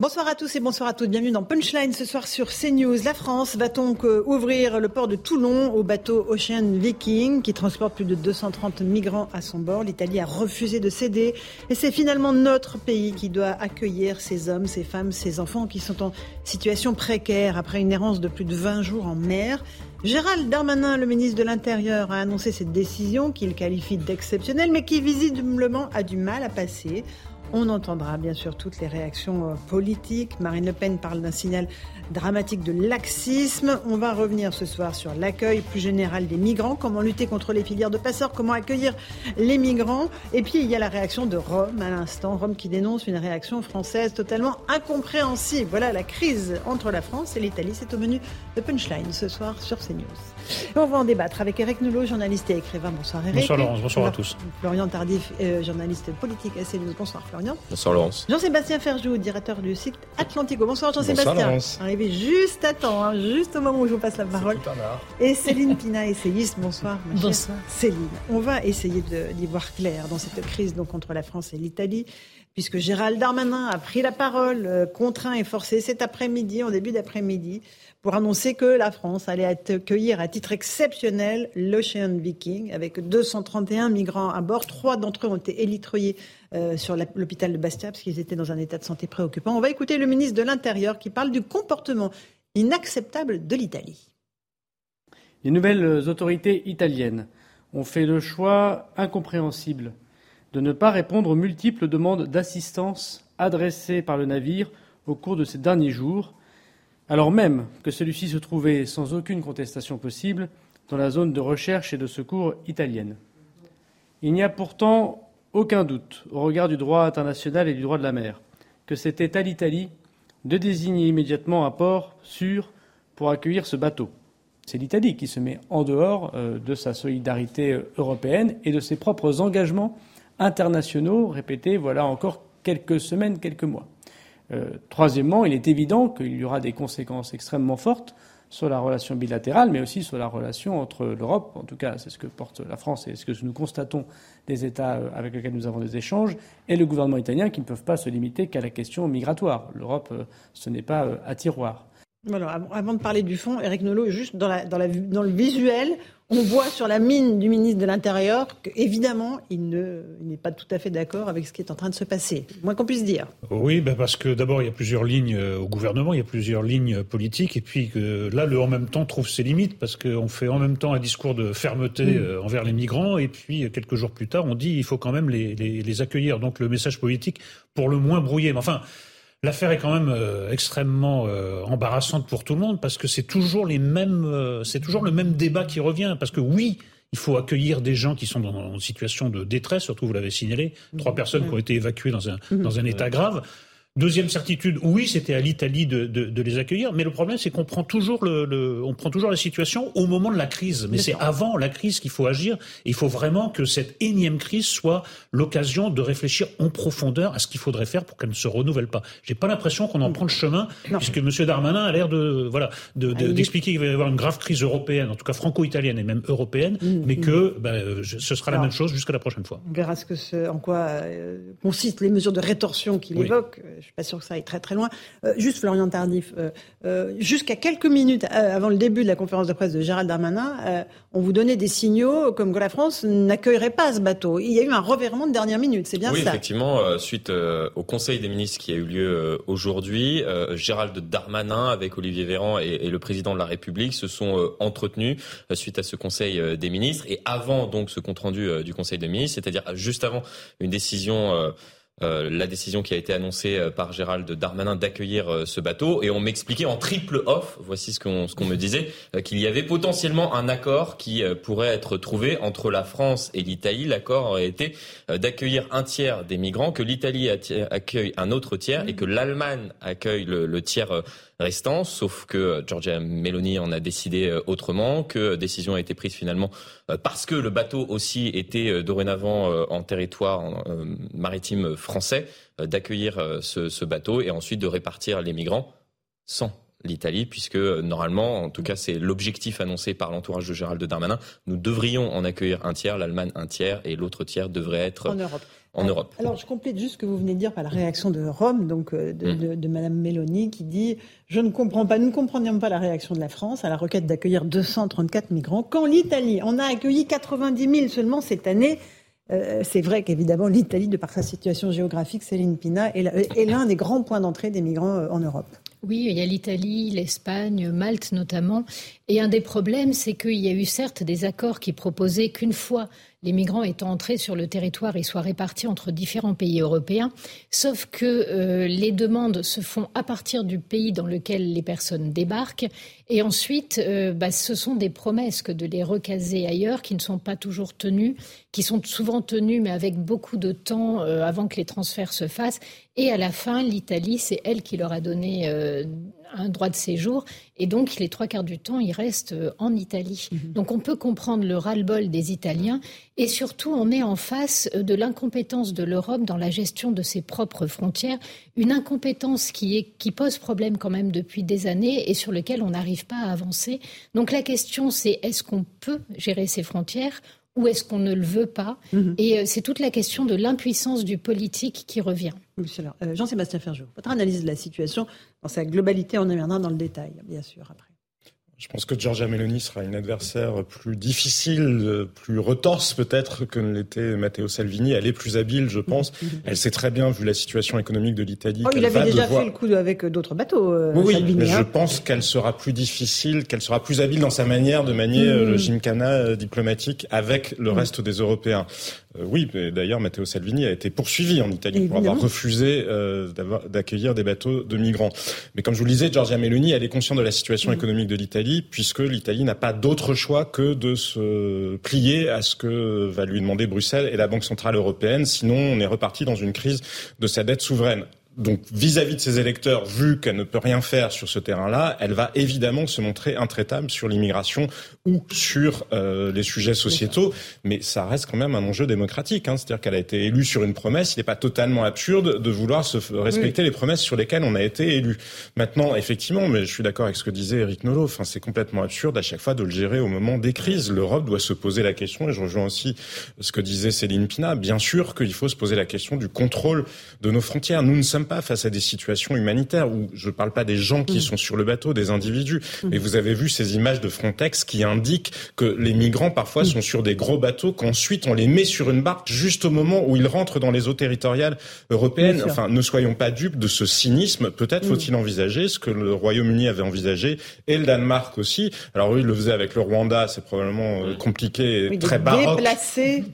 Bonsoir à tous et bonsoir à toutes. Bienvenue dans Punchline ce soir sur CNews. La France va donc ouvrir le port de Toulon au bateau Ocean Viking qui transporte plus de 230 migrants à son bord? L'Italie a refusé de céder et c'est finalement notre pays qui doit accueillir ces hommes, ces femmes, ces enfants qui sont en situation précaire après une errance de plus de 20 jours en mer. Gérald Darmanin, le ministre de l'Intérieur, a annoncé cette décision qu'il qualifie d'exceptionnelle mais qui visiblement a du mal à passer. On entendra bien sûr toutes les réactions euh, politiques. Marine Le Pen parle d'un signal dramatique de laxisme. On va revenir ce soir sur l'accueil plus général des migrants, comment lutter contre les filières de passeurs, comment accueillir les migrants. Et puis il y a la réaction de Rome à l'instant, Rome qui dénonce une réaction française totalement incompréhensible. Voilà la crise entre la France et l'Italie. C'est au menu de Punchline ce soir sur CNews. Et on va en débattre avec Eric Nolot, journaliste et écrivain. Bonsoir Eric. Bonsoir Laurence, bonsoir à tous. Florian Tardif, euh, journaliste politique à CNews. Bonsoir Florian. Bonsoir Laurence. Jean-Sébastien Ferjou, directeur du site Atlantico. Bonsoir Jean-Sébastien. Bonsoir Laurence. Arrivé juste à temps, hein, juste au moment où je vous passe la parole. Et Céline Pina, essayiste. Bonsoir. Ma bonsoir. Céline. On va essayer d'y voir clair dans cette crise donc, entre la France et l'Italie puisque Gérald Darmanin a pris la parole, euh, contraint et forcé cet après-midi, en début d'après-midi, pour annoncer que la France allait accueillir à titre exceptionnel l'Ocean Viking avec 231 migrants à bord. Trois d'entre eux ont été élitreillés euh, sur l'hôpital de Bastia parce qu'ils étaient dans un état de santé préoccupant. On va écouter le ministre de l'Intérieur qui parle du comportement inacceptable de l'Italie. Les nouvelles autorités italiennes ont fait le choix incompréhensible de ne pas répondre aux multiples demandes d'assistance adressées par le navire au cours de ces derniers jours alors même que celui-ci se trouvait sans aucune contestation possible dans la zone de recherche et de secours italienne. Il n'y a pourtant aucun doute, au regard du droit international et du droit de la mer, que c'était à l'Italie de désigner immédiatement un port sûr pour accueillir ce bateau. C'est l'Italie qui se met en dehors euh, de sa solidarité euh, européenne et de ses propres engagements internationaux répétés voilà encore quelques semaines, quelques mois. Euh, troisièmement, il est évident qu'il y aura des conséquences extrêmement fortes sur la relation bilatérale, mais aussi sur la relation entre l'Europe, en tout cas c'est ce que porte la France et ce que nous constatons des États euh, avec lesquels nous avons des échanges, et le gouvernement italien qui ne peuvent pas se limiter qu'à la question migratoire. L'Europe, euh, ce n'est pas à tiroir. avant de parler du fond, Eric Nolot, juste dans, la, dans, la, dans le visuel, on voit sur la mine du ministre de l'Intérieur qu'évidemment, il n'est pas tout à fait d'accord avec ce qui est en train de se passer. Moins qu'on puisse dire. Oui, ben parce que d'abord, il y a plusieurs lignes euh, au gouvernement, il y a plusieurs lignes politiques, et puis que là, le en même temps trouve ses limites, parce qu'on fait en même temps un discours de fermeté mm. euh, envers les migrants, et puis quelques jours plus tard, on dit il faut quand même les, les accueillir. Donc le message politique, pour le moins brouillé. Mais enfin, L'affaire est quand même euh, extrêmement euh, embarrassante pour tout le monde parce que c'est toujours les mêmes, euh, c'est toujours le même débat qui revient. Parce que oui, il faut accueillir des gens qui sont dans une situation de détresse, surtout vous l'avez signalé, trois personnes qui ont été évacuées dans un, dans un état grave. Deuxième certitude, oui, c'était à l'Italie de, de, de, les accueillir, mais le problème, c'est qu'on prend toujours le, le, on prend toujours la situation au moment de la crise. Mais c'est avant la crise qu'il faut agir. Et il faut vraiment que cette énième crise soit l'occasion de réfléchir en profondeur à ce qu'il faudrait faire pour qu'elle ne se renouvelle pas. J'ai pas l'impression qu'on en prend le chemin, puisque M. Darmanin a l'air de, voilà, d'expliquer qu'il va y avoir une grave crise européenne, en tout cas franco-italienne et même européenne, mm, mais mm. que ben, ce sera la même chose jusqu'à la prochaine fois. On verra ce que ce, en quoi euh, consistent les mesures de rétorsion qu'il évoque suis pas sûr que ça aille très très loin. Euh, juste Florian Tardif, euh, euh, jusqu'à quelques minutes avant le début de la conférence de presse de Gérald Darmanin, on vous donnait des signaux comme que la France n'accueillerait pas ce bateau. Il y a eu un revirement de dernière minute, c'est bien ça? Oui, effectivement, suite au Conseil des ministres qui a eu lieu aujourd'hui, Gérald Darmanin avec Olivier Véran et, le président de la République se sont entretenus suite à ce Conseil des ministres et avant donc ce compte rendu du Conseil des ministres, c'est-à-dire juste avant une décision euh, la décision qui a été annoncée euh, par Gérald Darmanin d'accueillir euh, ce bateau et on m'expliquait en triple off, voici ce qu'on me disait, qu'il y avait potentiellement un accord qui pourrait être trouvé entre la France et l'Italie. L'accord aurait été d'accueillir un tiers des migrants, que l'Italie accueille un autre tiers et que l'Allemagne accueille le, le tiers restant, sauf que Giorgia Meloni en a décidé euh, autrement, que décision a été prise finalement euh, parce que le bateau aussi était euh, dorénavant en territoire maritime français, d'accueillir ce, ce bateau et ensuite de répartir les migrants sans l'Italie, puisque normalement, en tout cas c'est l'objectif annoncé par l'entourage de Gérald Darmanin, nous devrions en accueillir un tiers, l'Allemagne un tiers, et l'autre tiers devrait être en Europe en Europe. Alors, je complète juste ce que vous venez de dire par la réaction de Rome, donc euh, de, Mme mm. de, Madame qui dit Je ne comprends pas, nous ne comprenions pas la réaction de la France à la requête d'accueillir 234 migrants, quand l'Italie en a accueilli 90 000 seulement cette année. Euh, c'est vrai qu'évidemment, l'Italie, de par sa situation géographique, Céline Pina, est l'un des grands points d'entrée des migrants euh, en Europe. Oui, il y a l'Italie, l'Espagne, Malte notamment. Et un des problèmes, c'est qu'il y a eu certes des accords qui proposaient qu'une fois les migrants étant entrés sur le territoire, ils soient répartis entre différents pays européens, sauf que euh, les demandes se font à partir du pays dans lequel les personnes débarquent, et ensuite, euh, bah, ce sont des promesses que de les recaser ailleurs qui ne sont pas toujours tenues, qui sont souvent tenues, mais avec beaucoup de temps euh, avant que les transferts se fassent. Et à la fin, l'Italie, c'est elle qui leur a donné un droit de séjour. Et donc, les trois quarts du temps, ils restent euh, en Italie. Mhm. Donc, on peut comprendre le ras-le-bol des Italiens. Et surtout, on est en face euh, de l'incompétence de l'Europe dans la gestion de ses propres frontières. Une incompétence qui, est, qui pose problème quand même depuis des années et sur lequel on n'arrive pas à avancer. Donc, la question, c'est est-ce qu'on peut gérer ses frontières ou est-ce qu'on ne le veut pas? Mhm. Et euh, c'est toute la question de l'impuissance du politique qui revient. Euh, Jean-Sébastien Ferjou, votre analyse de la situation dans sa globalité, on y reviendra dans le détail, bien sûr, après. Je pense que Giorgia Meloni sera une adversaire plus difficile, plus retorse peut-être que ne l'était Matteo Salvini. Elle est plus habile, je pense. Elle sait très bien, vu la situation économique de l'Italie. Oh, il avait déjà fait le coup avec d'autres bateaux. Euh, oui, mais je hein. pense qu'elle sera plus difficile, qu'elle sera plus habile dans sa manière de manier euh, le mm. gymkhana euh, diplomatique avec le mm. reste des Européens. Oui, d'ailleurs, Matteo Salvini a été poursuivi en Italie pour avoir refusé d'accueillir des bateaux de migrants. Mais comme je vous le disais, Giorgia Meloni, elle est consciente de la situation mm. économique de l'Italie puisque l'Italie n'a pas d'autre choix que de se plier à ce que va lui demander Bruxelles et la Banque centrale européenne. Sinon, on est reparti dans une crise de sa dette souveraine donc vis-à-vis de ses électeurs, vu qu'elle ne peut rien faire sur ce terrain-là, elle va évidemment se montrer intraitable sur l'immigration ou sur euh, les sujets sociétaux. Mais ça reste quand même un enjeu démocratique. Hein. C'est-à-dire qu'elle a été élue sur une promesse. Il n'est pas totalement absurde de vouloir se respecter les promesses sur lesquelles on a été élu. Maintenant, effectivement, mais je suis d'accord avec ce que disait Eric Nolot. Enfin, c'est complètement absurde à chaque fois de le gérer au moment des crises. L'Europe doit se poser la question, et je rejoins aussi ce que disait Céline Pina. Bien sûr qu'il faut se poser la question du contrôle de nos frontières. Nous ne sommes pas face à des situations humanitaires où je ne parle pas des gens qui mm. sont sur le bateau, des individus. Mm. Mais vous avez vu ces images de Frontex qui indiquent que les migrants parfois mm. sont sur des gros bateaux, qu'ensuite on les met sur une barque juste au moment où ils rentrent dans les eaux territoriales européennes. Enfin, ne soyons pas dupes de ce cynisme. Peut-être faut-il envisager ce que le Royaume-Uni avait envisagé et le Danemark aussi. Alors oui, il le faisait avec le Rwanda, c'est probablement euh, compliqué et très baroque. Déplacer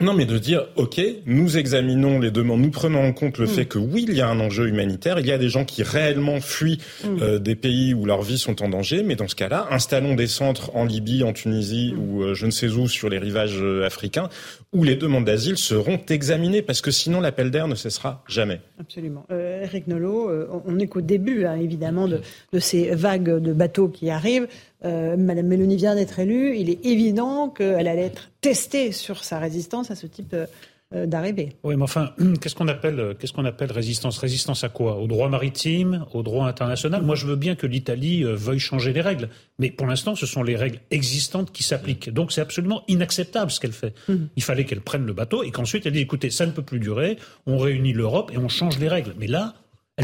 non, mais de dire, OK, nous examinons les demandes, nous prenons en compte le mm. fait que oui, il y a un enjeu humanitaire, il y a des gens qui réellement fuient mm. euh, des pays où leurs vies sont en danger, mais dans ce cas-là, installons des centres en Libye, en Tunisie mm. ou euh, je ne sais où sur les rivages euh, africains, où les demandes d'asile seront examinées, parce que sinon l'appel d'air ne cessera jamais. Absolument. Eric Nolot, on est qu'au début, hein, évidemment, de, de, ces vagues de bateaux qui arrivent. Euh, Madame Mélanie vient d'être élue, il est évident qu'elle allait être testée sur sa résistance à ce type euh, d'arrivée. Oui, mais enfin, qu'est-ce qu'on appelle, qu'est-ce qu'on appelle résistance? Résistance à quoi? Au droit maritime, au droit international? Moi, je veux bien que l'Italie euh, veuille changer les règles, mais pour l'instant, ce sont les règles existantes qui s'appliquent. Donc, c'est absolument inacceptable ce qu'elle fait. Mhm. Il fallait qu'elle prenne le bateau et qu'ensuite elle dit écoutez, ça ne peut plus durer. On réunit l'Europe et on change les règles. Mais là,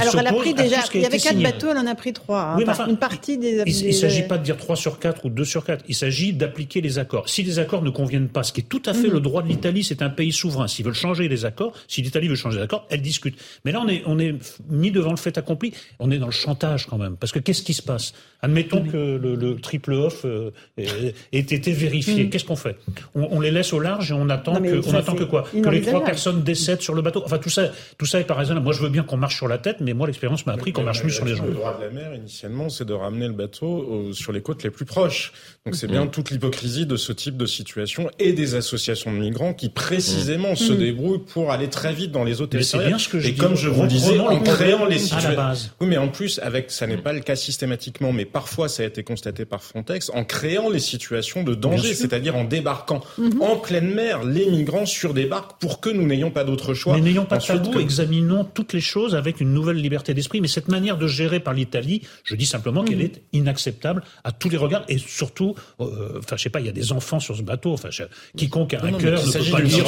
Alors elle a pris déjà, il y avait quatre bateaux, elle en a pris trois. Hein, oui, une partie des. Il ne s'agit pas de dire trois sur quatre ou deux sur quatre. Il s'agit d'appliquer les accords. Si les accords ne conviennent pas, ce qui est tout à fait mhm. le droit de l'Italie, c'est un pays souverain. S'ils veulent changer les accords, si l'Italie veut changer les accords, elle discute. Mais là, on est, on est mis devant le fait accompli. On est dans le chantage quand même. Parce que qu'est-ce qui se passe? Admettons que le, triple off euh, ait été vérifié. Mhm. Qu'est-ce qu'on fait? On, les laisse au large et on attend que, on attend que quoi? Que les trois personnes décèdent sur le bateau. Enfin, tout ça, tout ça est par exemple. Moi, je veux bien qu'on marche sur la tête, mais moi, l'expérience m'a appris qu'on marche mieux sur les jambes. Le droit de la mer, initialement, c'est de ramener le bateau sur les côtes les plus proches. Donc, c'est bien toute l'hypocrisie de ce type de situation et des associations de migrants qui précisément se mm. débrouillent pour aller très vite dans les eaux territoriales. Bien ce que je et comme je vous le disais, en créant les situations. Oui, mais en plus, avec, ça n'est pas le cas systématiquement, mais parfois ça a été constaté par Frontex, en créant les situations de danger, c'est-à-dire en débarquant mm-hmm. en pleine mer les migrants sur des barques pour que nous n'ayons pas d'autre choix. Mais n'ayons pas de tabou, examinons toutes les choses avec une nouvelle liberté d'esprit. Mais cette manière de gérer par l'Italie, je dis simplement qu'elle mhm. est inacceptable à tous les regards et surtout, euh, enfin, je sais pas, il y a des enfants sur ce bateau. Enfin, quiconque a un cœur ne peut pas dire.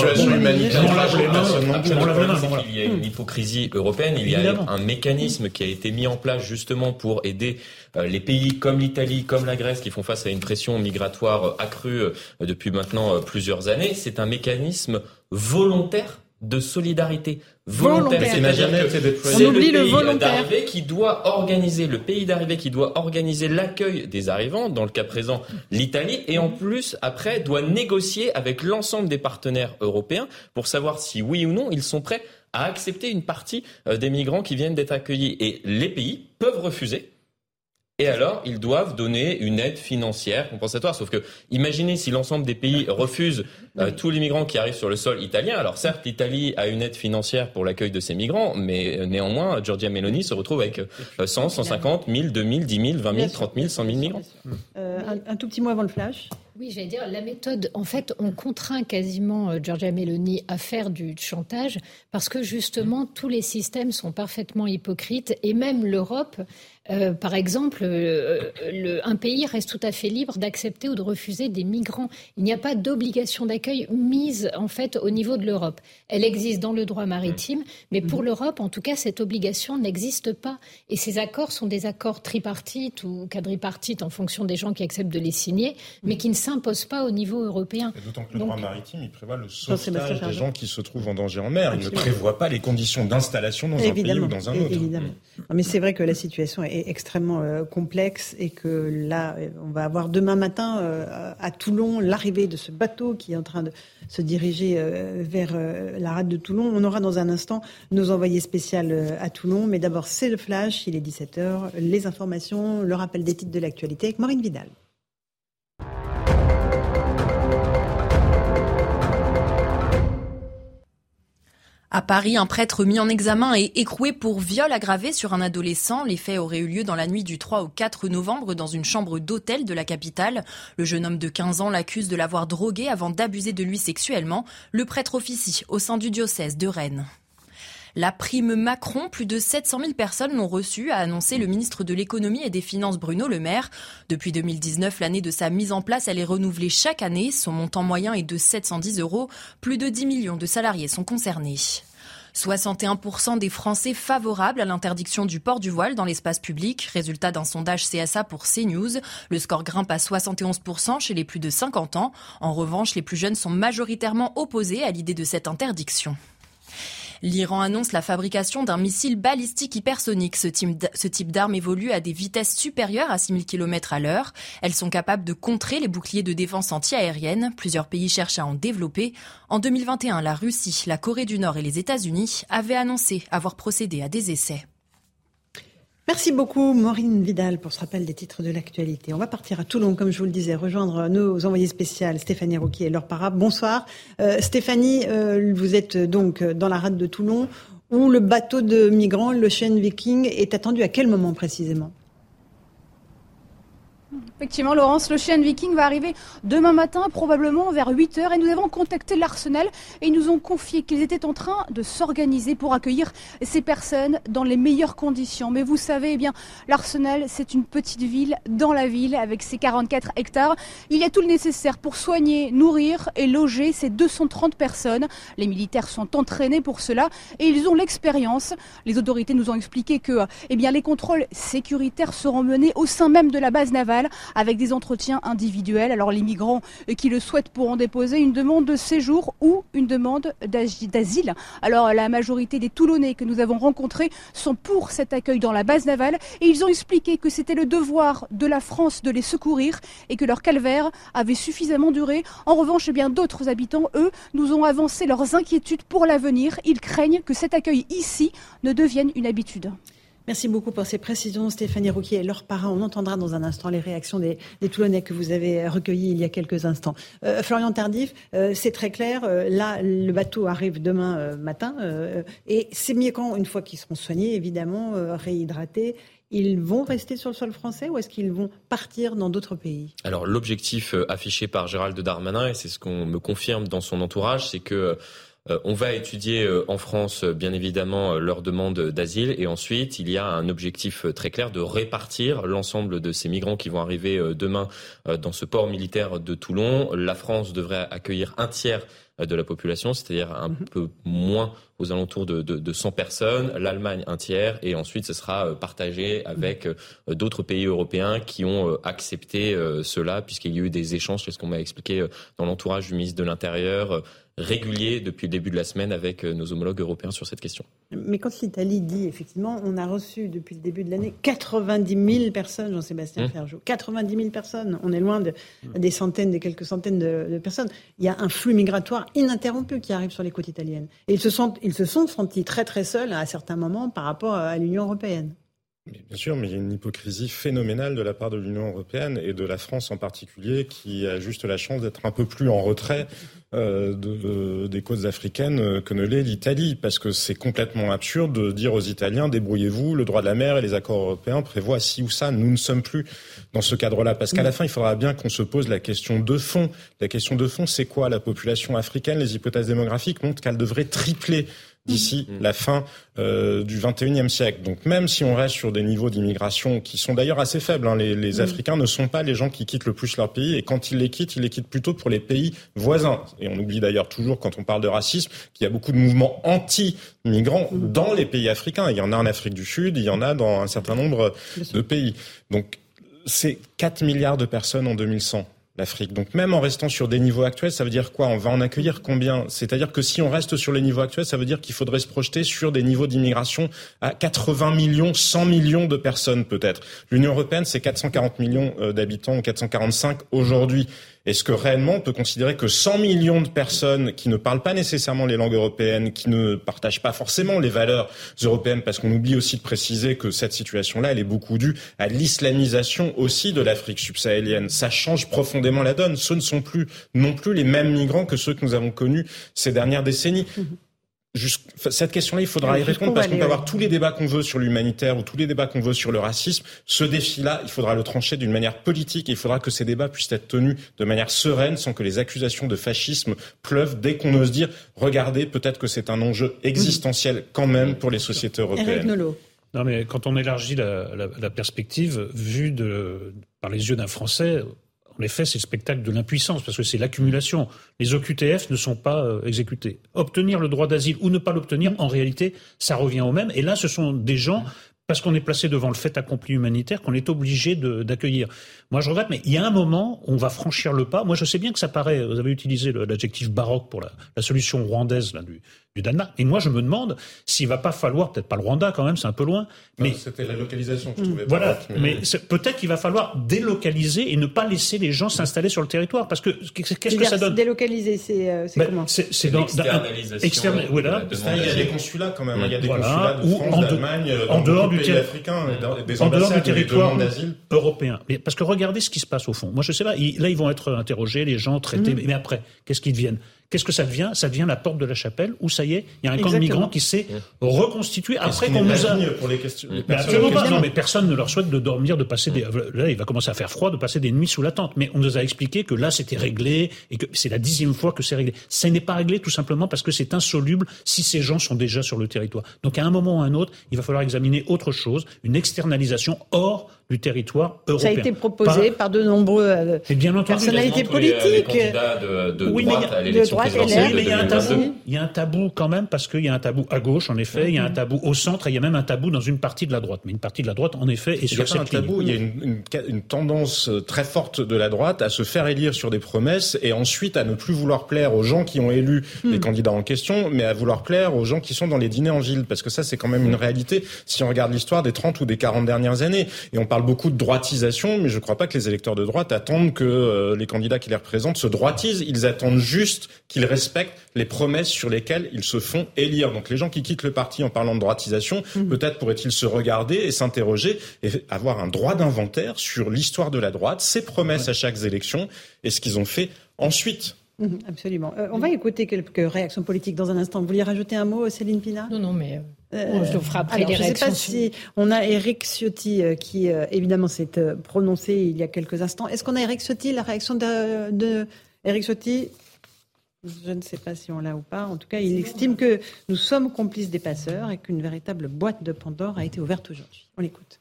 Il y a une hypocrisie européenne. Il y a un mécanisme qui a été mis en place justement pour aider euh, les pays comme l'Italie, comme la Grèce, qui font face à une pression migratoire accrue euh, depuis maintenant plusieurs années. C'est un mécanisme volontaire de solidarité volontaire. volontaire. C'est le pays d'arrivée qui doit organiser, le pays d'arrivée qui doit organiser l'accueil des arrivants, dans le cas présent l'Italie, et en plus, après, doit négocier avec l'ensemble des partenaires européens pour savoir si oui ou non ils sont prêts à accepter une partie euh, des migrants qui viennent d'être accueillis. Et les pays peuvent refuser et alors, ils doivent donner une aide financière compensatoire. Sauf que, imaginez si l'ensemble des pays refusent euh, tous les migrants qui arrivent sur le sol italien. Alors certes, l'Italie a une aide financière pour l'accueil de ces migrants, mais euh, néanmoins, Giorgia Meloni se retrouve avec 100, 150, 1000, 2000, 10 000, 20 000, 30 000, 100 000 migrants. Euh, un, tout petit mot avant le flash. Oui, j'allais dire, la méthode, en fait, on contraint quasiment euh, Giorgia Meloni à faire du chantage parce que justement, tous les systèmes sont parfaitement hypocrites et même l'Europe, euh, par exemple, euh, un pays reste tout à fait libre d'accepter ou de refuser des migrants. Il n'y a pas d'obligation d'accueil mise, en fait, au niveau de l'Europe. Elle existe dans le droit maritime, mais pour mhm. l'Europe, en tout cas, cette obligation n'existe pas. Et ces accords sont des accords tripartites ou quadripartites en fonction des gens qui acceptent de les signer, mais qui ne s'impose pas au niveau européen. D'autant que le droit maritime, il prévoit le sauvetage des gens qui se trouvent en danger en mer. Il ne prévoit pas les conditions d'installation dans un pays ou dans un autre. Évidemment. mais c'est vrai que la situation est extrêmement euh, complexe et que là, on va avoir demain matin euh, à Toulon l'arrivée de ce bateau qui est en train de se diriger euh, vers la rade de Toulon. On aura dans un instant nos envoyés spéciaux à Toulon. Mais d'abord, c'est le flash. Il est 17h. Les informations, le rappel des titres de l'actualité avec Maureen Vidal. À Paris, un prêtre mis en examen et écroué pour viol aggravé sur un adolescent. Les faits auraient eu lieu dans la nuit du 3 au 4 novembre dans une chambre d'hôtel de la capitale. Le jeune homme de 15 ans l'accuse de l'avoir drogué avant d'abuser de lui sexuellement. Le prêtre officie au sein du diocèse de Rennes. La prime Macron, plus de 700 000 personnes l'ont reçue, a annoncé le ministre de l'économie et des finances Bruno Le Maire. Depuis 2019, l'année de sa mise en place, elle est renouvelée chaque année. Son montant moyen est de 710 euros. Plus de 10 millions de salariés sont concernés. 61% des Français favorables à l'interdiction du port du voile dans l'espace public, résultat d'un sondage CSA pour CNews. Le score grimpe à 71% chez les plus de 50 ans. En revanche, les plus jeunes sont majoritairement opposés à l'idée de cette interdiction. L'Iran annonce la fabrication d'un missile balistique hypersonique. Ce type d'arme évolue à des vitesses supérieures à 6000 km à l'heure. Elles sont capables de contrer les boucliers de défense antiaérienne. Plusieurs pays cherchent à en développer. En 2021, la Russie, la Corée du Nord et les États-Unis avaient annoncé avoir procédé à des essais. Merci beaucoup Maureen Vidal pour ce rappel des titres de l'actualité. On va partir à Toulon, comme je vous le disais, rejoindre nos envoyés spéciales Stéphanie Rouki et Laure Parab. Bonsoir. Euh, Stéphanie, euh, vous êtes donc dans la rade de Toulon où le bateau de migrants, l'Ocean Viking, est attendu à quel moment précisément? Effectivement, Laurence, l'Ocean Viking va arriver demain matin, probablement vers 8 heures. Et nous avons contacté l'Arsenal et ils nous ont confié qu'ils étaient en train de s'organiser pour accueillir ces personnes dans les meilleures conditions. Mais vous savez, eh bien, l'Arsenal, c'est une petite ville dans la ville avec ses 44 hectares. Il y a tout le nécessaire pour soigner, nourrir et loger ces 230 personnes. Les militaires sont entraînés pour cela et ils ont l'expérience. Les autorités nous ont expliqué que, eh bien, les contrôles sécuritaires seront menés au sein même de la base navale avec des entretiens individuels. Alors les migrants qui le souhaitent pourront déposer une demande de séjour ou une demande d'asile. Alors la majorité des Toulonnais que nous avons rencontrés sont pour cet accueil dans la base navale et ils ont expliqué que c'était le devoir de la France de les secourir et que leur calvaire avait suffisamment duré. En revanche, eh bien d'autres habitants, eux, nous ont avancé leurs inquiétudes pour l'avenir. Ils craignent que cet accueil ici ne devienne une habitude. Merci beaucoup pour ces précisions, Stéphanie Rouquier et leurs parents. On entendra dans un instant les réactions des, Toulonnais que vous avez recueillis il y a quelques instants. Euh, Florian Tardif, euh, c'est très clair. Euh, là, le bateau arrive demain matin et ces migrants, une fois qu'ils seront soignés, évidemment, réhydratés, ils vont rester sur le sol français ou est-ce qu'ils vont partir dans d'autres pays? Alors l'objectif affiché par Gérald Darmanin, et c'est ce qu'on me confirme dans son entourage, c'est que on va étudier euh, en France, euh, bien évidemment, leur demande d'asile et ensuite, il y a un objectif très clair de répartir l'ensemble de ces migrants qui vont arriver demain dans ce port militaire de Toulon. La France devrait accueillir un tiers de la population, c'est-à-dire un mhm. peu moins aux alentours de, de, 100 personnes, l'Allemagne un tiers, et ensuite ce sera partagé avec d'autres pays européens qui ont accepté cela, puisqu'il y a eu des échanges, c'est ce qu'on m'a expliqué dans l'entourage du ministre de l'Intérieur, régulier depuis le début de la semaine avec euh, nos homologues européens sur cette question. Mais quand l'Italie dit, effectivement, on a reçu depuis le début de l'année 90 000 personnes, Jean-Sébastien mmh. Ferjou, 90 000 personnes, on est loin de, mmh. des centaines, des quelques centaines de, personnes. Il y a un flux migratoire ininterrompu qui arrive sur les côtes italiennes. Et ils se sont, ils se sont sentis très très seuls à certains moments par rapport à l'Union européenne. Bien sûr, mais il y a une hypocrisie phénoménale de la part de l'Union européenne et de la France en particulier, qui a juste la chance d'être un peu plus en retrait euh, de, des côtes africaines que ne l'est l'Italie, parce que c'est complètement absurde de dire aux Italiens débrouillez-vous, le droit de la mer et les accords européens prévoient ci ou ça. Nous ne sommes plus dans ce cadre-là, parce qu'à la fin, il faudra bien qu'on se pose la question de fond. La question de fond, c'est quoi? La population africaine Les hypothèses démographiques montrent qu'elle devrait tripler d'ici mm. la fin euh, du 21e siècle. Donc même si on reste sur des niveaux d'immigration qui sont d'ailleurs assez faibles, hein, les, les mm. Africains ne sont pas les gens qui quittent le plus leur pays, et quand ils les quittent, ils les quittent plutôt pour les pays voisins. Et on oublie d'ailleurs toujours, quand on parle de racisme, qu'il y a beaucoup de mouvements anti-migrants mm. dans les pays africains. Il y en a en Afrique du Sud, il y en a dans un certain nombre de pays. Donc c'est 4 milliards de personnes en 2100 l'Afrique. Donc même en restant sur des niveaux actuels, ça veut dire quoi? On va en accueillir combien? C'est-à-dire que si on reste sur les niveaux actuels, ça veut dire qu'il faudrait se projeter sur des niveaux d'immigration à 80 millions, 100 millions de personnes peut-être. L'Union européenne, c'est 440 millions euh, d'habitants ou 445 aujourd'hui. Est-ce que réellement on peut considérer que 100 millions de personnes qui ne parlent pas nécessairement les langues européennes, qui ne partagent pas forcément les valeurs européennes, parce qu'on oublie aussi de préciser que cette situation-là, elle est beaucoup due à l'islamisation aussi de l'Afrique subsahélienne. Ça change profondément la donne. Ce ne sont plus non plus les mêmes migrants que ceux que nous avons connus ces dernières décennies. Cette question-là, il faudra y répondre parce qu'on peut avoir tous les débats qu'on veut sur l'humanitaire ou tous les débats qu'on veut sur le racisme. Ce défi-là, il faudra le trancher d'une manière politique et il faudra que ces débats puissent être tenus de manière sereine sans que les accusations de fascisme pleuvent dès qu'on ose dire regardez, peut-être que c'est un enjeu existentiel quand même pour les sociétés européennes. Non, mais quand on élargit la, la perspective, vue de, par les yeux d'un Français, en effet, c'est le spectacle de l'impuissance, parce que c'est l'accumulation. Les OQTF ne sont pas euh, exécutés. Obtenir le droit d'asile ou ne pas l'obtenir, en réalité, ça revient au même. Et là, ce sont des gens parce qu'on est placé devant le fait accompli humanitaire qu'on est obligé d'accueillir. Moi, je regrette, mais il y a un moment, on va franchir le pas. Moi, je sais bien que ça paraît, vous avez utilisé l'adjectif baroque pour la, la solution rwandaise là, du, du Danemark. Et moi, je me demande s'il va pas falloir, peut-être pas le Rwanda quand même, c'est un peu loin. Mais c'était la localisation que je trouvais. Voilà, mais, peut-être qu'il va falloir délocaliser et ne pas laisser les gens s'installer sur le territoire, parce que qu'est-ce que ça donne? Délocaliser, c'est euh, ben, comment? C'est dans externe. Voilà. Il y a des consulats quand même. Il y a des consulats de France, d'Allemagne, en dehors du territoire en dehors du territoire européen. Mais parce que regardez ce qui se passe au fond. Moi, je sais pas. Là, ils vont être interrogés, les gens traités. Mm. Mais après, qu'est-ce qu'ils deviennent? Qu'est-ce que ça devient? Ça devient la porte de la chapelle où ça y est, il y a un camp de migrants qui s'est reconstitué après qu'on nous a. pour les questions. Mais absolument pas. Non, mais personne ne leur souhaite de dormir, de passer des. Là, il va commencer à faire froid, de passer des nuits sous la tente. Mais on nous a expliqué que là, c'était réglé et que c'est la dixième fois que c'est réglé. Ça n'est pas réglé tout simplement parce que c'est insoluble si ces gens sont déjà sur le territoire. Donc, à un moment ou à un autre, il va falloir examiner autre chose, une externalisation hors du territoire européen. Ça a été proposé par, de nombreux euh, personnalités politiques. de, de oui, droite mais, de droite mais il y a un tabou. Il y a un tabou quand même parce qu'il y a un tabou à gauche en effet, il y a un tabou au centre, et il y a même un tabou dans une partie de la droite. Mais une partie de la droite en effet est sur cette un tabou. Il y a une, une, une, tendance euh, très forte de la droite à se faire élire sur des promesses et ensuite à ne plus vouloir plaire aux gens qui ont élu hmm. les candidats en question, mais à vouloir plaire aux gens qui sont dans les dîners en ville parce que ça c'est quand même une réalité si on regarde l'histoire des 30 ou des 40 dernières années et on parle beaucoup de droitisation, mais je ne crois pas que les électeurs de droite attendent que euh, les candidats qui les représentent se droitisent. Ils attendent juste qu'ils respectent les promesses sur lesquelles ils se font élire. Donc les gens qui quittent le parti en parlant de droitisation, mmh. peut-être pourraient-ils se regarder et s'interroger et avoir un droit d'inventaire sur l'histoire de la droite, ses promesses à chaque élection et ce qu'ils ont fait ensuite. Mmh, absolument. Euh, on va écouter quelques réactions politiques dans un instant. Vous vouliez rajouter un mot, Céline Pina? Non, non, mais euh, je le ferai après les réactions. Je ne sais pas si on a Eric Ciotti euh, qui, évidemment, s'est prononcé il y a quelques instants. Est-ce qu'on a Eric Ciotti, la réaction de, de Eric Ciotti? Je ne sais pas si on l'a ou pas. En tout cas, il estime que nous sommes complices des passeurs et qu'une véritable boîte de Pandore a été ouverte aujourd'hui. On l'écoute.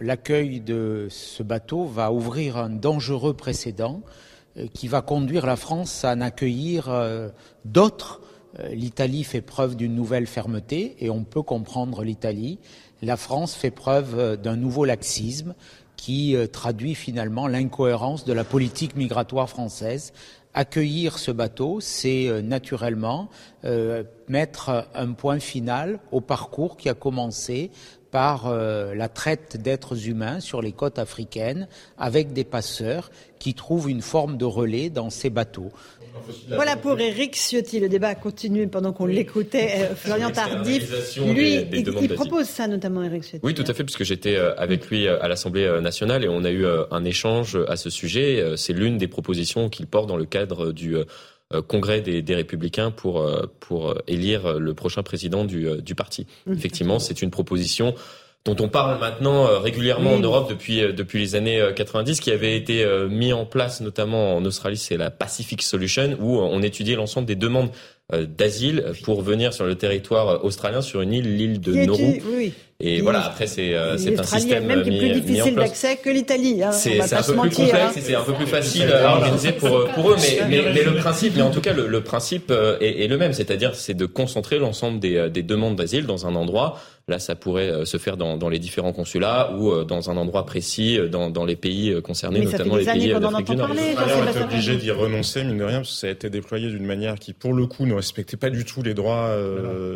L'accueil de ce bateau va ouvrir un dangereux précédent euh, qui va conduire la France à en accueillir euh, d'autres. Euh, L'Italie fait preuve d'une nouvelle fermeté et on peut comprendre l'Italie. La France fait preuve d'un nouveau laxisme qui traduit finalement l'incohérence de la politique migratoire française. Accueillir ce bateau, c'est naturellement mettre un point final au parcours qui a commencé par euh, la traite d'êtres humains sur les côtes africaines avec des passeurs qui trouvent une forme de relais dans ces bateaux. Voilà pour Eric Ciotti. Le débat a continué pendant qu'on l'écoutait. Euh, Florian Tardif, lui, il, propose ça notamment, Eric Ciotti. Oui, tout à fait, puisque j'étais euh, avec lui à l'Assemblée nationale et on a eu un échange à ce sujet. C'est l'une des propositions qu'il porte dans le cadre du congrès des, Républicains pour, pour élire le prochain président du, du parti. Mmh. Effectivement, c'est une proposition dont on parle maintenant euh, régulièrement en Europe depuis euh, depuis les années 90, euh, qui avait été mis en place notamment en Australie, c'est la Pacific Solution, où on étudiait l'ensemble des demandes d'asile pour venir sur le territoire australien sur une île, l'île de Nauru. Oui. Et voilà, après c'est c'est un système même qui est plus difficile d'accès que l'Italie. Hein, c'est un peu plus complexe, hein. c'est un peu plus facile à organiser pour pour eux, mais, mais, mais le principe, mais en tout cas le, le principe est, est, le même, c'est-à-dire c'est de concentrer l'ensemble des, des demandes d'asile dans un endroit Là, ça pourrait euh, se faire dans, dans les différents consulats ou euh, dans un endroit précis euh, dans, dans les pays concernés, notamment les pays d'Afrique du Nord. On été obligé d'y renoncer, mine de rien, parce que ça a été déployé d'une manière qui, pour le coup, ne respectait pas du tout les droits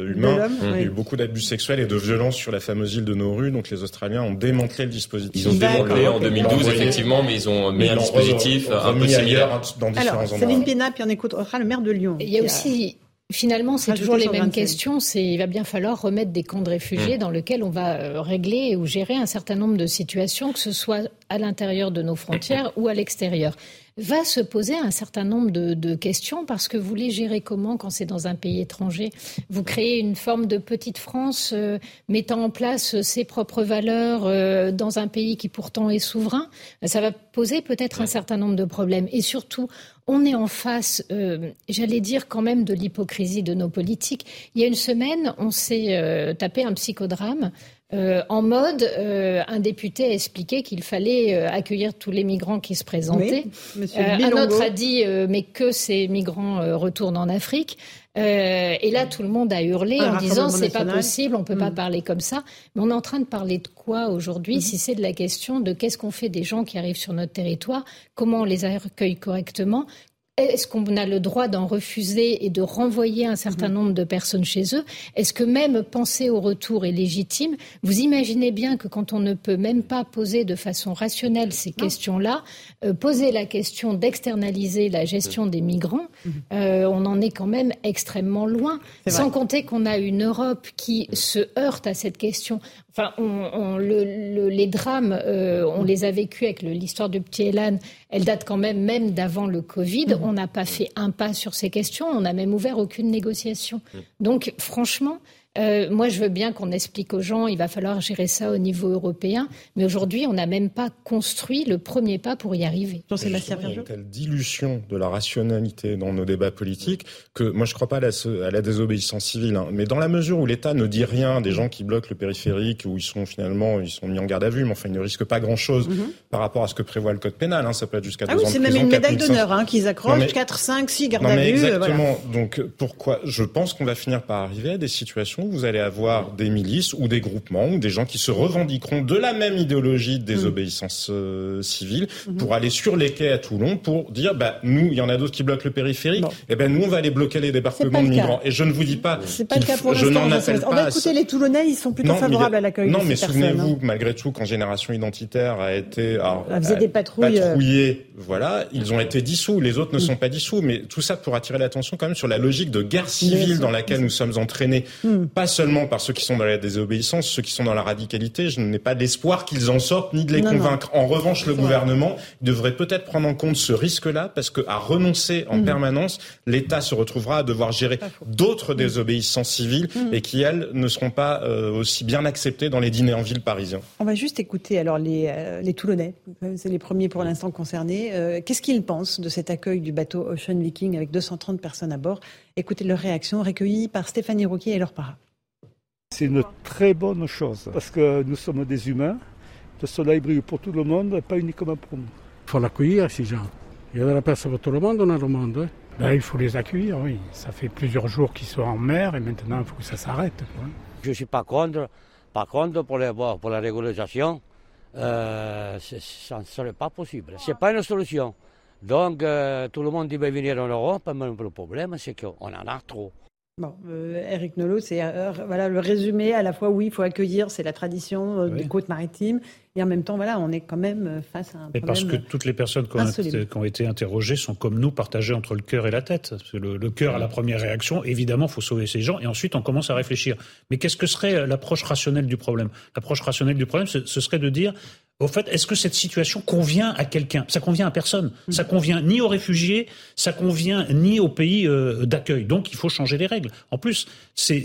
humains. Il y a eu beaucoup d'abus sexuels et de violences sur la fameuse île de Nauru. Donc les Australiens ont démantelé le dispositif. Ils ont démantelé en 2012, effectivement, mais ils ont mis un dispositif un peu similaire. Dans différents Alors, Céline Pina, puis on écoutera le maire de Lyon. Il y a aussi Finalement, c'est toujours les mêmes questions. C'est il va bien falloir remettre des camps de réfugiés mmh. dans lesquels on va euh, régler ou gérer un certain nombre de situations, que ce soit à l'intérieur de nos frontières ou à l'extérieur va se poser un certain nombre de, questions parce que vous les gérez comment quand c'est dans un pays étranger? Vous créez une forme de petite France euh, mettant en place ses propres valeurs euh, dans un pays qui pourtant est souverain? Ça va poser peut-être un certain nombre de problèmes. Et surtout, on est en face, euh, j'allais dire quand même, de l'hypocrisie de nos politiques. Il y a une semaine, on s'est tapé un psychodrame euh, en mode, euh, un député a expliqué qu'il fallait euh, accueillir tous les migrants qui se présentaient. un autre a dit mais que ces migrants retournent en Afrique. Et là, tout le monde a hurlé en disant c'est pas possible, on peut pas hmm. parler comme ça. Mais on est en train de parler de quoi aujourd'hui hmm. Si c'est de la question de qu'est-ce qu'on fait des gens qui arrivent sur notre territoire, comment on les accueille correctement, est-ce qu'on a le droit d'en refuser et de renvoyer un certain mhm. nombre de personnes chez eux? Est-ce que même penser au retour est légitime? Vous imaginez bien que quand on ne peut même pas poser de façon rationnelle ces questions-là, euh, poser la question d'externaliser la gestion des migrants, mhm. euh, on en est quand même extrêmement loin. Sans compter qu'on a une Europe qui se heurte à cette question. Enfin, on, les drames, euh, on les a vécus avec l'histoire du petit Elan elle date quand même même d'avant le Covid. Mmh. On n'a pas fait un pas sur ces questions. On n'a même ouvert aucune négociation. Mmh. Donc, franchement, euh, moi, je veux bien qu'on explique aux gens, il va falloir gérer ça au niveau européen, mais aujourd'hui, on n'a même pas construit le premier pas pour y arriver. Il y a une telle dilution de la rationalité dans nos débats politiques que moi, je ne crois pas à la, désobéissance civile. Hein. Mais dans la mesure où l'État ne dit rien des gens qui bloquent le périphérique, où ils sont finalement ils sont mis en garde à vue, mais enfin, ils ne risquent pas grand-chose mhm. par rapport à ce que prévoit le code pénal. Hein. Ça peut être jusqu'à ah oui, c'est même une médaille d'honneur hein, qu'ils accrochent, 4, 5, 6 gardes à vue. Exactement. Donc pourquoi Je pense qu'on va finir par arriver à des situations vous allez avoir des milices ou des groupements ou des gens qui se revendiqueront de la même idéologie de désobéissance euh, civile mhm. pour aller sur les quais à Toulon pour dire bah nous il y en a d'autres qui bloquent le périphérique. Et eh ben nous on va aller bloquer les débarquements de migrants. Et je ne vous dis pas c'est pas le cas pour je n'en appelle pas on va écouter les Toulonnais ils sont plutôt favorables à l'accueil non mais souvenez-vous hein. malgré tout quand Génération Identitaire a été alors, des patrouilles euh. patrouillé voilà ils ont été dissous. Les autres ne sont pas dissous mais tout ça pour attirer l'attention quand même sur la logique de guerre civile dans laquelle nous sommes entraînés. Hmm. Pas seulement par ceux qui sont dans la désobéissance, ceux qui sont dans la radicalité. Je n'ai pas l'espoir qu'ils en sortent ni de les convaincre. En revanche, le gouvernement devrait peut-être prendre en compte ce risque-là parce qu'à renoncer en mm. permanence, l'État se retrouvera à devoir gérer d'autres mm. désobéissances civiles mm. et qui, elles, ne seront pas euh, aussi bien acceptées dans les dîners en ville parisiens. On va juste écouter alors les, euh, les Toulonnais. C'est les premiers pour l'instant concernés. Euh, qu'est-ce qu'ils pensent de cet accueil du bateau Ocean Viking avec 230 personnes à bord? Écoutez leur réaction recueillie par Stéphanie Rouquier et leur para. C'est une très bonne chose parce que nous sommes des humains. Le soleil brille pour tout le monde, pas uniquement pour nous. Il faut l'accueillir, ces gens. Il y a de la place pour tout le monde dans le monde. Ben, il faut les accueillir, oui. Ça fait plusieurs jours qu'ils sont en mer et maintenant il faut que ça s'arrête. Je ne suis pas contre. Par contre, pour, les, pour la régularisation, euh, ça ne serait pas possible. Ce n'est pas une solution. Donc, euh, tout le monde dit venir en Europe, mais le problème, c'est qu'on en a trop. Bon, euh, Eric Nolot, c'est euh, voilà le résumé. À la fois, oui, il faut accueillir, c'est la tradition euh, des côtes maritimes, et en même temps, voilà, on est quand même face à un Mais parce que toutes les personnes qui ont, été, interrogées sont comme nous, partagées entre le cœur et la tête. le, le cœur a la première réaction, évidemment, il faut sauver ces gens, et ensuite on commence à réfléchir. Mais qu'est-ce que serait l'approche rationnelle du problème? L'approche rationnelle du problème, ce serait de dire au fait, est-ce que cette situation convient à quelqu'un? Ça convient à personne. Mm. Ça convient ni aux réfugiés, ça convient ni aux pays euh, d'accueil. Donc, il faut changer les règles. En plus, ces,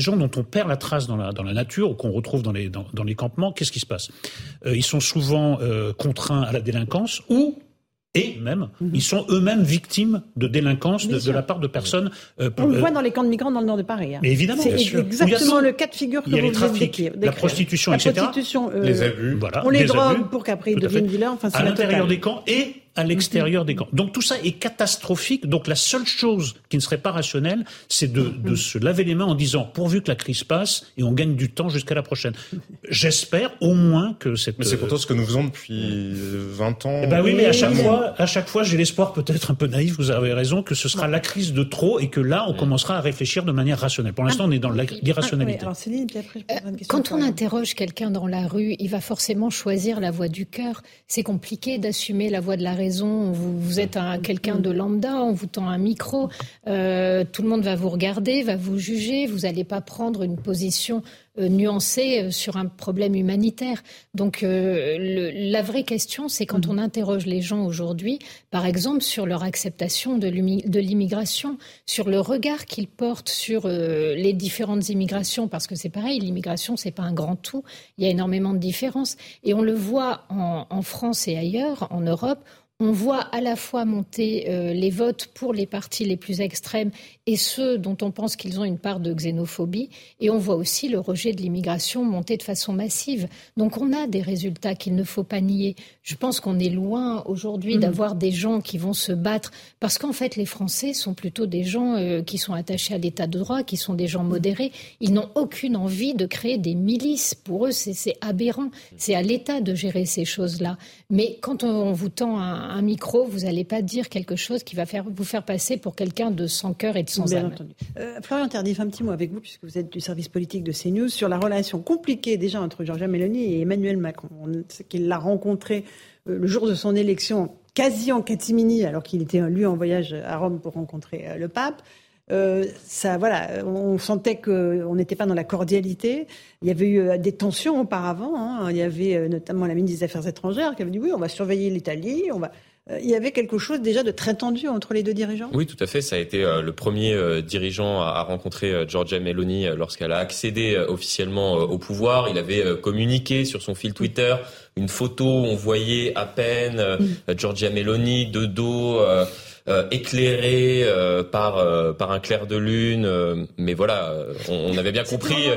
gens dont on perd la trace dans la, dans la nature ou qu'on retrouve dans les, dans, les campements, qu'est-ce qui se passe? Euh, Ils sont souvent euh, contraints à la délinquance ou et même, mhm. ils sont eux-mêmes victimes de délinquance de, la part de personnes. Euh, on le voit dans les camps de migrants dans le nord de Paris. Hein. Mais évidemment, c'est exactement le cas de figure que il y a vous les trafics, la prostitution, la etc. Prostitution, euh, les abus, voilà, on les drogue pour qu'après ils deviennent dealers. Enfin, à l'intérieur des camps et à l'extérieur des camps. Donc tout ça est catastrophique. Donc la seule chose qui ne serait pas rationnelle, c'est de, de, se laver les mains en disant pourvu que la crise passe et on gagne du temps jusqu'à la prochaine. J'espère au moins que cette. Mais c'est pourtant ce que nous faisons depuis 20 ans. Eh ben oui, mais à chaque fois, à chaque fois, j'ai l'espoir peut-être un peu naïf. Vous avez raison que ce sera la crise de trop et que là, on commencera à réfléchir de manière rationnelle. Pour l'instant, on est dans l'irrationalité. Quand on interroge quelqu'un dans la rue, il va forcément choisir la voie du cœur. C'est compliqué d'assumer la voie de la raison, vous, êtes quelqu'un de lambda, on vous tend un micro, euh, tout le monde va vous regarder, va vous juger, vous n'allez pas prendre une position nuancée euh, sur un problème humanitaire. Donc la vraie question, c'est quand on interroge les gens aujourd'hui, par exemple sur leur acceptation de l'immigration, sur le regard qu'ils portent sur les différentes immigrations, parce que c'est pareil, l'immigration, c'est pas un grand tout, il y a énormément de différences. Et on le voit en France et ailleurs, en Europe, on voit à la fois monter euh, les votes pour les partis les plus extrêmes et ceux dont on pense qu'ils ont une part de xénophobie, et on voit aussi le rejet de l'immigration monter de façon massive. Donc on a des résultats qu'il ne faut pas nier. Je pense qu'on est loin aujourd'hui mm. d'avoir des gens qui vont se battre, parce qu'en fait les Français sont plutôt des gens euh, qui sont attachés à l'état de droit, qui sont des gens modérés. Ils n'ont aucune envie de créer des milices. Pour eux, c'est aberrant. C'est à l'État de gérer ces choses-là. Mais quand on vous tend un un micro, vous n'allez pas dire quelque chose qui va faire, vous faire passer pour quelqu'un de sans cœur et de sans Bien âme. Entendu. Euh, Florian Tardif, un petit mot avec vous, puisque vous êtes du service politique de CNews, sur la relation compliquée déjà entre Georgia Meloni et Emmanuel Macron. Qu'il l'a rencontré euh, le jour de son élection quasi en catimini, alors qu'il était lui en voyage à Rome pour rencontrer euh, le pape. Euh, ça, voilà, on sentait qu'on n'était pas dans la cordialité. Il y avait eu des tensions auparavant. Hein. Il y avait notamment la ministre des Affaires étrangères qui avait dit oui, on va surveiller l'Italie, on va il y avait quelque chose déjà de très tendu entre les deux dirigeants? Oui, tout à fait. Ça a été euh, le premier euh, dirigeant à rencontrer Giorgia Meloni lorsqu'elle a accédé officiellement au pouvoir. Il avait communiqué sur son fil Twitter une photo où on voyait à peine mm. Giorgia Meloni de dos euh, éclairé euh, par euh, par un clair de lune. mais voilà, on, avait bien compris.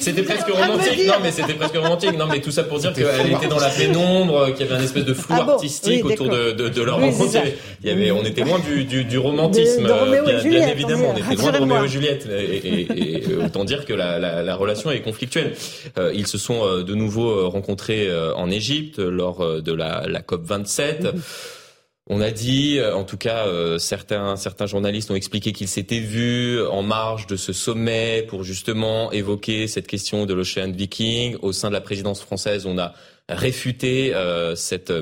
C'était presque romantique. Non, mais c'était presque romantique. Non, mais tout ça pour dire qu'elle était dans la pénombre, qu'il y avait un espèce de flou ah artistique autour de, de, de leur rencontre. Il y avait, on était loin du, du, du romantisme. bien, évidemment, on, était loin de Roméo et Juliette. Et, et, et, autant dire que la, la, la relation est conflictuelle. ils se sont de nouveau rencontrés en Égypte lors de la, la COP 27. On a dit, euh, en tout cas, euh, certains certains journalistes ont expliqué qu'ils s'étaient vus en marge de ce sommet pour justement évoquer cette question de l'Ocean Viking. Au sein de la présidence française, on a réfuté euh, cette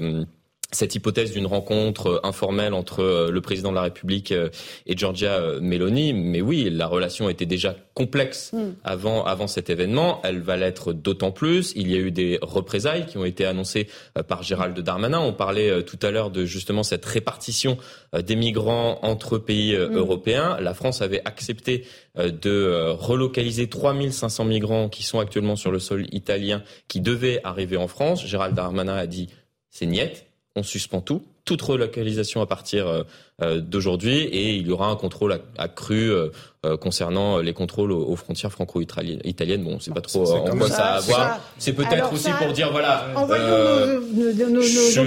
cette hypothèse d'une rencontre euh, informelle entre euh, le président de la République euh, et Giorgia Meloni. Mais oui, la relation était déjà complexe mm. avant, avant cet événement. Elle va l'être d'autant plus. Il y a eu des représailles qui ont été annoncées par Gérald Darmanin. On parlait tout à l'heure de justement cette répartition des migrants entre pays mm. européens. La France avait accepté de relocaliser 3500 migrants qui sont actuellement sur le sol italien qui devaient arriver en France. Gérald Darmanin a dit c'est niette on suspend tout, toute relocalisation à partir euh, d'aujourd'hui et il y aura un contrôle accru euh, euh, concernant les contrôles aux, frontières franco-italiennes. Bon, c'est pas trop en quoi ça, a à voir. C'est peut-être aussi pour dire voilà. Euh,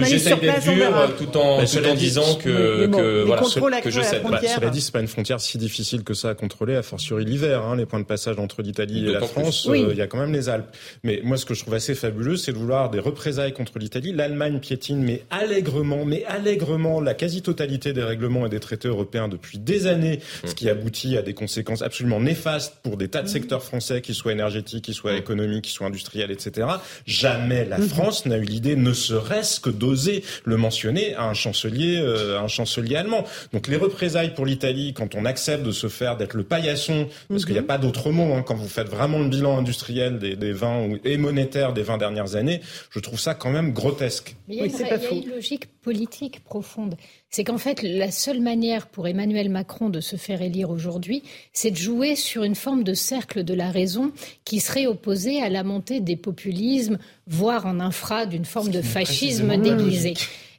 J'essaie d'être dur tout en, tout en disant que, que voilà que je sais. Cela dit, c'est pas une frontière si difficile que ça à contrôler, a fortiori l'hiver. Hein, les points de passage entre l'Italie et la France, il y a quand même les Alpes. Mais moi, ce que je trouve assez fabuleux, c'est de vouloir des représailles contre l'Italie. L'Allemagne piétine, mais allègrement, mais allègrement, la quasi-totalité des règlements et des traités européens depuis des années, ce qui aboutit à des conséquences absolument néfastes pour des tas de secteurs français, qu'ils soient énergétiques, qu'ils soient économiques, qu'ils soient industriels, etc. Jamais la France n'a eu l'idée, ne serait-ce que d'oser le mentionner à un chancelier, euh, un chancelier allemand. Donc les représailles pour l'Italie, quand on accepte de se faire d'être le paillasson, parce qu'il n'y a mhm. pas d'autre mot, hein, quand vous faites vraiment le bilan industriel des, des 20 et monétaire des 20 dernières années, je trouve ça quand même grotesque. Mais il y a, une, il y a une logique politique profonde c'est qu'en fait, la seule manière pour Emmanuel Macron de se faire élire aujourd'hui, c'est de jouer sur une forme de cercle de la raison qui serait opposé à la montée des populismes, voire en infra d'une forme de fascisme déguisé.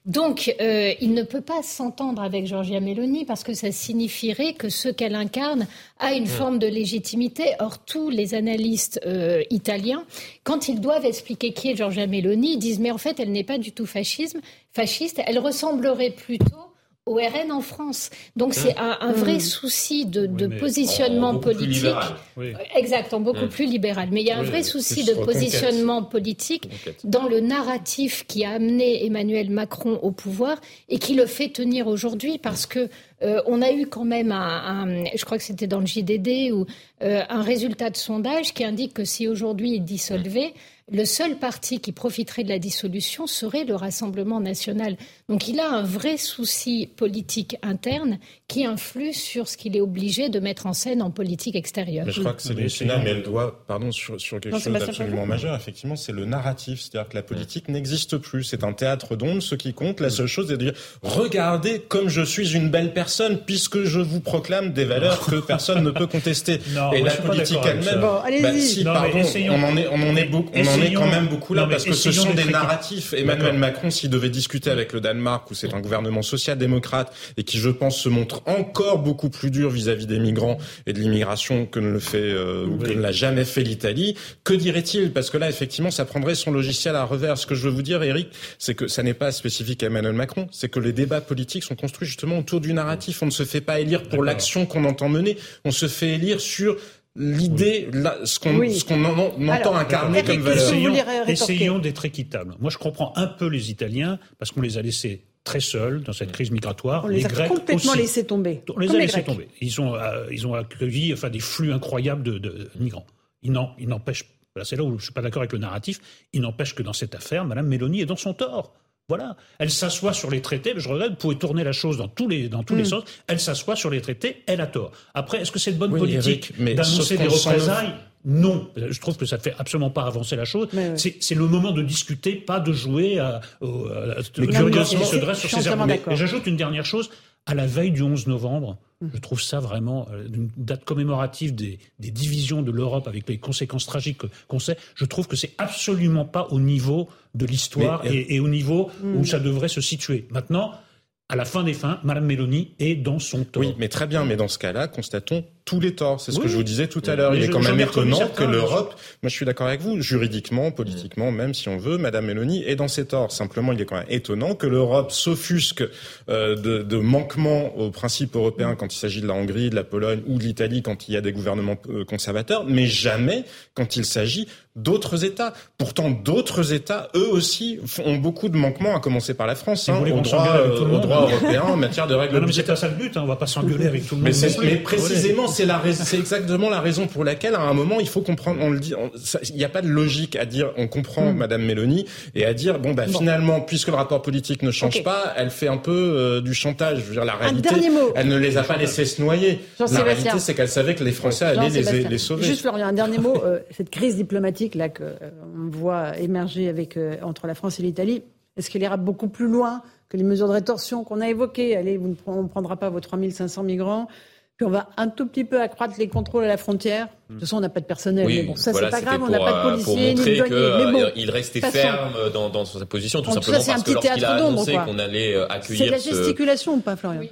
Donc, euh, il ne peut pas s'entendre avec Giorgia Meloni parce que ça signifierait que ce qu'elle incarne a une forme de légitimité. Or, tous les analystes euh, italiens, quand ils doivent expliquer qui est Giorgia Meloni, disent mais en fait, elle n'est pas du tout fascisme, fasciste. Elle ressemblerait plutôt au RN en France. Donc c'est un, vrai mmh. souci de, positionnement politique. Oui. Exact, beaucoup mmh. plus libéral. Mais il y a un vrai souci de positionnement politique dans le narratif qui a amené Emmanuel Macron au pouvoir et qui le fait tenir aujourd'hui parce que euh, on a eu quand même un, je crois que c'était dans le JDD ou euh, un résultat de sondage qui indique que si aujourd'hui il dissolvait le seul parti qui profiterait de la dissolution serait le Rassemblement national. Donc il a un vrai souci politique interne qui influe sur ce qu'il est obligé de mettre en scène en politique extérieure. Mais je crois que c'est Léchina, mais elle doit, pardon, sur, quelque chose d'absolument majeur. Effectivement, c'est le narratif, c'est-à-dire que la politique n'existe plus. C'est un théâtre d'ombre. Ce qui compte, la seule chose est de dire regardez comme je suis une belle personne, puisque je vous proclame des valeurs que personne ne peut contester. Et la politique elle-même, bah, si, pardon, on en est, on en est beaucoup, on est quand même beaucoup là parce que ce sont des narratifs. Emmanuel Macron, s'il devait discuter avec le Danemark, où c'est un gouvernement social-démocrate et qui, je pense, se montre encore beaucoup plus dur vis-à-vis des migrants et de l'immigration que ne le fait euh, ou que ne l'a jamais fait l'Italie, que dirait-il? Parce que là, effectivement, ça prendrait son logiciel à revers. Ce que je veux vous dire, Eric, c'est que ça n'est pas spécifique à Emmanuel Macron. C'est que les débats politiques sont construits justement autour du narratif. On ne se fait pas élire pour l'action qu'on entend mener. On se fait élire sur l'idée, ce qu'on entend incarner comme valeur. Essayons, d'être équitables. Moi, je comprends un peu les Italiens parce qu'on les a laissés très seuls dans cette crise migratoire. On les, a Grecs complètement laissés tomber. On les a laissés tomber. Ils ont, euh, ils ont accueilli enfin, des flux incroyables de, de migrants. Ils n'empêchent, c'est là où je ne suis pas d'accord avec le narratif, il n'empêche que dans cette affaire, Mme Mélanie est dans son tort. Voilà. Elle s'assoit sur les traités. Je regrette, vous pouvez tourner la chose dans tous les, dans tous les mm. sens. Elle s'assoit sur les traités. Elle a tort. Après, est-ce que c'est de bonne politique d'annoncer des représailles non. Je trouve que ça ne fait absolument pas avancer la chose. C'est le moment de discuter, pas de jouer à, à, à, se dresse sur ses armes. Et j'ajoute une dernière chose. À la veille du 11 novembre, mmh. je trouve ça vraiment euh, une date commémorative des, des divisions de l'Europe avec les conséquences tragiques qu'on sait. Je trouve que c'est absolument pas au niveau de l'histoire et, et, au niveau mmh. où ça devrait se situer. Maintenant, à la fin des fins, Madame Mélanie est dans son tort. Oui, mais très bien. Mais dans ce cas-là, constatons tous les torts. C'est ce que je vous disais tout à l'heure. Il est quand même étonnant que l'Europe, moi je suis d'accord avec vous, juridiquement, politiquement, même si on veut, Madame Mélanie est dans ses torts. Simplement, il est quand même étonnant que l'Europe s'offusque euh, de, de manquements aux principes européens quand il s'agit de la Hongrie, de la Pologne ou de l'Italie quand il y a des gouvernements euh, conservateurs, mais jamais quand il s'agit d'autres États. Pourtant, d'autres États, eux aussi, ont beaucoup de manquements, à commencer par la France, hein, au, droit, euh, au droit européen en matière de règles. Non, mais c'est pas ça le but. Hein, on va pas s'engueuler avec tout le monde. Mais, mais précisément, c'est la c'est exactement la raison pour laquelle à un moment il faut comprendre. On le dit, il n'y a pas de logique à dire on comprend mm. Madame Mélanie et à dire bon bah finalement puisque le rapport politique ne change pas, elle fait un peu euh, du chantage. Je veux dire la réalité, elle ne les a pas laissés se noyer. La réalité c'est qu'elle savait que les Français allaient les, les, sauver. Juste Florian, un dernier mot. Euh, cette crise diplomatique là que euh, on voit émerger avec entre la France et l'Italie, est-ce qu'elle ira beaucoup plus loin que les mesures de rétorsion qu'on a évoquées? Allez, vous ne prendra pas vos 3500 migrants puis on va un tout petit peu accroître les contrôles à la frontière. De toute façon, on n'a pas de personnel. mais bon, ça, c'est pas grave, on n'a pas de euh, policiers, ni de douaniers. Bon, il restait ferme dans, dans, sa position, tout simplement parce que lorsqu'il a annoncé qu'on allait euh, accueillir. C'est de la gesticulation ou pas, Florian oui.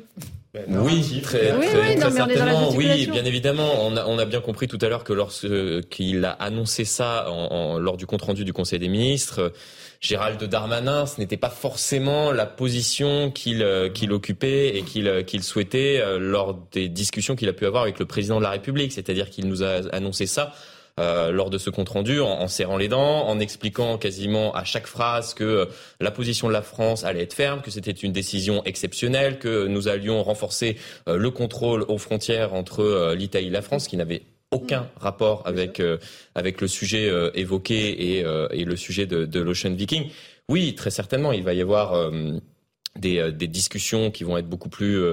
Oui, très, oui, très, oui, très certainement. Oui, bien évidemment. On a, on a bien compris tout à l'heure que lorsqu'il a annoncé ça en, en, lors du compte rendu du Conseil des ministres, Gérald Darmanin, ce n'était pas forcément la position qu'il euh, qu'il occupait et qu'il euh, qu'il souhaitait euh, lors des discussions qu'il a pu avoir avec le président de la République. C'est-à-dire qu'il nous a annoncé ça euh, lors de ce compte rendu en, en, serrant les dents, en expliquant quasiment à chaque phrase que la position de la France allait être ferme, que c'était une décision exceptionnelle, que nous allions renforcer le contrôle aux frontières entre l'Italie et la France, qui n'avait aucun mm. rapport avec euh, avec le sujet euh, évoqué et, euh, et, le sujet de, de l'Ocean Viking. Oui, très certainement, il va y avoir des, des, discussions qui vont être beaucoup plus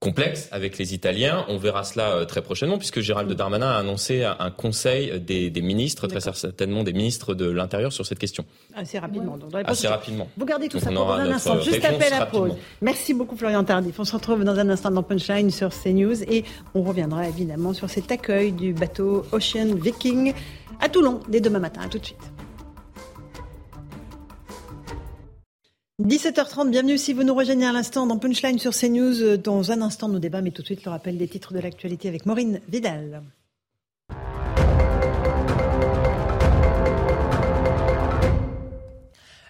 complexe avec les Italiens. On verra cela euh, très prochainement puisque Gérald Darmanin a annoncé un conseil des, des ministres, très certainement des ministres de l'Intérieur sur cette question. Assez rapidement. Donc, Assez rapidement. Vous gardez tout ça pour un instant. Juste après la pause. Merci beaucoup Florian Tardif. On se retrouve dans un instant dans Punchline sur CNews et on reviendra évidemment sur cet accueil du bateau Ocean Viking à Toulon dès demain matin. À tout de suite. 17h30, bienvenue si vous nous rejoignez à l'instant dans Punchline sur CNews. Dans un instant, nos débats, mais tout de suite le rappel des titres de l'actualité avec Maureen Vidal.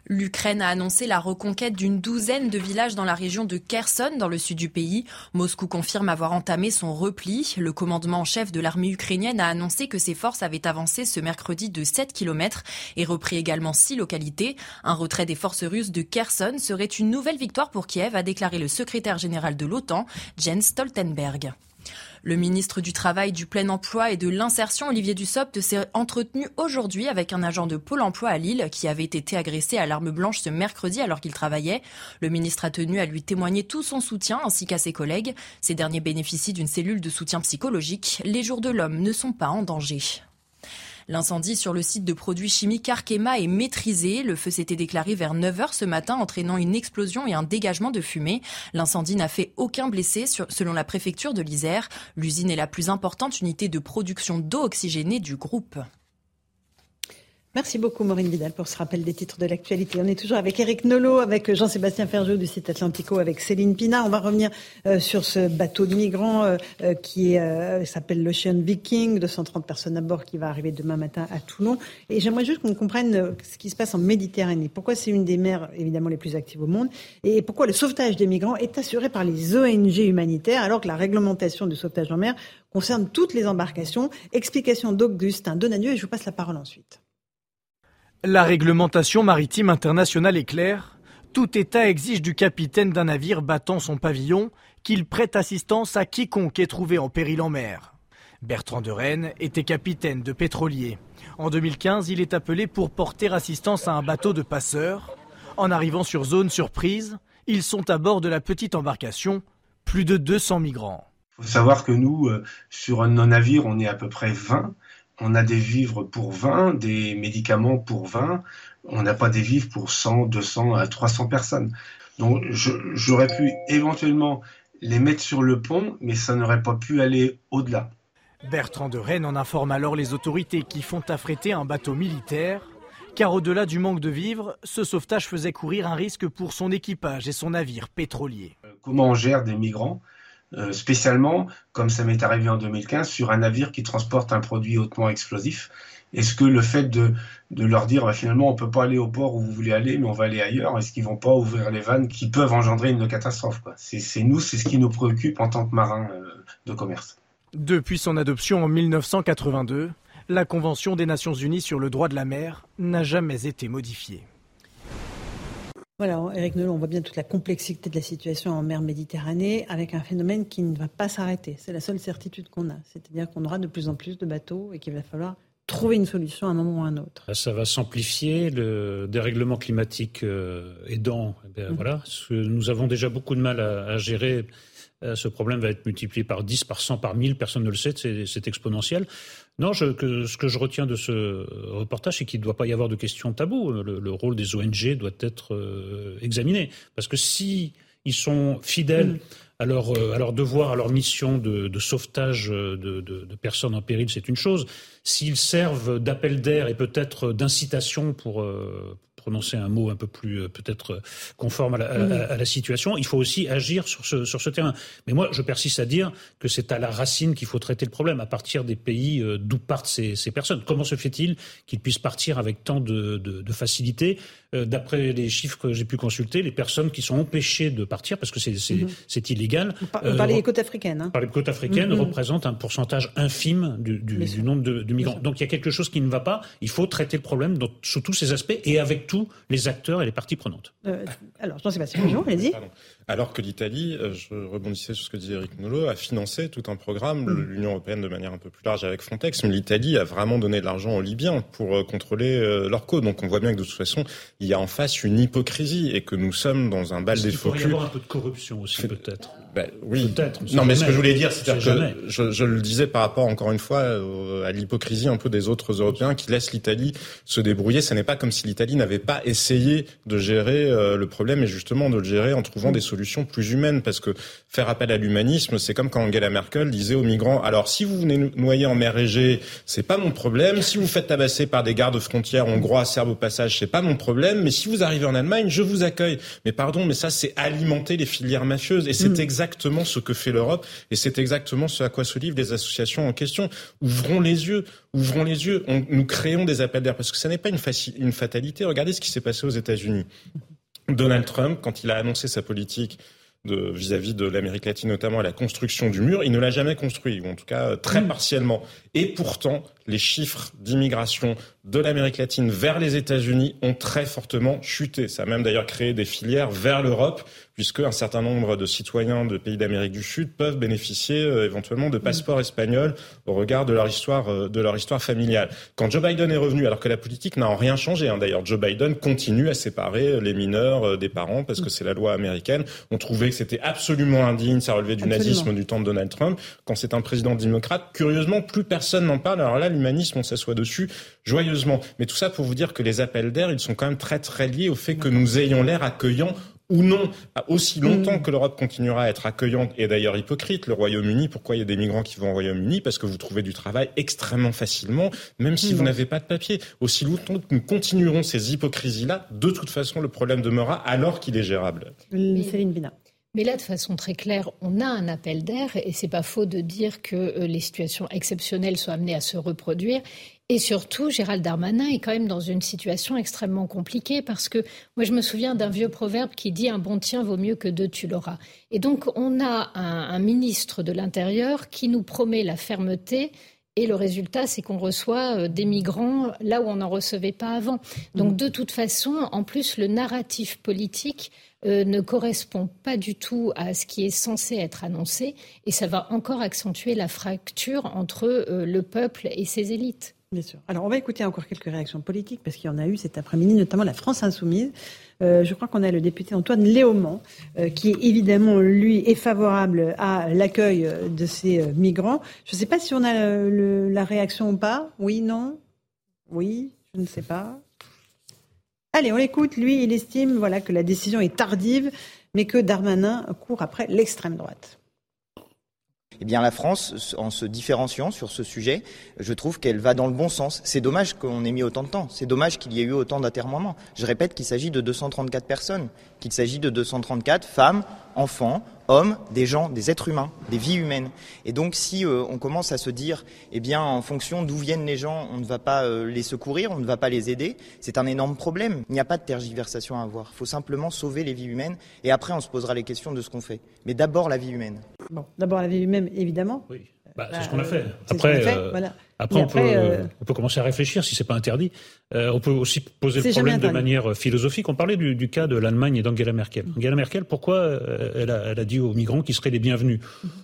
L'Ukraine a annoncé la reconquête d'une douzaine de villages dans la région de Kherson, dans le sud du pays. Moscou confirme avoir entamé son repli. Le commandement en chef de l'armée ukrainienne a annoncé que ses forces avaient avancé ce mercredi de 7 km et repris également six localités. Un retrait des forces russes de Kherson serait une nouvelle victoire pour Kiev, a déclaré le secrétaire général de l'OTAN, Jens Stoltenberg. Le ministre du Travail, du Plein Emploi et de l'Insertion, Olivier Dussopt, s'est entretenu aujourd'hui avec un agent de Pôle Emploi à Lille qui avait été agressé à l'arme blanche ce mercredi alors qu'il travaillait. Le ministre a tenu à lui témoigner tout son soutien ainsi qu'à ses collègues. Ces derniers bénéficient d'une cellule de soutien psychologique. Les jours de l'homme ne sont pas en danger. L'incendie sur le site de produits chimiques Arkema est maîtrisé. Le feu s'était déclaré vers 9h ce matin, entraînant une explosion et un dégagement de fumée. L'incendie n'a fait aucun blessé, selon la préfecture de l'Isère. L'usine est la plus importante unité de production d'eau oxygénée du groupe. Merci beaucoup Maureen Vidal pour ce rappel des titres de l'actualité. On est toujours avec Eric Nolot, avec Jean-Sébastien Ferjou du site Atlantico, avec Céline Pina. On va revenir euh, sur ce bateau de migrants euh, euh, qui s'appelle l'Ocean Viking, 230 personnes à bord qui va arriver demain matin à Toulon. Et j'aimerais juste qu'on comprenne ce qui se passe en Méditerranée. Pourquoi c'est une des mers évidemment les plus actives au monde? Et pourquoi le sauvetage des migrants est assuré par les ONG humanitaires alors que la réglementation du sauvetage en mer concerne toutes les embarcations? Explication d'Augustin Donadieu et je vous passe la parole ensuite. La réglementation maritime internationale est claire. Tout État exige du capitaine d'un navire battant son pavillon qu'il prête assistance à quiconque est trouvé en péril en mer. Bertrand de Rennes était capitaine de pétrolier. En 2015, il est appelé pour porter assistance à un bateau de passeurs. En arrivant sur zone surprise, ils sont à bord de la petite embarcation, plus de 200 migrants. Il faut savoir que nous, euh, sur nos navires, on est à peu près 20 on a des vivres pour 20, des médicaments pour 20, on n'a pas des vivres pour 100, 200 à 300 personnes. Donc j'aurais pu éventuellement les mettre sur le pont, mais ça n'aurait pas pu aller au-delà. Bertrand de Rennes en informe alors les autorités qui font affréter un bateau militaire, car au-delà du manque de vivres, ce sauvetage faisait courir un risque pour son équipage et son navire pétrolier. Comment on gère des migrants? Euh, spécialement, comme ça m'est arrivé en 2015, sur un navire qui transporte un produit hautement explosif. Est-ce que le fait de, leur dire bah, finalement on peut pas aller au port où vous voulez aller, mais on va aller ailleurs, est-ce qu'ils vont pas ouvrir les vannes qui peuvent engendrer une catastrophe C'est nous, c'est ce qui nous préoccupe en tant que marins euh, de commerce. Depuis son adoption en 1982, la Convention des Nations Unies sur le droit de la mer n'a jamais été modifiée. Voilà, Eric Nelon, on voit bien toute la complexité de la situation en mer Méditerranée avec un phénomène qui ne va pas s'arrêter. C'est la seule certitude qu'on a. C'est-à-dire qu'on aura de plus en plus de bateaux et qu'il va falloir trouver une solution à un moment ou à un autre. Ça va s'amplifier, le dérèglement climatique euh, aidant. Eh mmh. voilà, nous avons déjà beaucoup de mal à, gérer. Euh, ce problème va être multiplié par 10, par 100, par 1000, personne ne le sait, c'est exponentiel. Non, ce que je retiens de ce reportage, c'est qu'il ne doit pas y avoir de questions tabou. Le, rôle des ONG doit être euh, examiné. Parce que si ils sont fidèles mm. à, leur, euh, à, leur, devoir, à leur mission de, sauvetage de, de, personnes en péril, c'est une chose. S'ils servent d'appel d'air et peut-être d'incitation pour, euh, prononcer un mot un peu plus euh, peut-être euh, conforme à la, situation, il faut aussi agir sur ce, sur ce terrain. Mais moi, je persiste à dire que c'est à la racine qu'il faut traiter le problème, à partir des pays euh, d'où partent ces, ces, personnes. Comment se fait-il qu'ils puissent partir avec tant de, de, de facilité? D'après les chiffres que j'ai pu consulter, les personnes qui sont empêchées de partir, parce que c'est mm illégal... Par, les côtes africaines. Hein. Par les côtes africaines, mhm. représentent un pourcentage infime du, du, du nombre de, migrants. Donc il y a quelque chose qui ne va pas. Il faut traiter le problème sous tous ses aspects et avec tout les acteurs et les parties prenantes. Euh, alors, Jean-Sébastien bonjour, allez-y. Alors que l'Italie, euh, je rebondissais sur ce que disait Eric Nolot, a financé tout un programme, mm. l'Union européenne de manière un peu plus large avec Frontex, mais l'Italie a vraiment donné de l'argent aux Libyens pour euh, contrôler leur code. Donc on voit bien que de toute façon, il y a en face une hypocrisie et que nous sommes dans un bal des faux Il y avoir un peu de corruption aussi, peut-être? Ben, oui. Peut-être. Non, mais ce que je voulais dire, c'est que je, je, le disais par rapport, encore une fois, à l'hypocrisie un peu des autres Européens qui laissent l'Italie se débrouiller. Ce n'est pas comme si l'Italie n'avait pas essayé de gérer euh, le problème et justement de le gérer en trouvant des solutions plus humaines. Parce que faire appel à l'humanisme, c'est comme quand Angela Merkel disait aux migrants alors si vous venez noyer en mer Égée, c'est pas mon problème. Si vous faites tabasser par des gardes frontières hongrois, serbes au passage, c'est pas mon problème. Mais si vous arrivez en Allemagne, je vous accueille. Mais pardon, mais ça c'est alimenter les filières mafieuses et c'est mm. exactement exactement ce que fait l'Europe et c'est exactement ce à quoi se livrent les associations en question. Ouvrons les yeux, ouvrons les yeux. nous créons des appels d'air parce que ce n'est pas une, une fatalité. Regardez ce qui s'est passé aux États-Unis. Donald Trump, quand il a annoncé sa politique vis-à-vis de, l'Amérique latine, notamment à la construction du mur, il ne l'a jamais construit, ou en tout cas très mm. partiellement. Et pourtant, les chiffres d'immigration de l'Amérique latine vers les États-Unis ont très fortement chuté. Ça a même d'ailleurs créé des filières vers l'Europe puisque un certain nombre de citoyens de pays d'Amérique du Sud peuvent bénéficier euh, éventuellement de passeports espagnols au regard de leur histoire euh, de leur histoire familiale. Quand Joe Biden est revenu, alors que la politique n'a en rien changé, hein, d'ailleurs Joe Biden continue à séparer euh, les mineurs des parents parce que c'est la loi américaine. On trouvait que c'était absolument indigne, ça relevait du nazisme du temps de Donald Trump. Quand c'est un président démocrate, curieusement, plus personne n'en parle. Alors là, l'humanisme, on s'assoit dessus joyeusement. Mais tout ça pour vous dire que les appels d'air, ils sont quand même très très liés au fait que nous ayons l'air accueillant ou non, aussi longtemps mm. que l'Europe continuera à être accueillante et d'ailleurs hypocrite, le Royaume-Uni, pourquoi il y a des migrants qui vont au Royaume-Uni? Parce que vous trouvez du travail extrêmement facilement, même si vous mm. n'avez pas de papier. Aussi longtemps que nous continuerons ces hypocrisies-là, de toute façon, le problème demeurera alors qu'il est gérable. Céline Bina. Mais là, de façon très claire, on a un appel d'air et c'est pas faux de dire que euh, les situations exceptionnelles sont amenées à se reproduire. Et surtout, Gérald Darmanin est quand même dans une situation extrêmement compliquée parce que moi, je me souviens d'un vieux proverbe qui dit un bon tien vaut mieux que deux tu l'auras. Et donc, on a un, ministre de l'Intérieur qui nous promet la fermeté et le résultat, c'est qu'on reçoit euh, des migrants là où on n'en recevait pas avant. Donc, mmh. de toute façon, en plus, le narratif politique euh, ne correspond pas du tout à ce qui est censé être annoncé et ça va encore accentuer la fracture entre euh, le peuple et ses élites. Bien sûr. Alors, on va écouter encore quelques réactions politiques, parce qu'il y en a eu cet après-midi, notamment la France Insoumise. Euh, je crois qu'on a le député Antoine Léaumont, qui évidemment, lui, est favorable à l'accueil de ces migrants. Je ne sais pas si on a la réaction ou pas. Oui, non Oui, je ne sais pas. Allez, on l'écoute. Lui, il estime voilà, que la décision est tardive, mais que Darmanin court après l'extrême droite. Eh bien, la France, en se différenciant sur ce sujet, je trouve qu'elle va dans le bon sens. C'est dommage qu'on ait mis autant de temps. C'est dommage qu'il y ait eu autant d'atermoiements. Je répète qu'il s'agit de 234 personnes, qu'il s'agit de 234 femmes, enfants, hommes, des gens, des êtres humains, des vies humaines. Et donc si euh, on commence à se dire, eh bien en fonction d'où viennent les gens, on ne va pas euh, les secourir, on ne va pas les aider, c'est un énorme problème. Il n'y a pas de tergiversation à avoir. Il faut simplement sauver les vies humaines et après on se posera les questions de ce qu'on fait. Mais d'abord la vie humaine. Bon, d'abord la vie humaine, évidemment. Oui. Bah, c'est ce qu'on a fait. Après, voilà. Après, on, peut, euh, on, peut, commencer à réfléchir si c'est pas interdit. Euh, on peut aussi poser le problème de manière philosophique. On parlait du, du cas de l'Allemagne et d'Angela Merkel. Angela Merkel, pourquoi euh, elle a, elle a, dit aux migrants qu'ils seraient les bienvenus?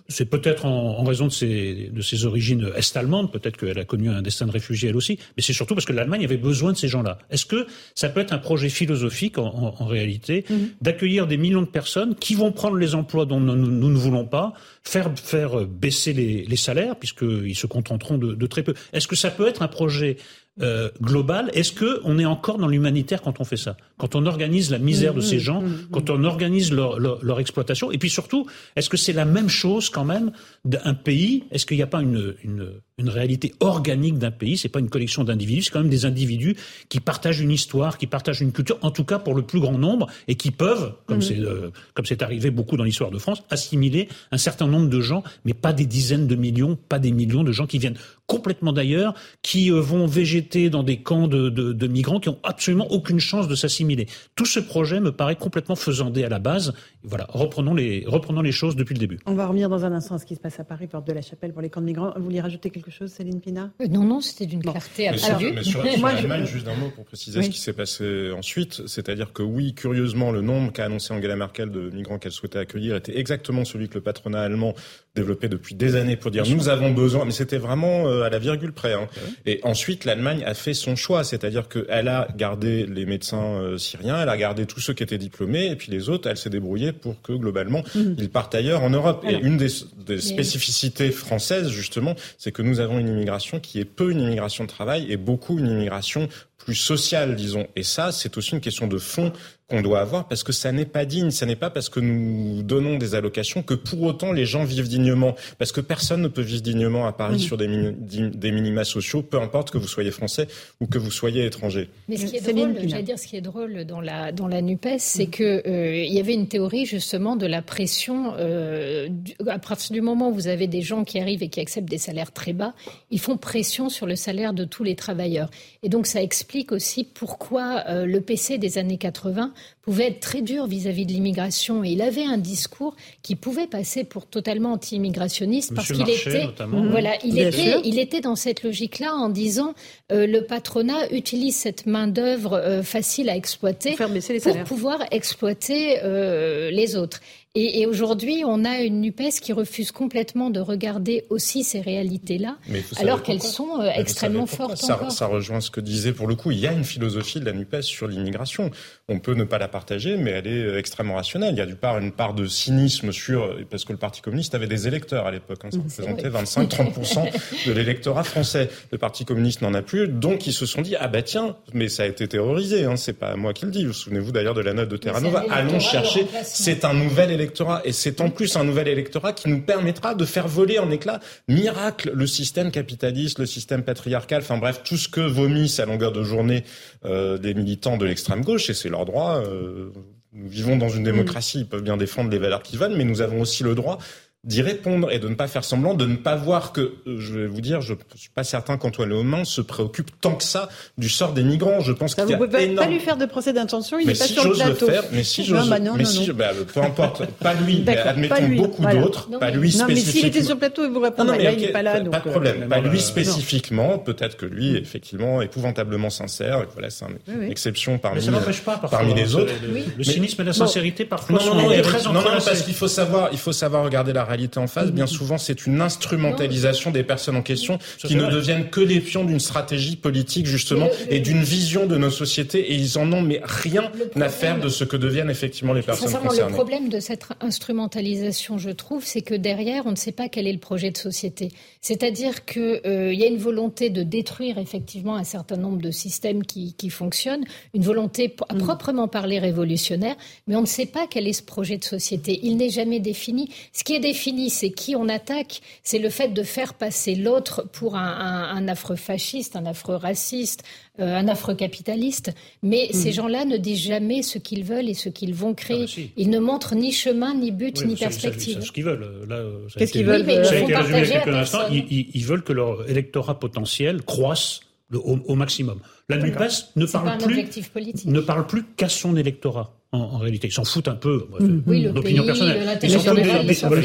C'est peut-être en, en, raison de ses, de ses origines est-allemandes, peut-être qu'elle a connu un destin de réfugié elle aussi, mais c'est surtout parce que l'Allemagne avait besoin de ces gens-là. Est-ce que ça peut être un projet philosophique en, en réalité mm-hmm. d'accueillir des millions de personnes qui vont prendre les emplois dont nous, nous ne voulons pas, faire, faire baisser les, les salaires, puisqu'ils se contenteront de, de très est-ce que ça peut être un projet euh, global? Est-ce que on est encore dans l'humanitaire quand on fait ça? Quand on organise la misère de ces mmh, gens, mmh, mmh. quand on organise leur, leur, exploitation. Et puis surtout, est-ce que c'est la même chose quand même d'un pays? Est-ce qu'il n'y a pas une, une, une réalité organique d'un pays C'est pas une collection d'individus, c'est quand même des individus qui partagent une histoire, qui partagent une culture, en tout cas pour le plus grand nombre, et qui peuvent, comme c'est euh, comme c'est arrivé beaucoup dans l'histoire de France, assimiler un certain nombre de gens, mais pas des dizaines de millions, pas des millions de gens qui viennent complètement d'ailleurs, qui euh, vont végéter dans des camps de, de, de, migrants qui ont absolument aucune chance de s'assimiler. Tout ce projet me paraît complètement faisandé à la base. Voilà, reprenons les, reprenons les choses depuis le début. On va revenir dans un instant à ce qui se passe à Paris, porte de la Chapelle, pour les camps de migrants. Vous voulez rajouter quelque chose, Céline Pina euh, Non, non, c'était d'une clarté absolue. Mais sur, sur, l'Allemagne, juste un mot pour préciser ce qui s'est passé ensuite. C'est-à-dire que oui, curieusement, le nombre qu'a annoncé Angela Merkel de migrants qu'elle souhaitait accueillir était exactement celui que le patronat allemand développait depuis des années pour dire nous avons besoin, mais c'était vraiment euh, à la virgule près. Hein. Et ensuite, l'Allemagne a fait son choix, c'est-à-dire qu'elle a gardé les médecins euh, syriens, elle a gardé tous ceux qui étaient diplômés, et puis les autres, elle s'est débrouillée pour que globalement mhm. ils partent ailleurs en Europe. Et une des, des spécificités françaises, justement, c'est que nous avons une immigration qui est peu une immigration de travail et beaucoup une immigration plus sociale, disons. Et ça, c'est aussi une question de fond qu'on doit avoir parce que ça n'est pas digne. Ça n'est pas parce que nous donnons des allocations que pour autant les gens vivent dignement. Parce que personne ne peut vivre dignement à Paris sur des, des, minima sociaux, peu importe que vous soyez français ou que vous soyez étranger. Mais ce qui est drôle, j'allais dire, ce qui est drôle dans la dans la Nupes, c'est que euh, il y avait une théorie justement de la pression. Euh, à partir du moment où vous avez des gens qui arrivent et qui acceptent des salaires très bas, ils font pression sur le salaire de tous les travailleurs. Et donc ça explique aussi pourquoi euh, le PC des années 80 pouvait être très dur vis-à-vis de l'immigration. Et il avait un discours qui pouvait passer pour totalement anti-immigrationniste parce qu'il était voilà il était il était dans cette logique là en disant euh, le patronat utilise cette main d'œuvre euh, facile à exploiter pour, pouvoir exploiter euh, les autres et, et aujourd'hui, on a une NUPES qui refuse complètement de regarder aussi ces réalités-là, alors qu'elles sont euh, extrêmement fortes ça, encore. Ça rejoint ce que disait pour le coup, il y a une philosophie de la NUPES sur l'immigration. On peut ne pas la partager, mais elle est euh, extrêmement rationnelle. Il y a du part une part de cynisme sur, parce que le Parti communiste avait des électeurs à l'époque, hein, ça représentait 25-30% de l'électorat français. Le Parti communiste n'en a plus, donc ils se sont dit, ah bah tiens, mais ça a été terrorisé, hein, c'est pas moi qui le dis. Vous souvenez-vous d'ailleurs de la note de Terranova. Allons chercher, c'est un nouvel électorat et c'est en plus un nouvel électorat qui nous permettra de faire voler en éclats, miracle, le système capitaliste, le système patriarcal, enfin bref, tout ce que vomissent à longueur de journée euh, des militants de l'extrême gauche, et c'est leur droit. Euh, nous vivons dans une démocratie, ils peuvent bien défendre les valeurs qu'ils veulent, mais nous avons aussi le droit d'y répondre et de ne pas faire semblant, de ne pas voir que, euh, je vais vous dire, je suis pas certain qu'Antoine Léaumont se préoccupe tant que ça du sort des migrants. Je pense qu'il y a Vous pouvez pas lui faire de procès d'intention, il mais n'est pas si sur le plateau. Le faire, mais si j'ose, bah mais si, bah, peu importe, pas lui, mais admettons beaucoup d'autres, pas lui spécifiquement. Non, mais s'il était sur le plateau, il vous répondrait. Non, non, mais il n'est pas là. Pas, de problème. Pas lui spécifiquement, peut-être que lui, effectivement, épouvantablement sincère, voilà, c'est une exception parmi, parmi hein, les autres. Le cynisme et la sincérité, parfois, sont très Non, non, parce qu'il faut savoir, il faut savoir regarder la réalité en face. Bien souvent, c'est une instrumentalisation des personnes en question qui ne deviennent que les pions d'une stratégie politique, justement, et d'une vision de nos sociétés. Et ils en ont mais rien à faire de ce que deviennent effectivement les personnes concernées. Le problème de cette instrumentalisation, je trouve, c'est que derrière, on ne sait pas quel est le projet de société. C'est-à-dire qu'il euh, y a une volonté de détruire effectivement un certain nombre de systèmes qui, qui fonctionnent, une volonté à mm. proprement parler révolutionnaire, mais on ne sait pas quel est ce projet de société. Il n'est jamais défini. Ce qui est défini, c'est qui on attaque, c'est le fait de faire passer l'autre pour un, un, un affreux fasciste, un affreux raciste, euh, un affreux capitaliste. Mais ces gens-là ne disent jamais ce qu'ils veulent et ce qu'ils vont créer. Ah bah Ils ne montrent ni chemin, ni but, ni perspective. C'est ce qu'ils veulent. Qu'est-ce qu'ils veulent ils, ils, veulent que leur électorat potentiel croisse au, maximum. La NUPES ne parle plus, ne parle plus qu'à son électorat en, réalité. Ils s'en foutent un peu mmh. d'opinion personnelle. Ils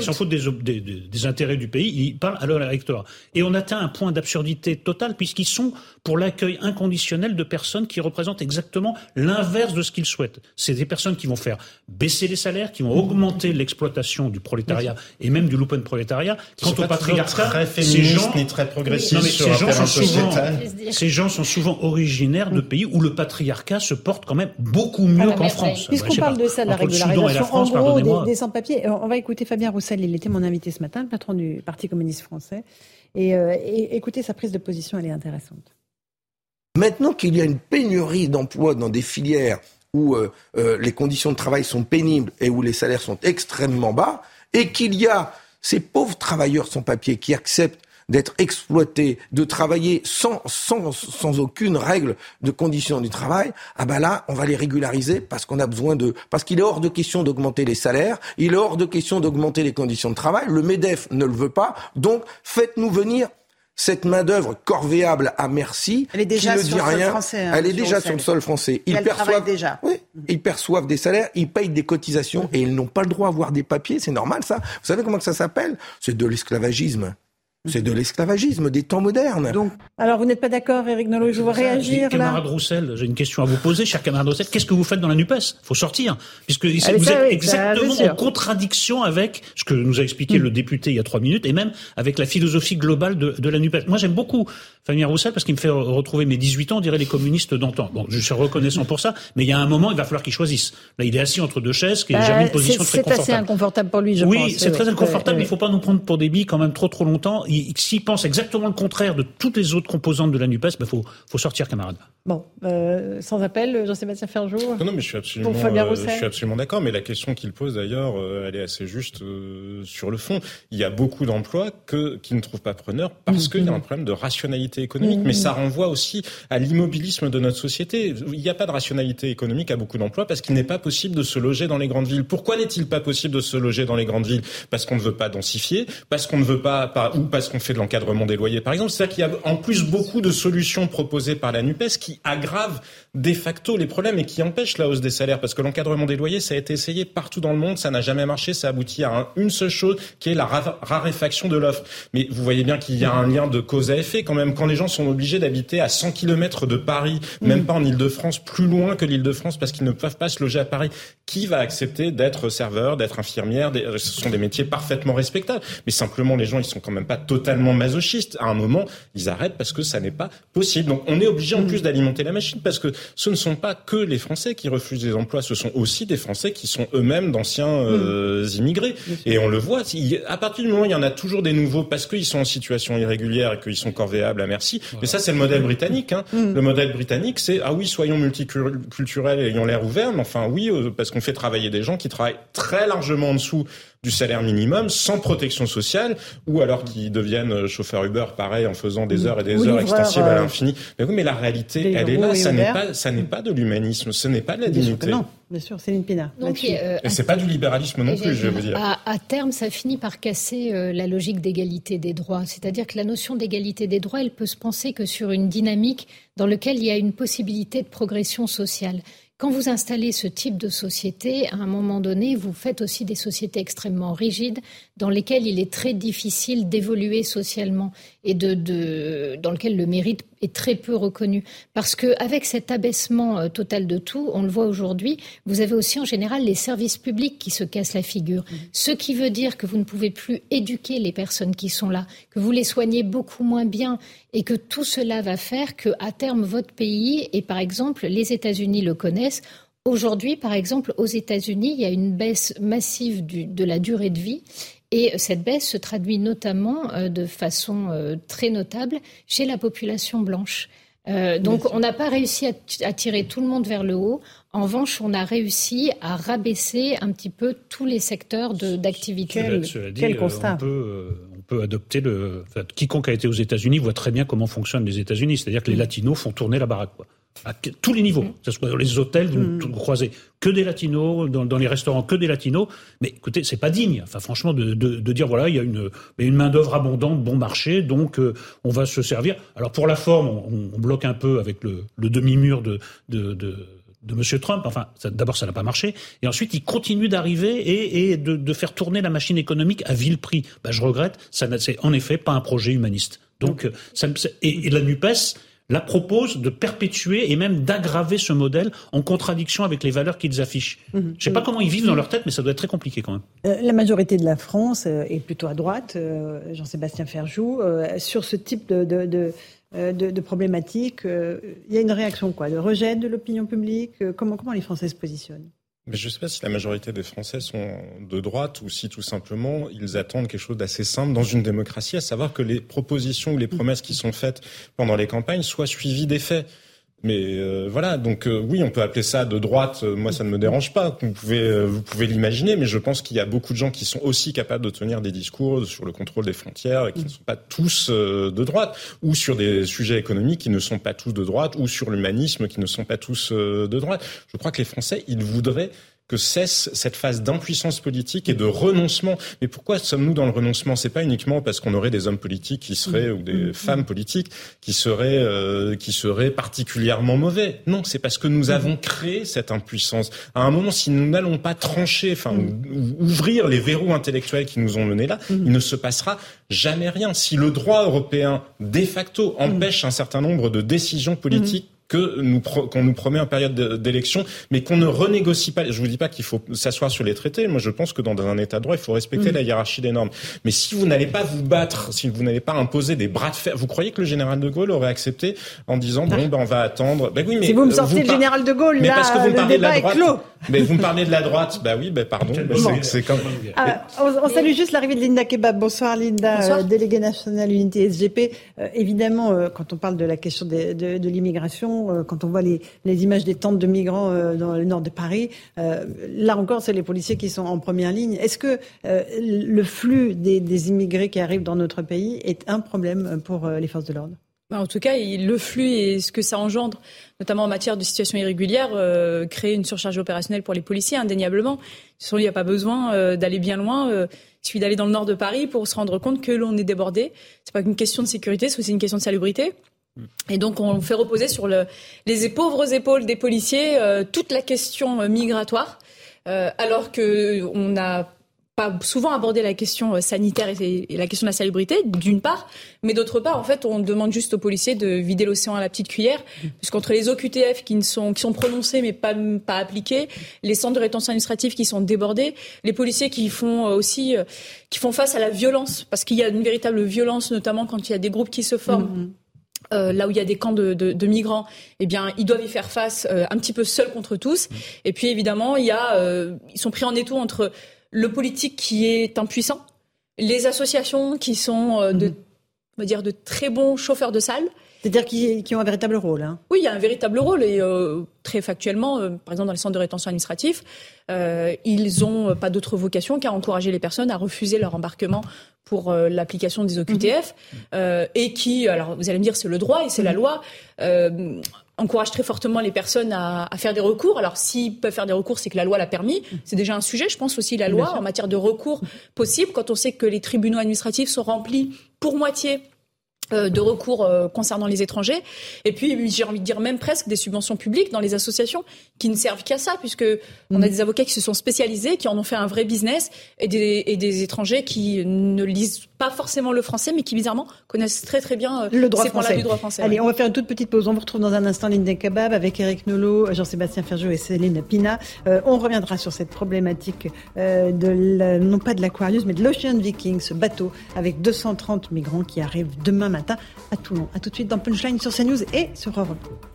s'en foutent, des, des, intérêts du pays. Ils parlent à leur électorat. Et on atteint un point d'absurdité totale puisqu'ils sont pour l'accueil inconditionnel de personnes qui représentent exactement l'inverse de ce qu'ils souhaitent. C'est des personnes qui vont faire baisser les salaires, qui vont augmenter l'exploitation du prolétariat et même du lupen prolétariat. Quant au patriarcat, ces gens, ni très progressistes ces, gens sont souvent, ces gens sont souvent originaires de pays où le patriarcat se porte quand même beaucoup mieux qu'en France. Puisqu'on parle de ça, de la régularisation, en gros, des, sans-papiers, euh, on va écouter Fabien Roussel, il était mon invité ce matin, le patron du Parti communiste français. Et, euh, écoutez, sa prise de position, elle est intéressante. Maintenant qu'il y a une pénurie d'emplois dans des filières où euh, les conditions de travail sont pénibles et où les salaires sont extrêmement bas, et qu'il y a ces pauvres travailleurs sans papier qui acceptent d'être exploité, de travailler sans, sans, sans aucune règle de conditions du travail, ah ben là, on va les régulariser parce qu'on a besoin de, parce qu'il est hors de question d'augmenter les salaires, il est hors de question d'augmenter les conditions de travail, le MEDEF ne le veut pas, donc faites-nous venir cette main-d'œuvre corvéable à merci, elle est déjà qui ne dit rien, français, hein, elle est déjà sur le sol français. Ils perçoivent, déjà. Oui, ils perçoivent des salaires, ils payent des cotisations et ils n'ont pas le droit à avoir des papiers. C'est normal, ça. Vous savez comment ça s'appelle? C'est de l'esclavagisme. C'est de l'esclavagisme des temps modernes. Donc, alors vous n'êtes pas d'accord, Eric Nolot Je veux réagir camarade Roussel, j'ai une question à vous poser, cher camarade Roussel. Qu'est-ce que vous faites dans la Nupes? Il faut sortir, puisque vous êtes exactement en contradiction avec ce que nous a expliqué mm. le député il y a trois minutes, et même avec la philosophie globale de, de la Nupes. Moi, j'aime beaucoup Fabien Roussel parce qu'il me fait retrouver mes 18 ans, on dirait les communistes d'antan. Bon, je suis reconnaissant pour ça, mais il y a un moment, il va falloir qu'il choisisse. Là, il est assis entre deux chaises, qui n'a jamais une position très confortable. C'est assez inconfortable pour lui, je oui, pense. Oui, c'est très inconfortable. Il ne faut pas nous prendre pour des billes quand même trop trop longtemps. S'il pense exactement le contraire de toutes les autres composantes de la NUPES, il ben faut, faut sortir, camarade. Bon, euh, sans appel, Jean-Sébastien Ferjou. Non, non, mais je suis absolument, euh, je suis absolument d'accord. Mais la question qu'il pose d'ailleurs, euh, elle est assez juste sur le fond. Il y a beaucoup d'emplois que qui ne trouvent pas preneur parce mm-hmm. qu'il y a un problème de rationalité économique. Mais ça renvoie aussi à l'immobilisme de notre société. Il n'y a pas de rationalité économique à beaucoup d'emplois parce qu'il n'est pas possible de se loger dans les grandes villes. Pourquoi n'est-il pas possible de se loger dans les grandes villes? Parce qu'on ne veut pas densifier, parce qu'on ne veut pas, ou parce qu'on fait de l'encadrement des loyers, par exemple. C'est-à-dire qu'il y a en plus beaucoup de solutions proposées par la NUPES qui aggrave de facto les problèmes et qui empêche la hausse des salaires. Parce que l'encadrement des loyers, ça a été essayé partout dans le monde, ça n'a jamais marché, ça aboutit à une seule chose qui est la raréfaction de l'offre. Mais vous voyez bien qu'il y a un lien de cause à effet quand même. Quand les gens sont obligés d'habiter à 100 km de Paris, même pas en Ile-de-France, plus loin que l'Ile-de-France parce qu'ils ne peuvent pas se loger à Paris, qui va accepter d'être serveur, d'être infirmière Ce sont des métiers parfaitement respectables. Mais simplement, les gens, ils sont quand même pas totalement masochistes. À un moment, ils arrêtent parce que ça n'est pas possible. Donc on est obligé en plus d'alimenter la machine parce que ce ne sont pas que les Français qui refusent des emplois, ce sont aussi des Français qui sont eux-mêmes d'anciens euh, mmh. immigrés. Et on le voit, à partir du moment où il y en a toujours des nouveaux parce qu'ils sont en situation irrégulière et qu'ils sont corvéables à merci. Mais ça, c'est le modèle britannique. Hein. Mmh. Le modèle britannique, c'est ah oui, soyons multiculturels et ayons l'air ouverts, mais enfin oui, euh, parce qu'on fait travailler des gens qui travaillent très largement en dessous du salaire minimum sans protection sociale ou alors qui deviennent euh, chauffeurs Uber pareil en faisant des heures et des heures extensibles à l'infini. Mais oui, mais la réalité, elle est là. Ça n'est pas, ça n'est pas de l'humanisme. Ce n'est pas de la dignité. non, bien sûr, Céline Pina. Donc, euh, et c'est pas du libéralisme non plus, je vais vous dire. À, terme, ça finit par casser euh, la logique d'égalité des droits. C'est-à-dire que la notion d'égalité des droits, elle peut se penser que sur une dynamique dans laquelle il y a une possibilité de progression sociale. Quand vous installez ce type de société, à un moment donné, vous faites aussi des sociétés extrêmement rigides dans lesquelles il est très difficile d'évoluer socialement et de, de, dans lesquelles le mérite est très peu reconnu. Parce qu'avec cet abaissement euh, total de tout, on le voit aujourd'hui, vous avez aussi en général les services publics qui se cassent la figure. Mmh. Ce qui veut dire que vous ne pouvez plus éduquer les personnes qui sont là, que vous les soignez beaucoup moins bien et que tout cela va faire qu'à terme, votre pays, et par exemple, les États-Unis le connaissent, Aujourd'hui, par exemple, aux États-Unis, il y a une baisse massive du, de la durée de vie. Et cette baisse se traduit notamment euh, de façon euh, très notable chez la population blanche. Euh, donc on n'a pas réussi à, tirer tout le monde vers le haut. En revanche, on a réussi à rabaisser un petit peu tous les secteurs d'activité. Quel, constat on peut, on peut, adopter le. quiconque a été aux États-Unis voit très bien comment fonctionnent les États-Unis. C'est-à-dire que les latinos font tourner la baraque. Quoi à tous les niveaux, que ce soit dans les hôtels, vous, mm. croisez que des latinos, dans, les restaurants que des latinos. Mais écoutez, c'est pas digne. Enfin, franchement, de, dire voilà, il y a une, une main d'œuvre abondante, bon marché, donc euh, on va se servir. Alors pour la forme, on, bloque un peu avec le, demi-mur de, de, de de M. Trump. Enfin, d'abord, ça n'a pas marché. Et ensuite, il continue d'arriver et, de, faire tourner la machine économique à vil prix. Ben, je regrette, ça c'est en effet pas un projet humaniste. Donc, euh, ça, et, et la NUPES, la propose de perpétuer et même d'aggraver ce modèle en contradiction avec les valeurs qu'ils affichent. Mhm. Je ne sais pas comment ils vivent dans leur tête, mais ça doit être très compliqué quand même. Euh, la majorité de la France euh, est plutôt à droite, euh, Jean-Sébastien Ferjou, sur ce type de, de, de problématiques. Il y a une réaction quoi, de rejet de l'opinion publique. comment, comment les Français se positionnent? Mais je ne sais pas si la majorité des Français sont de droite ou si tout simplement ils attendent quelque chose d'assez simple dans une démocratie, à savoir que les propositions ou les promesses qui sont faites pendant les campagnes soient suivies des faits. Mais euh, voilà, donc euh, oui, on peut appeler ça de droite. Euh, moi, ça ne me dérange pas. Vous pouvez, vous pouvez l'imaginer, mais je pense qu'il y a beaucoup de gens qui sont aussi capables de tenir des discours sur le contrôle des frontières et qui ne sont pas tous de droite, ou sur des sujets économiques qui ne sont pas tous de droite, ou sur l'humanisme qui ne sont pas tous de droite. Je crois que les Français, ils voudraient que cesse cette phase d'impuissance politique et de renoncement. Mais pourquoi sommes-nous dans le renoncement? C'est pas uniquement parce qu'on aurait des hommes politiques qui seraient ou des mm. femmes politiques qui seraient euh, qui seraient particulièrement mauvais. Non, c'est parce que nous mm. avons créé cette impuissance. À un moment, si nous n'allons pas trancher, enfin mm. ouvrir les verrous intellectuels qui nous ont menés là, il ne se passera jamais rien. Si le droit européen de facto empêche un certain nombre de décisions politiques que nous qu'on nous promet en période d'élection, mais qu'on ne renégocie pas. Je vous dis pas qu'il faut s'asseoir sur les traités. Moi, je pense que dans un État de droit, il faut respecter mm. la hiérarchie des normes. Mais si vous n'allez pas vous battre, si vous n'allez pas imposer des bras de fer, vous croyez que le général de Gaulle aurait accepté en disant bon, ben on va attendre? Ben oui, mais si vous me sortez le général de Gaulle, mais là, parce que vous me parlez de la droite. Mais vous me parlez de la droite. Bah oui, ben pardon. c'est comme. Ah, on, salue juste l'arrivée de Linda Kebab. Bonsoir Linda, euh, déléguée nationale unité SGP. Euh, évidemment, euh, quand on parle de la question de, de, de l'immigration, quand on voit les images des tentes de migrants euh, dans le nord de Paris. Euh, là encore, c'est les policiers qui sont en première ligne. Est-ce que euh, le flux des, immigrés qui arrivent dans notre pays est un problème pour les forces de l'ordre? Bah, en tout cas, le flux et ce que ça engendre, notamment en matière de situation irrégulière, crée une surcharge opérationnelle pour les policiers, indéniablement. Il n'y a pas besoin d'aller bien loin. il suffit d'aller dans le nord de Paris pour se rendre compte que l'on est débordé. C'est pas qu'une question de sécurité, c'est aussi une question de salubrité. Et donc on fait reposer sur les pauvres épaules des policiers euh, toute la question euh, migratoire, euh, alors qu'on n'a pas souvent abordé la question sanitaire et, la question de la salubrité, d'une part, mais d'autre part, en fait, on demande juste aux policiers de vider l'océan à la petite cuillère, puisqu'entre les OQTF qui, sont, prononcés mais pas, pas appliqués, les centres de rétention administrative qui sont débordés, les policiers qui font aussi qui font face à la violence, parce qu'il y a une véritable violence, notamment quand il y a des groupes qui se forment. Mm-hmm. Euh, là où il y a des camps de, de, de, migrants, eh bien, ils doivent y faire face euh, un petit peu seuls contre tous. Et puis, évidemment, il y a, euh, ils sont pris en étau entre le politique qui est impuissant, les associations qui sont de, mhm. on va dire, de très bons chauffeurs de salle, c'est-à-dire qui, ont un véritable rôle. Hein. Oui, il y a un véritable rôle et euh, très factuellement, euh, par exemple dans les centres de rétention administratif, euh, ils n'ont pas d'autre vocation qu'à encourager les personnes à refuser leur embarquement pour l'application des OQTF mhm. et qui, alors vous allez me dire, c'est le droit et c'est la mhm. loi. encourage très fortement les personnes à, faire des recours. Alors, s'ils peuvent faire des recours, c'est que la loi l'a permis. Mhm. C'est déjà un sujet, je pense aussi, la loi en matière de recours possible, quand on sait que les tribunaux administratifs sont remplis pour moitié euh, de recours euh, concernant les étrangers. Et puis, j'ai envie de dire même presque des subventions publiques dans les associations qui ne servent qu'à ça, puisque on a mm. des avocats qui se sont spécialisés, qui en ont fait un vrai business, et des, et des étrangers qui ne lisent pas forcément le français, mais qui bizarrement connaissent très très bien euh, le droit français. Du droit français. Allez, on va faire une toute petite pause. On vous retrouve dans un instant, Linda Kebab, avec Eric Nolot, Jean-Sébastien Ferjou et Céline Pina. on reviendra sur cette problématique de non pas de l'Aquarius, mais de l'Ocean Viking, ce bateau avec 230 migrants qui arrivent demain matin à Toulon. A tout de suite dans Punchline sur CNews et sur Europe.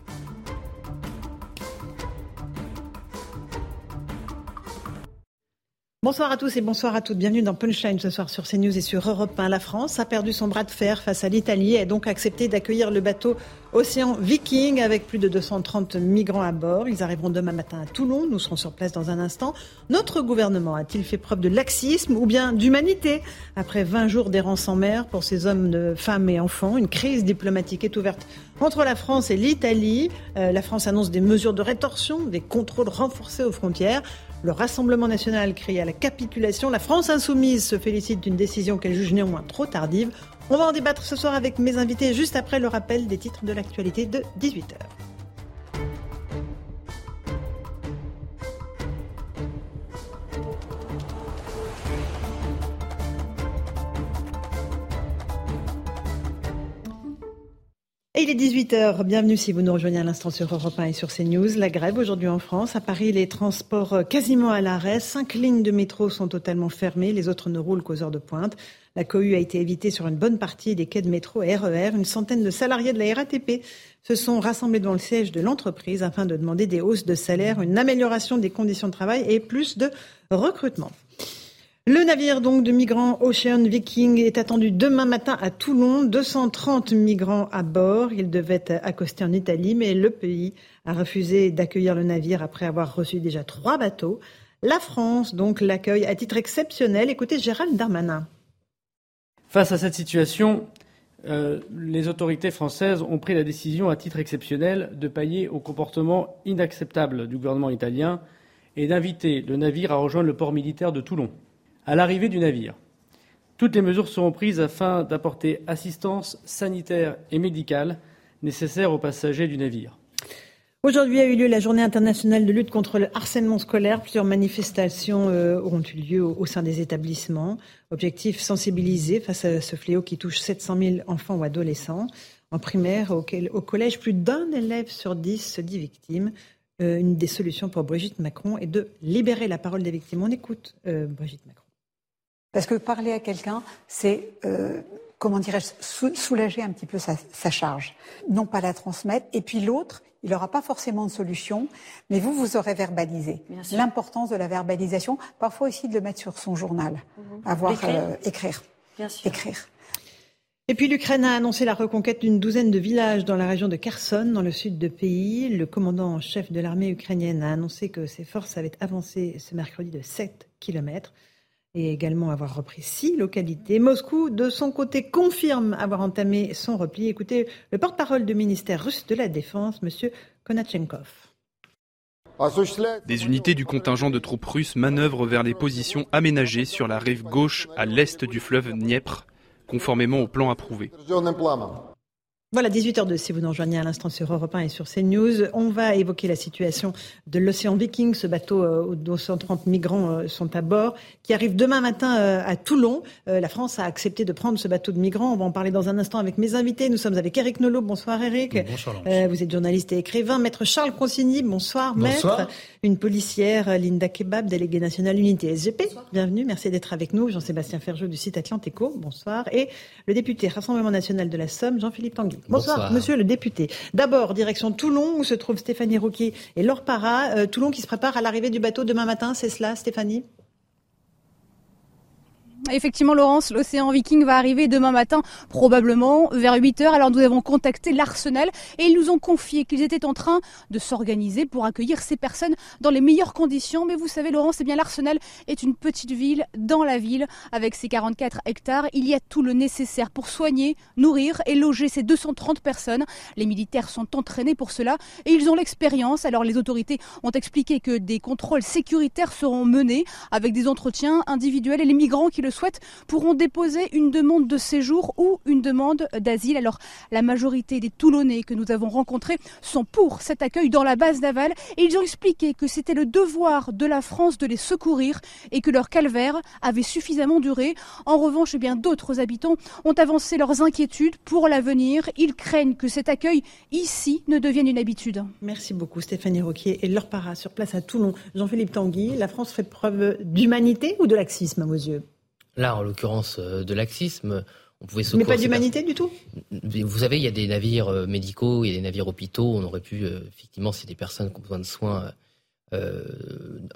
Bonsoir à tous et bonsoir à toutes. Bienvenue dans Punchline ce soir sur CNews et sur Europe 1. La France a perdu son bras de fer face à l'Italie et a donc accepté d'accueillir le bateau Océan Viking avec plus de 230 migrants à bord. Ils arriveront demain matin à Toulon. Nous serons sur place dans un instant. Notre gouvernement a-t-il fait preuve de laxisme ou bien d'humanité Après 20 jours d'errance en mer pour ces hommes, femmes et enfants, une crise diplomatique est ouverte entre la France et l'Italie. Euh, la France annonce des mesures de rétorsion, des contrôles renforcés aux frontières. Le Rassemblement national crie à la capitulation. La France insoumise se félicite d'une décision qu'elle juge néanmoins trop tardive. On va en débattre ce soir avec mes invités juste après le rappel des titres de l'actualité de 18h. Et il est 18h. Bienvenue si vous nous rejoignez à l'instant sur Europe 1 et sur CNews. La grève aujourd'hui en France. À Paris, les transports quasiment à l'arrêt. Cinq lignes de métro sont totalement fermées. Les autres ne roulent qu'aux heures de pointe. La cohue a été évitée sur une bonne partie des quais de métro et RER. Une centaine de salariés de la RATP se sont rassemblés devant le siège de l'entreprise afin de demander des hausses de salaire, une amélioration des conditions de travail et plus de recrutement. Le navire donc de migrants Ocean Viking est attendu demain matin à Toulon. 230 migrants à bord. Il devait accoster en Italie, mais le pays a refusé d'accueillir le navire après avoir reçu déjà trois bateaux. La France donc l'accueille à titre exceptionnel. Écoutez Gérald Darmanin. Face à cette situation, euh, les autorités françaises ont pris la décision à titre exceptionnel de payer au comportement inacceptable du gouvernement italien et d'inviter le navire à rejoindre le port militaire de Toulon à l'arrivée du navire. Toutes les mesures seront prises afin d'apporter assistance sanitaire et médicale nécessaire aux passagers du navire. Aujourd'hui a eu lieu la journée internationale de lutte contre le harcèlement scolaire. Plusieurs manifestations euh, auront eu lieu au, sein des établissements. Objectif sensibiliser face à ce fléau qui touche 700 000 enfants ou adolescents. En primaire, au, collège, plus d'un élève sur dix se dit victime. Euh, une des solutions pour Brigitte Macron est de libérer la parole des victimes. On écoute euh, Brigitte Macron. Parce que parler à quelqu'un, c'est, euh, comment dirais-je, soulager un petit peu sa, charge. Non pas la transmettre. Et puis l'autre, il n'aura pas forcément de solution, mais vous, vous aurez verbalisé. L'importance de la verbalisation, parfois aussi de le mettre sur son journal. Mhm. Avoir, écrire. Euh, écrire. Bien sûr. Écrire. Et puis l'Ukraine a annoncé la reconquête d'une douzaine de villages dans la région de Kherson, dans le sud du pays. Le commandant en chef de l'armée ukrainienne a annoncé que ses forces avaient avancé ce mercredi de 7 kilomètres et également avoir repris six localités. Moscou, de son côté, confirme avoir entamé son repli. Écoutez le porte-parole du ministère russe de la Défense, M. Konachenkov. Des unités du contingent de troupes russes manœuvrent vers les positions aménagées sur la rive gauche à l'est du fleuve Dniepr, conformément au plan approuvé. Voilà, 18h02, si vous nous rejoignez à l'instant sur Europe 1 et sur CNews. On va évoquer la situation de l'Océan Viking, ce bateau euh, où 230 migrants euh, sont à bord, qui arrive demain matin euh, à Toulon. La France a accepté de prendre ce bateau de migrants. On va en parler dans un instant avec mes invités. Nous sommes avec Eric Nolot. Bonsoir Eric. Bonsoir Vous êtes journaliste et écrivain. Maître Charles Consigny, bonsoir, bonsoir. maître. Une policière, Linda Kebab, déléguée nationale Unité SGP. Bienvenue, merci d'être avec nous. Jean-Sébastien Ferjou du site Atlantico, bonsoir. Et le député Rassemblement national de la Somme, Jean-Philippe Tanguy. Bonsoir, monsieur le député. D'abord, direction Toulon, où se trouve Stéphanie Rouquier et Laure Parra. Euh, Toulon qui se prépare à l'arrivée du bateau demain matin, c'est cela, Stéphanie? Effectivement, Laurence, l'océan Viking va arriver demain matin, probablement vers 8 heures. Alors nous avons contacté l'Arsenal et ils nous ont confié qu'ils étaient en train de s'organiser pour accueillir ces personnes dans les meilleures conditions. Mais vous savez, Laurence, eh bien l'Arsenal est une petite ville dans la ville avec ses 44 hectares. Il y a tout le nécessaire pour soigner, nourrir et loger ces 230 personnes. Les militaires sont entraînés pour cela et ils ont l'expérience. Alors les autorités ont expliqué que des contrôles sécuritaires seront menés avec des entretiens individuels et les migrants qui le souhaitent pourront déposer une demande de séjour ou une demande d'asile. Alors la majorité des Toulonnais que nous avons rencontrés sont pour cet accueil dans la base navale et ils ont expliqué que c'était le devoir de la France de les secourir et que leur calvaire avait suffisamment duré. En revanche, eh bien d'autres habitants ont avancé leurs inquiétudes pour l'avenir. Ils craignent que cet accueil ici ne devienne une habitude. Merci beaucoup Stéphanie Roquier et leur para sur place à Toulon. Jean-Philippe Tanguy, la France fait preuve d'humanité ou de laxisme à vos yeux? Là, en l'occurrence, euh, de laxisme. On pouvait Mais pas d'humanité du tout? Vous savez, il y a des navires euh, médicaux, il y a des navires hôpitaux. On aurait pu, euh, effectivement, c'est des personnes qui ont besoin de soins, euh,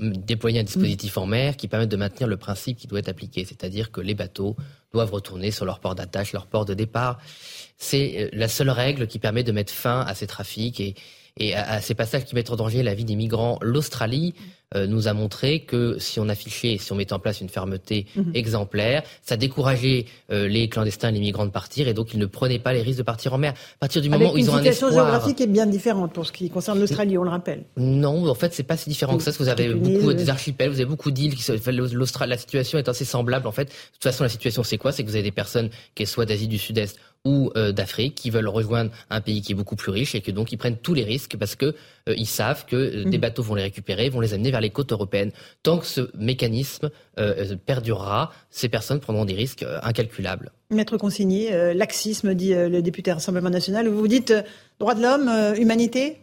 déployer un dispositif en mer qui permette de maintenir le principe qui doit être appliqué, c'est-à-dire que les bateaux doivent retourner sur leur port d'attache, leur port de départ. C'est la seule règle qui permet de mettre fin à ces trafics et, et à, à, ces passages qui mettent en danger la vie des migrants. L'Australie nous a montré que si on affichait, si on mettait en place une fermeté mmh. exemplaire, ça décourageait euh, les clandestins, les migrants de partir, et donc ils ne prenaient pas les risques de partir en mer. À partir du moment Avec où ils ont un espoir, géographique est bien différente pour ce qui concerne l'Australie, on le rappelle. Non, en fait, c'est pas si différent que ça. Vous avez beaucoup des archipels, vous avez beaucoup d'îles. L'Australie, la situation est assez semblable. En fait, de toute façon, la situation c'est quoi? C'est que vous avez des personnes qui soient d'Asie du Sud-Est ou euh, d'Afrique qui veulent rejoindre un pays qui est beaucoup plus riche et que donc ils prennent tous les risques parce que euh, ils savent que euh, mmh. des bateaux vont les récupérer, vont les amener vers les côtes européennes. Tant que ce mécanisme perdurera, ces personnes prendront des risques incalculables. Maître Consigny, laxisme, dit le député Rassemblement National. Vous vous dites droit de l'homme, humanité?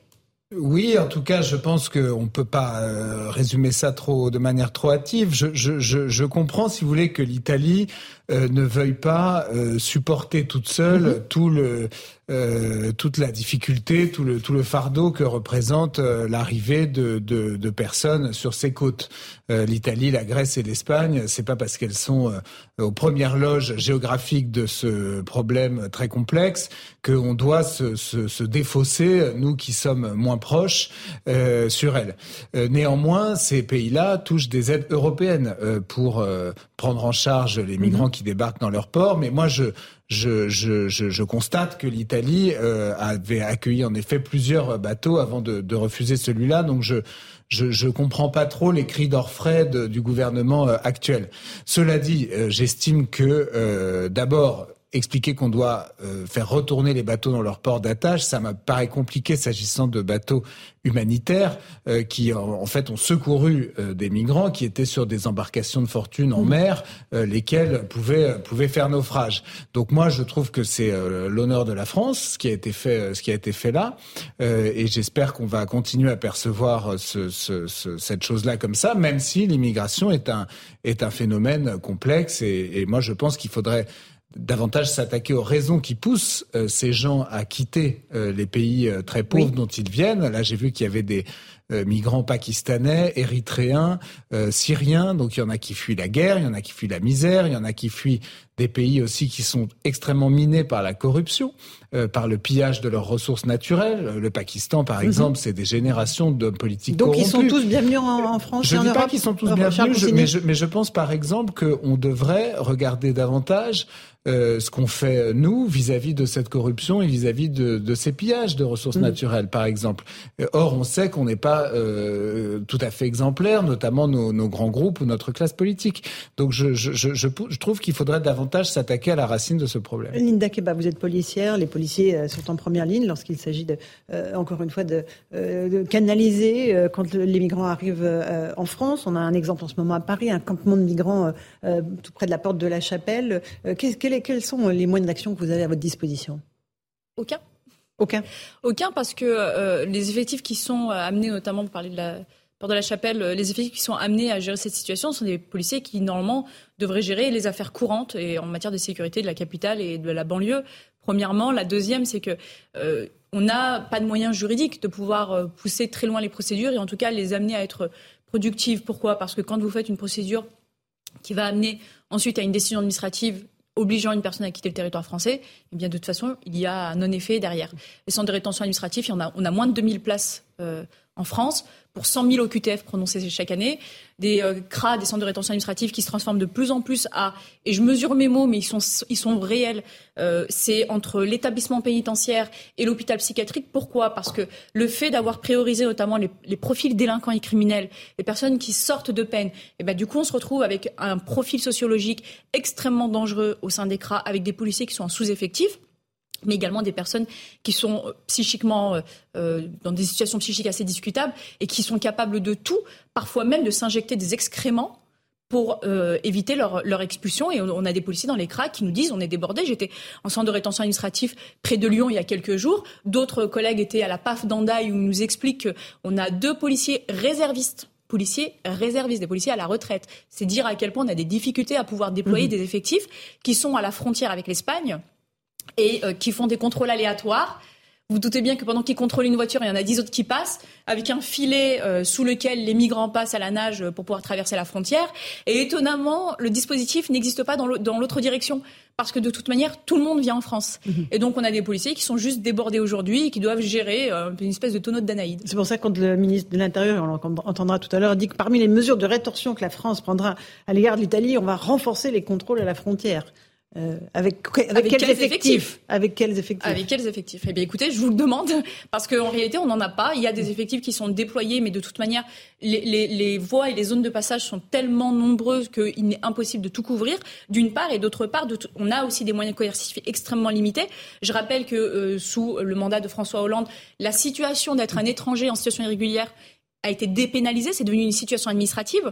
Oui, en tout cas, je pense qu'on ne peut pas euh, résumer ça trop de manière trop hâtive. Je, je, je, je comprends, si vous voulez, que l'Italie euh, ne veuille pas euh, supporter toute seule -hmm. tout le, euh, toute la difficulté, tout le, tout le fardeau que représente l'arrivée de, de, de, personnes sur ses côtes. L'Italie, la Grèce et l'Espagne, c'est pas parce qu'elles sont aux premières loges géographiques de ce problème très complexe qu'on doit se, se, se, défausser, nous qui sommes moins proches, sur elles. néanmoins, ces pays-là touchent des aides européennes pour prendre en charge les migrants mmh. Qui débarquent dans leur port. Mais moi, je, je, je, je, constate que l'Italie euh, avait accueilli en effet plusieurs bateaux avant de, refuser celui-là. Donc je je, je comprends pas trop les cris d'orfraie du gouvernement euh, actuel. Cela dit, euh, j'estime que d'abord expliquer qu'on doit euh, faire retourner les bateaux dans leur port d'attache, ça me paraît compliqué s'agissant de bateaux humanitaires euh, qui en, en, fait ont secouru euh, des migrants qui étaient sur des embarcations de fortune en mmh. mer, euh, lesquelles pouvaient pouvaient faire naufrage. Donc moi je trouve que c'est euh, l'honneur de la France ce qui a été fait ce qui a été fait là et j'espère qu'on va continuer à percevoir ce, ce, ce, cette chose-là comme ça, même si l'immigration est un est un phénomène complexe et, et moi je pense qu'il faudrait davantage s'attaquer aux raisons qui poussent euh, ces gens à quitter euh, les pays euh, très pauvres oui. dont ils viennent. Là, j'ai vu qu'il y avait des euh, migrants pakistanais, érythréens, euh, syriens. Donc il y en a qui fuient la guerre, il y en a qui fuient la misère, il y en a qui fuient des pays aussi qui sont extrêmement minés par la corruption, euh, par le pillage de leurs ressources naturelles. Le Pakistan, par mm -hmm. exemple, c'est des générations d'hommes politiques Donc corrompus. ils sont tous bienvenus en, en France Je ne dis pas Europe qu'ils sont tous bienvenus, je, mais, je, mais je pense par exemple qu'on devrait regarder davantage euh, ce qu'on fait nous vis-à-vis -vis de cette corruption et vis-à-vis -vis de, de, ces pillages de ressources mmh. naturelles, par exemple. Or, on sait qu'on n'est pas euh, tout à fait exemplaire, notamment nos, nos, grands groupes ou notre classe politique. Donc, je, je, je, je trouve qu'il faudrait davantage s'attaquer à la racine de ce problème. Linda Keba, vous êtes policière. Les policiers euh, sont en première ligne lorsqu'il s'agit, de, euh, encore une fois, de, euh, de canaliser quand les migrants arrivent en France. On a un exemple en ce moment à Paris, un campement de migrants tout près de la porte de la Chapelle. quels sont les moyens d'action que vous avez à votre disposition? Aucun. Aucun. Aucun parce que euh, les effectifs qui sont amenés, notamment pour parler de la porte de la Chapelle, les effectifs qui sont amenés à gérer cette situation sont des policiers qui normalement devraient gérer les affaires courantes et en matière de sécurité de la capitale et de la banlieue. Premièrement, la deuxième, c'est que euh, on n'a pas de moyens juridiques de pouvoir euh, pousser très loin les procédures et en tout cas les amener à être productives. Pourquoi? Parce que quand vous faites une procédure qui va amener ensuite à une décision administrative obligeant une personne à quitter le territoire français, eh bien de toute façon, il y a un non-effet derrière. Les centres de rétention administrative, on a moins de 2000 places euh, en France pour 100 000 OQTF prononcés chaque année, des euh, CRA, des centres de rétention administrative qui se transforment de plus en plus à, et je mesure mes mots, mais ils sont, ils sont réels, euh, c'est entre l'établissement pénitentiaire et l'hôpital psychiatrique. Pourquoi? Parce que le fait d'avoir priorisé notamment les, profils délinquants et criminels, les personnes qui sortent de peine, et eh ben, du coup on se retrouve avec un profil sociologique extrêmement dangereux au sein des CRA, avec des policiers qui sont en sous-effectif mais également des personnes qui sont euh, psychiquement euh, euh, dans des situations psychiques assez discutables et qui sont capables de tout, parfois même de s'injecter des excréments pour euh, éviter leur, leur, expulsion. Et on, a des policiers dans les cracks qui nous disent on est débordés. J'étais en centre de rétention administratif près de Lyon il y a quelques jours. D'autres collègues étaient à la PAF d'Andaï où ils nous expliquent qu'on a deux policiers réservistes policiers réservistes, des policiers à la retraite. C'est dire à quel point on a des difficultés à pouvoir déployer mmh. des effectifs qui sont à la frontière avec l'Espagne et euh, qui font des contrôles aléatoires. Vous, doutez bien que pendant qu'ils contrôlent une voiture, il y en a dix autres qui passent, avec un filet euh, sous lequel les migrants passent à la nage pour pouvoir traverser la frontière. Et étonnamment, le dispositif n'existe pas dans l'autre direction, parce que de toute manière, tout le monde vient en France. Mhm. Et donc, on a des policiers qui sont juste débordés aujourd'hui et qui doivent gérer euh, une espèce de tonneau de Danaïde. C'est pour ça que quand le ministre de l'Intérieur, on l'entendra tout à l'heure, dit que parmi les mesures de rétorsion que la France prendra à l'égard de l'Italie, on va renforcer les contrôles à la frontière. Euh, avec, avec, quels, effectifs, Avec quels effectifs Avec quels effectifs Eh bien, écoutez, je vous le demande parce qu'en réalité, on n'en a pas. Il y a des effectifs qui sont déployés, mais de toute manière, les, les, les voies et les zones de passage sont tellement nombreuses qu'il est impossible de tout couvrir. D'une part, et d'autre part, de on a aussi des moyens coercitifs extrêmement limités. Je rappelle que euh, sous le mandat de François Hollande, la situation d'être un étranger en situation irrégulière a été dépénalisée. C'est devenu une situation administrative.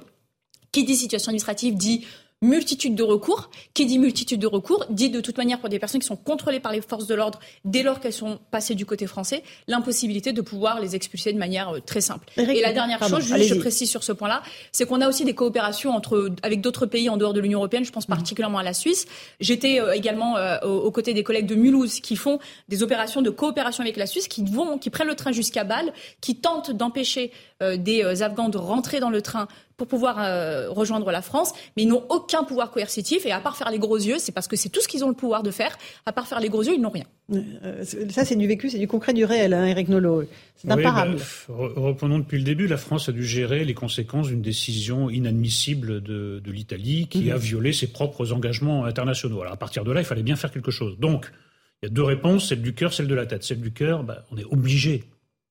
Qui dit situation administrative dit multitude de recours. Qui dit multitude de recours dit de toute manière pour des personnes qui sont contrôlées par les forces de l'ordre dès lors qu'elles sont passées du côté français, l'impossibilité de pouvoir les expulser de manière euh, très simple. Et la dernière chose, juste, je précise sur ce point-là, c'est qu'on a aussi des coopérations entre, avec d'autres pays en dehors de l'Union européenne. Je pense mhm. particulièrement à la Suisse. J'étais euh, également euh, aux côtés des collègues de Mulhouse qui font des opérations de coopération avec la Suisse, qui vont, qui prennent le train jusqu'à Bâle, qui tentent d'empêcher des Afghans de rentrer dans le train pour pouvoir euh, rejoindre la France, mais ils n'ont aucun pouvoir coercitif et à part faire les gros yeux, c'est parce que c'est tout ce qu'ils ont le pouvoir de faire, à part faire les gros yeux, ils n'ont rien. Euh, ça, c'est du vécu, c'est du concret, du réel, hein, Eric Nolot. C'est imparable. Bah, reprenons depuis le début, la France a dû gérer les conséquences d'une décision inadmissible de, de l'Italie qui mhm. a violé ses propres engagements internationaux. Alors à partir de là, il fallait bien faire quelque chose. Donc, il y a deux réponses, celle du cœur, celle de la tête. Celle du cœur, bah, on est obligé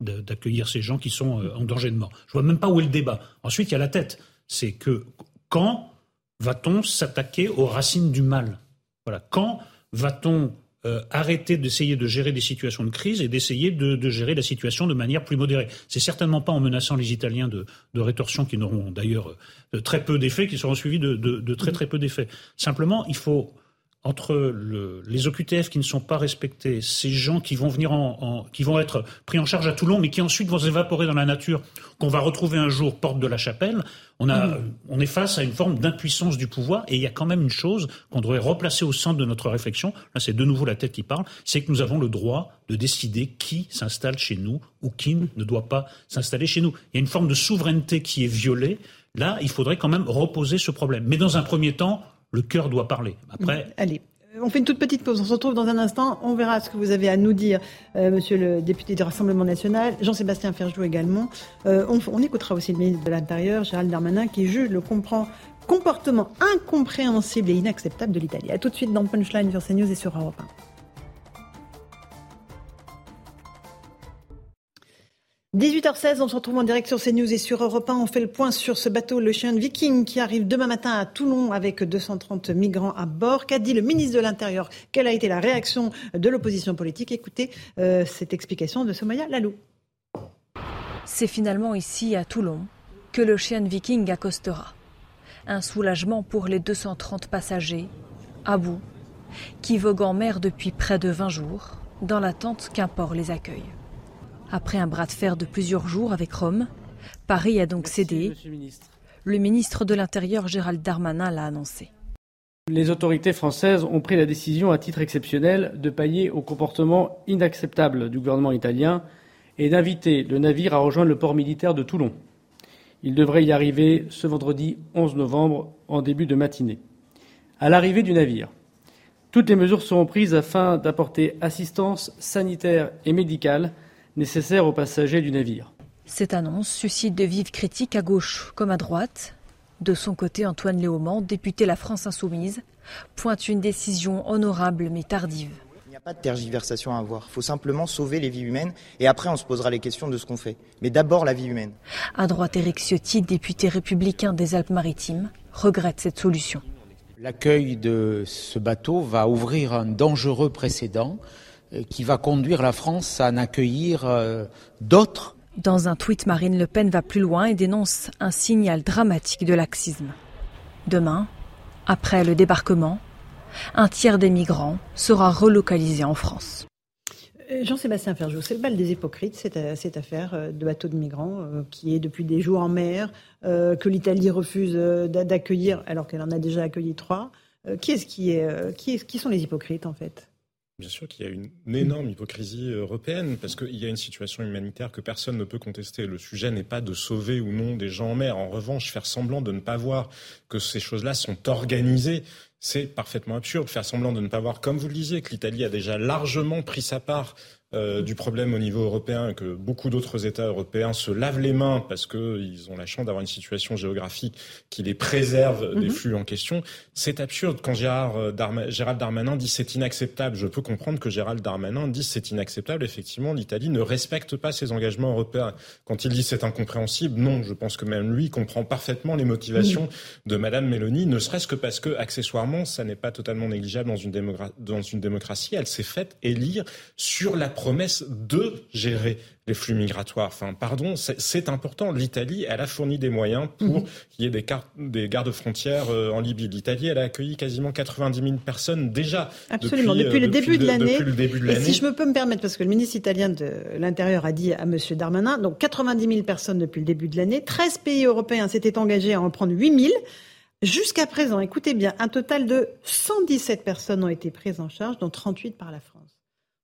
d'accueillir ces gens qui sont euh, en danger de mort. Je vois même pas où est le débat. Ensuite, il y a la tête. C'est que quand va-t-on s'attaquer aux racines du mal? Voilà. Quand va-t-on euh, arrêter d'essayer de gérer des situations de crise et d'essayer de, gérer la situation de manière plus modérée? C'est certainement pas en menaçant les Italiens de, rétorsion qui n'auront d'ailleurs euh, très peu d'effets, qui seront suivis de, très très peu d'effets. Simplement, il faut entre le, les OQTF qui ne sont pas respectés, ces gens qui vont venir en, qui vont être pris en charge à Toulon, mais qui ensuite vont s'évaporer dans la nature, qu'on va retrouver un jour porte de la chapelle, on, a, mmh. on est face à une forme d'impuissance du pouvoir. Et il y a quand même une chose qu'on devrait replacer au centre de notre réflexion. Là, c'est de nouveau la tête qui parle. C'est que nous avons le droit de décider qui s'installe chez nous ou qui ne doit pas s'installer chez nous. Il y a une forme de souveraineté qui est violée. Là, il faudrait quand même reposer ce problème. Mais dans un premier temps, le cœur doit parler. Après. Allez. On fait une toute petite pause. On se retrouve dans un instant. On verra ce que vous avez à nous dire, euh, monsieur le député du Rassemblement national, Jean-Sébastien Ferjou également. Euh, on, écoutera aussi le ministre de l'Intérieur, Gérald Darmanin, qui juge le comportement incompréhensible et inacceptable de l'Italie. A tout de suite dans Punchline sur CNews et sur Europe 1. 18h16, on se retrouve en direct sur CNews et sur Europe 1. On fait le point sur ce bateau, l'Ocean Viking, qui arrive demain matin à Toulon avec 230 migrants à bord. Qu'a dit le ministre de l'Intérieur? Quelle a été la réaction de l'opposition politique? Écoutez euh, cette explication de Somaya Lalou. C'est finalement ici, à Toulon, que l'Ocean Viking accostera. Un soulagement pour les 230 passagers, à bout, qui voguent en mer depuis près de 20 jours, dans l'attente qu'un port les accueille. Après un bras de fer de plusieurs jours avec Rome, Paris a donc cédé. Le ministre de l'Intérieur Gérald Darmanin l'a annoncé. Les autorités françaises ont pris la décision à titre exceptionnel de pailler au comportement inacceptable du gouvernement italien et d'inviter le navire à rejoindre le port militaire de Toulon. Il devrait y arriver ce vendredi 11 novembre en début de matinée. À l'arrivée du navire, toutes les mesures seront prises afin d'apporter assistance sanitaire et médicale nécessaires aux passagers du navire. Cette annonce suscite de vives critiques à gauche comme à droite. De son côté, Antoine Léaumont, député La France Insoumise, pointe une décision honorable mais tardive. Il n'y a pas de tergiversation à avoir. Il faut simplement sauver les vies humaines et après on se posera les questions de ce qu'on fait. Mais d'abord la vie humaine. À droite, Éric Ciotti, député républicain des Alpes-Maritimes, regrette cette solution. L'accueil de ce bateau va ouvrir un dangereux précédent euh, qui va conduire la France à en accueillir euh, d'autres. Dans un tweet, Marine Le Pen va plus loin et dénonce un signal dramatique de laxisme. Demain, après le débarquement, un tiers des migrants sera relocalisé en France. Euh, Jean-Sébastien Ferjou, c'est le bal des hypocrites, cette, cette affaire de bateau de migrants euh, qui est depuis des jours en mer, euh, que l'Italie refuse d'accueillir alors qu'elle en a déjà accueilli trois. qui est-ce qui est, qui, est, qui sont les hypocrites en fait? Bien sûr qu'il y a une, énorme hypocrisie européenne parce qu'il y a une situation humanitaire que personne ne peut contester. Le sujet n'est pas de sauver ou non des gens en mer. En revanche, faire semblant de ne pas voir que ces choses-là sont organisées, c'est parfaitement absurde. Faire semblant de ne pas voir, comme vous le disiez, que l'Italie a déjà largement pris sa part euh, du problème au niveau européen et que beaucoup d'autres États européens se lavent les mains parce qu'ils ont la chance d'avoir une situation géographique qui les préserve des Mhm. flux en question, c'est absurde. Quand Gérard euh, Darma- Gérald Darmanin dit c'est inacceptable, je peux comprendre que Gérald Darmanin dise c'est inacceptable. Effectivement, l'Italie ne respecte pas ses engagements européens. Quand il dit c'est incompréhensible, non, je pense que même lui comprend parfaitement les motivations de Madame Mélanie, ne serait-ce que parce que, accessoirement, ça n'est pas totalement négligeable dans une, dans une démocratie. Elle s'est faite élire sur la promesse de gérer les flux migratoires. Enfin, pardon, c'est- important. L'Italie, elle a fourni des moyens pour qu'il y ait des, des gardes-frontières euh, en Libye. L'Italie, elle a accueilli quasiment 90 000 personnes déjà. Absolument, depuis, euh, le début de l'année. Depuis le début de Et l'année. si je me peux me permettre, parce que le ministre italien de l'Intérieur a dit à M. Darmanin, donc 90 000 personnes depuis le début de l'année, 13 pays européens s'étaient engagés à en prendre 8 000. Jusqu'à présent, écoutez bien, un total de 117 personnes ont été prises en charge, dont 38 par la France.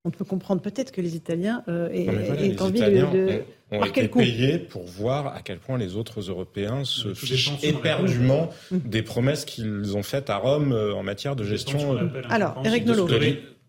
On peut comprendre peut-être que les Italiens euh, aient, Non, mais voilà, aient les envie Italiens de, de ont, ont été le coup. payés pour voir à quel point les autres Européens se tout fichent éperdument Mmh. des promesses qu'ils ont faites à Rome euh, en matière de gestion. euh, Alors, Eric Nolot.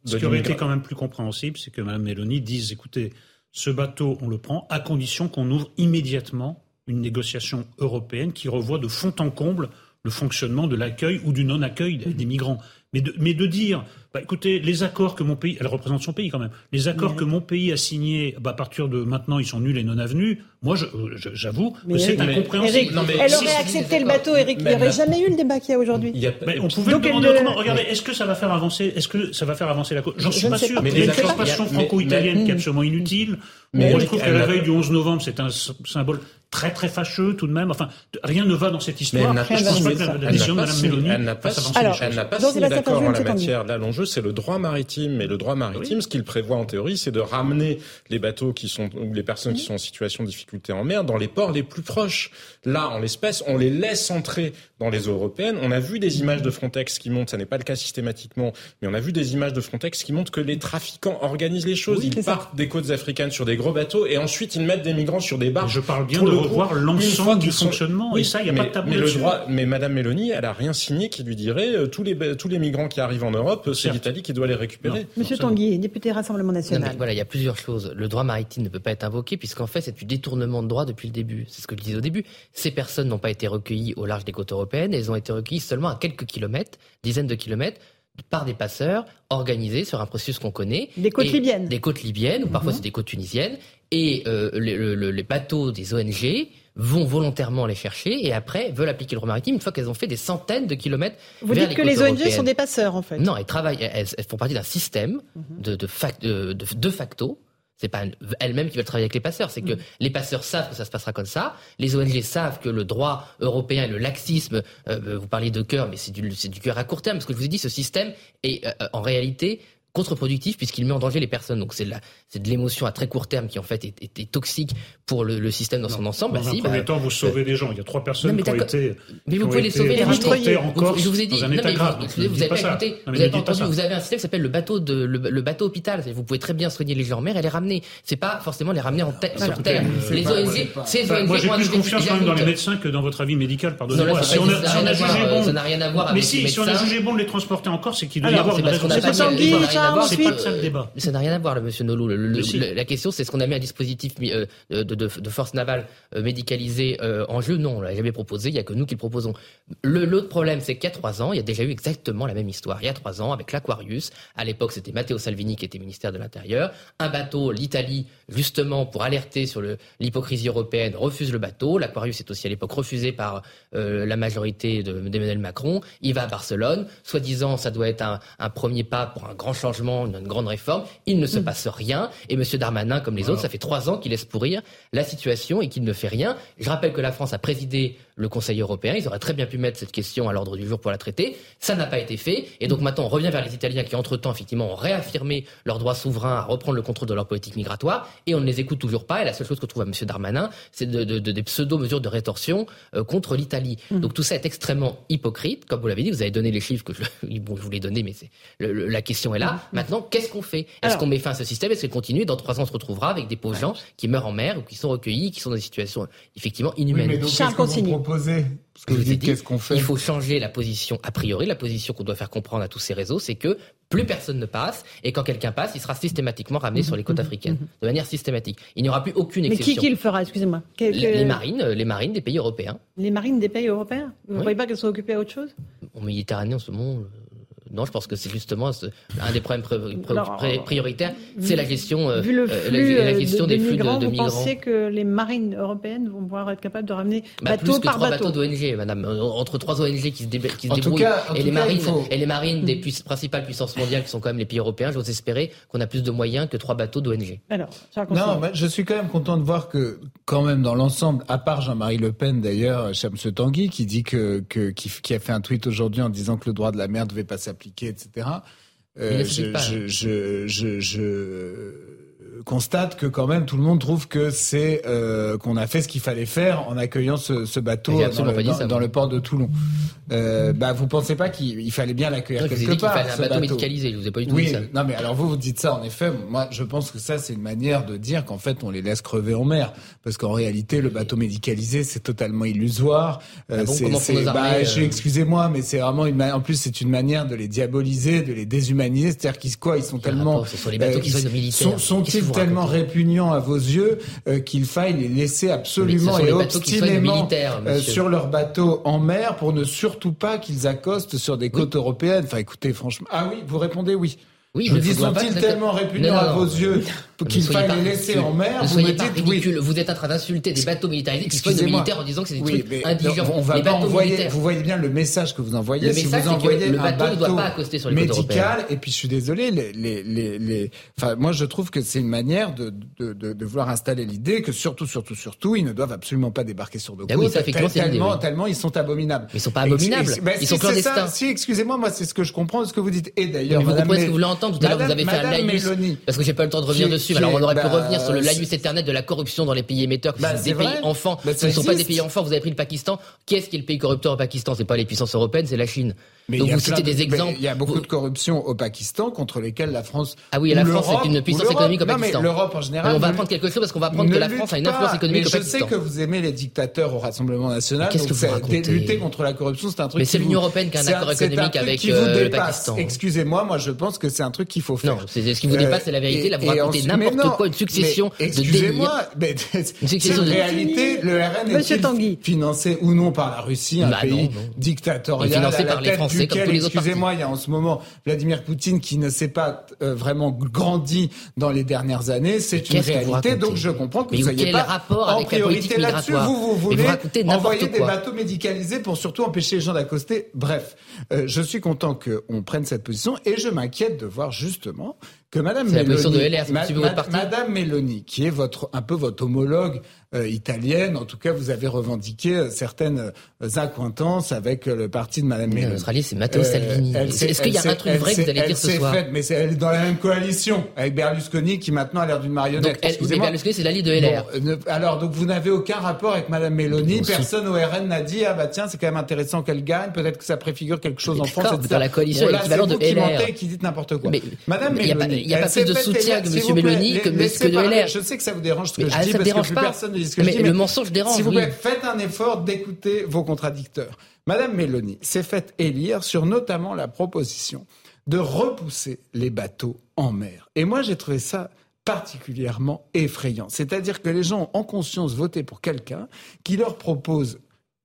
Ce qui aurait été quand même plus compréhensible, c'est que Mme Mélanie dise, écoutez, ce bateau, on le prend à condition qu'on ouvre immédiatement une négociation européenne qui revoit de fond en comble le fonctionnement de l'accueil ou du non-accueil des des migrants. Mais de, mais de dire, bah, écoutez, les accords que mon pays, elle représente son pays quand même, les accords Mais- que mon pays a signés, bah, à partir de maintenant, ils sont nuls et non avenus, moi, je- euh, j'avoue que Mais c'est Eric- incompréhensible. Eric, elle aurait accepté le bateau, Eric. Il n'y aurait jamais eu le débat qu'il y a aujourd'hui. Mais on pouvait Donc le demander autrement. Regardez, est-ce que ça va faire avancer Est-ce que ça va faire avancer la cause J'en Je suis pas sûr. pas. Mais Mais il y a une les accords- mais- franco-italienne mais- qui est absolument inutile. Mais Moi, je trouve que la veille du 11 novembre, c'est un symbole très très fâcheux tout de même. Enfin, rien ne va dans cette Mais histoire. elle n'a Je pas pas pas Mme signé- Mélanie elle n'a pas signé- d'accord en la matière. Là, l'enjeu, c'est le droit maritime. Et le droit maritime, ce qu'il prévoit en théorie, c'est de ramener les bateaux qui sont, ou les personnes qui sont en situation de difficulté en mer dans les ports les plus proches. Là, en l'espèce, on les laisse entrer dans les eaux européennes. On a vu des images de Frontex qui montrent, ça n'est pas le cas systématiquement, mais on a vu des images de Frontex qui montrent que les trafiquants organisent les choses. ils partent des côtes africaines sur des gros bateaux et ensuite ils mettent des migrants sur des barques. Je parle bien de le revoir l'ensemble du sont- fonctionnement. Oui, Et ça, il n'y a mais- pas de tabou mais le droit, mais Madame Mélanie, elle a rien signé qui lui dirait euh, tous les tous les migrants qui arrivent en Europe, c'est Certes. l'Italie qui doit les récupérer. Monsieur Tanguy, député Rassemblement Non, National. mais voilà, il y a plusieurs choses. Le droit maritime ne peut pas être invoqué puisqu'en fait, c'est du détournement de droit depuis le début. C'est ce que je disais au début. Ces personnes n'ont pas été recueillies au large des côtes européennes. Elles ont été recueillies seulement à quelques kilomètres, dizaines de kilomètres, par des passeurs organisés sur un processus qu'on connaît. Des côtes Et- libyennes. Des côtes libyennes, ou parfois Mhm. c'est des côtes tunisiennes. Et euh, les, le- le- les bateaux des ONG vont volontairement les chercher et après veulent appliquer le droit maritime une fois qu'elles ont fait des centaines de kilomètres Vous vers dites les que les ONG européennes. sont des passeurs, en fait. Non, elles travaillent, elles, elles font partie d'un système Mhm. de, de, fac- de, de- de facto. C'est pas elles-mêmes qui veulent travailler avec les passeurs. C'est que Mhm. les passeurs savent que ça se passera comme ça. Les ONG savent que le droit européen et le laxisme, euh, vous parlez de cœur, mais c'est du, du cœur à court terme. Parce que je vous ai dit, ce système est euh, en réalité contre-productif puisqu'il met en danger les personnes. Donc c'est de, la- c'est de l'émotion à très court terme qui en fait est, est- est toxique pour le, le système dans son ensemble. Dans Bah, un si, premier bah, temps, vous sauvez des gens. Il y a trois personnes non, mais qui ont été, Mais vous pouvez les sauver, les Corse je vous ai dit, dans un non, état mais grave. vous, vous dites avez écouté, Non, mais vous avez entendu, vous avez un système qui s'appelle le bateau de le, le bateau hôpital. Vous pouvez très bien soigner les gens en mer et les ramener. C'est pas forcément les ramener en terre- Voilà. sur terre. Euh, Les bah, ONG, ces Enfin, ONG moi, j'ai plus confiance quand même dans les médecins que dans votre avis médical. Non, Pardonnez-moi. Si ça on n'a a, jugé euh, bon, ça n'a rien à voir mais avec si, les si on a jugé bon de les transporter en Corse, c'est qu'il doit y rien. C'est pas le seul débat. Ça n'a rien à voir, là, monsieur Nolou. La question, c'est ce qu'on a mis un dispositif euh, euh, de force navale euh, médicalisée en jeu. Non, on l'a jamais proposé. Il n'y a que nous qui le proposons. L'autre problème, c'est qu'il y a trois ans, il y a déjà eu exactement la même histoire. Il y a trois ans, avec l'Aquarius, à l'époque, c'était Matteo Salvini qui était ministère de l'Intérieur. Un bateau, l'Italie, justement, pour alerter sur l'hypocrisie européenne, refuse le bateau. L'Aquarius est aussi à l'époque refusé par la majorité d'Emmanuel de, Macron. Il va à Barcelone. Soi-disant, ça doit être un premier pas pour un grand changement une grande réforme. Il ne se mm. passe rien. Et M. Darmanin, comme les autres, ça fait trois ans qu'il laisse pourrir la situation et qu'il ne fait rien. Je rappelle que la France a présidé le Conseil européen. Ils auraient très bien pu mettre cette question à l'ordre du jour pour la traiter. Ça n'a pas été fait. Et donc maintenant, on revient vers les Italiens qui, entre-temps, effectivement, ont réaffirmé leur droit souverain à reprendre le contrôle de leur politique migratoire. Et on ne les écoute toujours pas. Et la seule chose que trouve à M. Darmanin, c'est de, de, de, des pseudo-mesures de rétorsion euh, contre l'Italie. Donc tout ça est extrêmement hypocrite. Comme vous l'avez dit, vous avez donné les chiffres que je, bon, je vous les donné, mais le, le, la question est là. Maintenant, qu'est-ce qu'on fait? Est-ce qu'on met fin à ce système? Est-ce qu'il continue? Dans trois ans, on se retrouvera avec des pauvres gens qui meurent en mer ou qui sont recueillis, qui sont dans des situations effectivement inhumaines. Mais donc, il faut changer la position a priori, la position qu'on doit faire comprendre à tous ces réseaux, c'est que plus personne ne passe, et quand quelqu'un passe, il sera systématiquement ramené sur les côtes mhm. africaines, mhm. de manière systématique. Il n'y aura plus aucune exception. Mais qui, qui le fera, excusez-moi les, marines, les marines des pays européens. Les marines des pays européens Vous ne croyez pas qu'elles sont occupées à autre chose En Méditerranée, en ce moment, non, je pense que c'est justement un des problèmes euh, prioritaires, c'est la question, vu flux de, des, des, flux migrants, de, de vous migrants. Vous pensez que les marines européennes vont pouvoir être capables de ramener bah, bateau plus que par trois bateaux d'ONG, madame. Entre trois ONG qui se, dé qui se débrouillent cas, et, les marines, et les marines des mm. principales puissances mondiales qui sont quand même les pays européens, j'ose espérer qu'on a plus de moyens que trois bateaux d'ONG. Je suis quand même content de voir que, quand même, dans l'ensemble, à part Jean-Marie Le Pen d'ailleurs, Chamse Tanguy, qui dit que, qui, qui a fait un tweet aujourd'hui en disant que le droit de la mer devait passer à etc constate que quand même tout le monde trouve que c'est euh, qu'on a fait ce qu'il fallait faire en accueillant ce, ce bateau dans le, port de Toulon. Euh, bah, vous pensez pas qu'il fallait bien l'accueillir quelque part qu il fallait un bateau, bateau, médicalisé, je vous ai pas du oui, dit ça. Non mais alors vous vous dites ça en effet. Moi je pense que ça c'est une manière de dire qu'en fait on les laisse crever en mer parce qu'en réalité le bateau médicalisé c'est totalement illusoire. Euh, ah bon, c'est bah, euh excusez-moi mais c'est vraiment une en plus c'est une manière de les diaboliser, de les déshumaniser, c'est-à-dire qu'ils quoi ils sont tellement rapport, ce sont les bateaux euh, qui sont militaires. Sont, sont tellement répugnant à vos yeux euh, qu'il faille les laisser absolument et obstinément euh, sur leur bateau en mer pour ne surtout pas qu'ils accostent sur des côtes européennes. Enfin, écoutez, franchement, ah oui, vous répondez oui. Oui, je, dis sont-ils tellement répugnants à vos yeux qu'il faille les laisser en mer vous dites, ridicule. Vous êtes en train d'insulter des bateaux militaires qui font des militaires en disant que c'est des oui. On militaires. vous voyez bien le message que vous envoyez. Le si vous envoyez que le bateau, ne doit pas accoster sur les médical, et puis je suis désolé, les, enfin, moi je trouve que c'est une manière de, vouloir installer l'idée que surtout, surtout, surtout, ils ne doivent absolument pas débarquer sur nos côtes. Ah oui, ça fait tellement, tellement, ils sont abominables. Ils ne sont pas abominables. Bah, ils sont clandestins. Si, excusez-moi, moi c'est ce que je comprends de ce que vous dites. Et d'ailleurs, vous comprenez ce que tout à l'heure, vous avez fait un laïus. Parce que j'ai pas le temps de revenir dessus. Alors, on aurait pu revenir sur le euh, laïus éternel de la corruption dans les pays émetteurs, qui sont des pays enfants. Ce ne sont pas des pays enfants. Vous avez pris le Pakistan. Qu'est-ce qui est le pays corrupteur au Pakistan? C'est pas les puissances européennes, c'est la Chine. Donc, vous citez des exemples. Il y a beaucoup de corruption au Pakistan contre lesquelles la France. Ah oui, la France est une puissance économique au Pakistan. l'Europe en général. on va apprendre quelque chose parce qu'on va apprendre que la France a une influence économique au Pakistan. Je sais que vous aimez les dictateurs au Rassemblement national. Qu'est-ce que vous racontez Lutter contre la corruption, c'est un truc. Mais c'est l'Union européenne qui a un accord économique avec euh, le Pakistan. Excusez-moi, moi je pense que c'est un truc qu'il faut faire. Non, c'est ce qui vous dépasse, c'est la vérité. Et, là, vous racontez n'importe quoi, une succession de Excusez-moi, mais c'est en réalité, le RN est financé ou non par la Russie, un bah pays non, non. dictatorial, financé par les Français, excusez-moi, il y a en ce moment Vladimir Poutine qui ne s'est pas euh, vraiment grandi dans les dernières années. C'est une réalité, donc je comprends que mais vous n'ayez pas rapport en priorité là-dessus. Vous, vous voulez envoyer des bateaux médicalisés pour surtout empêcher les gens d'accoster. Bref, euh, je suis content qu'on prenne cette position et je m'inquiète de voir justement que Madame Meloni, de LR, ma, Madame Meloni, qui est votre un peu votre homologue euh, italienne, en tout cas vous avez revendiqué euh, certaines euh, accointances avec euh, le parti de Madame Meloni. L'Australie, c'est Matteo Salvini. Est-ce qu'il y a un truc vrai que vous allez dire ce soir fait, Mais est, elle est dans la même coalition avec Berlusconi, qui maintenant a l'air d'une marionnette. Donc, elle, Berlusconi, c'est l'allié de LR. Alors donc vous n'avez aucun rapport avec Madame Meloni. Personne au RN n'a dit ah bah tiens c'est quand même intéressant qu'elle gagne. Peut-être que ça préfigure quelque chose en France. Dans la coalition, l'équivalent de LR. Qui dit n'importe quoi. Madame Meloni que- laissez que de parler. LR. Je sais que ça vous dérange ce que Mais, je ah, dis parce que plus pas. personne ne dit ce que Mais je dis. le mensonge dérange, S'il vous plaît, faites un effort d'écouter vos contradicteurs. Madame Mélanie s'est faite élire sur notamment la proposition de repousser les bateaux en mer. Et moi, j'ai trouvé ça particulièrement effrayant. C'est-à-dire que les gens ont en conscience voté pour quelqu'un qui leur propose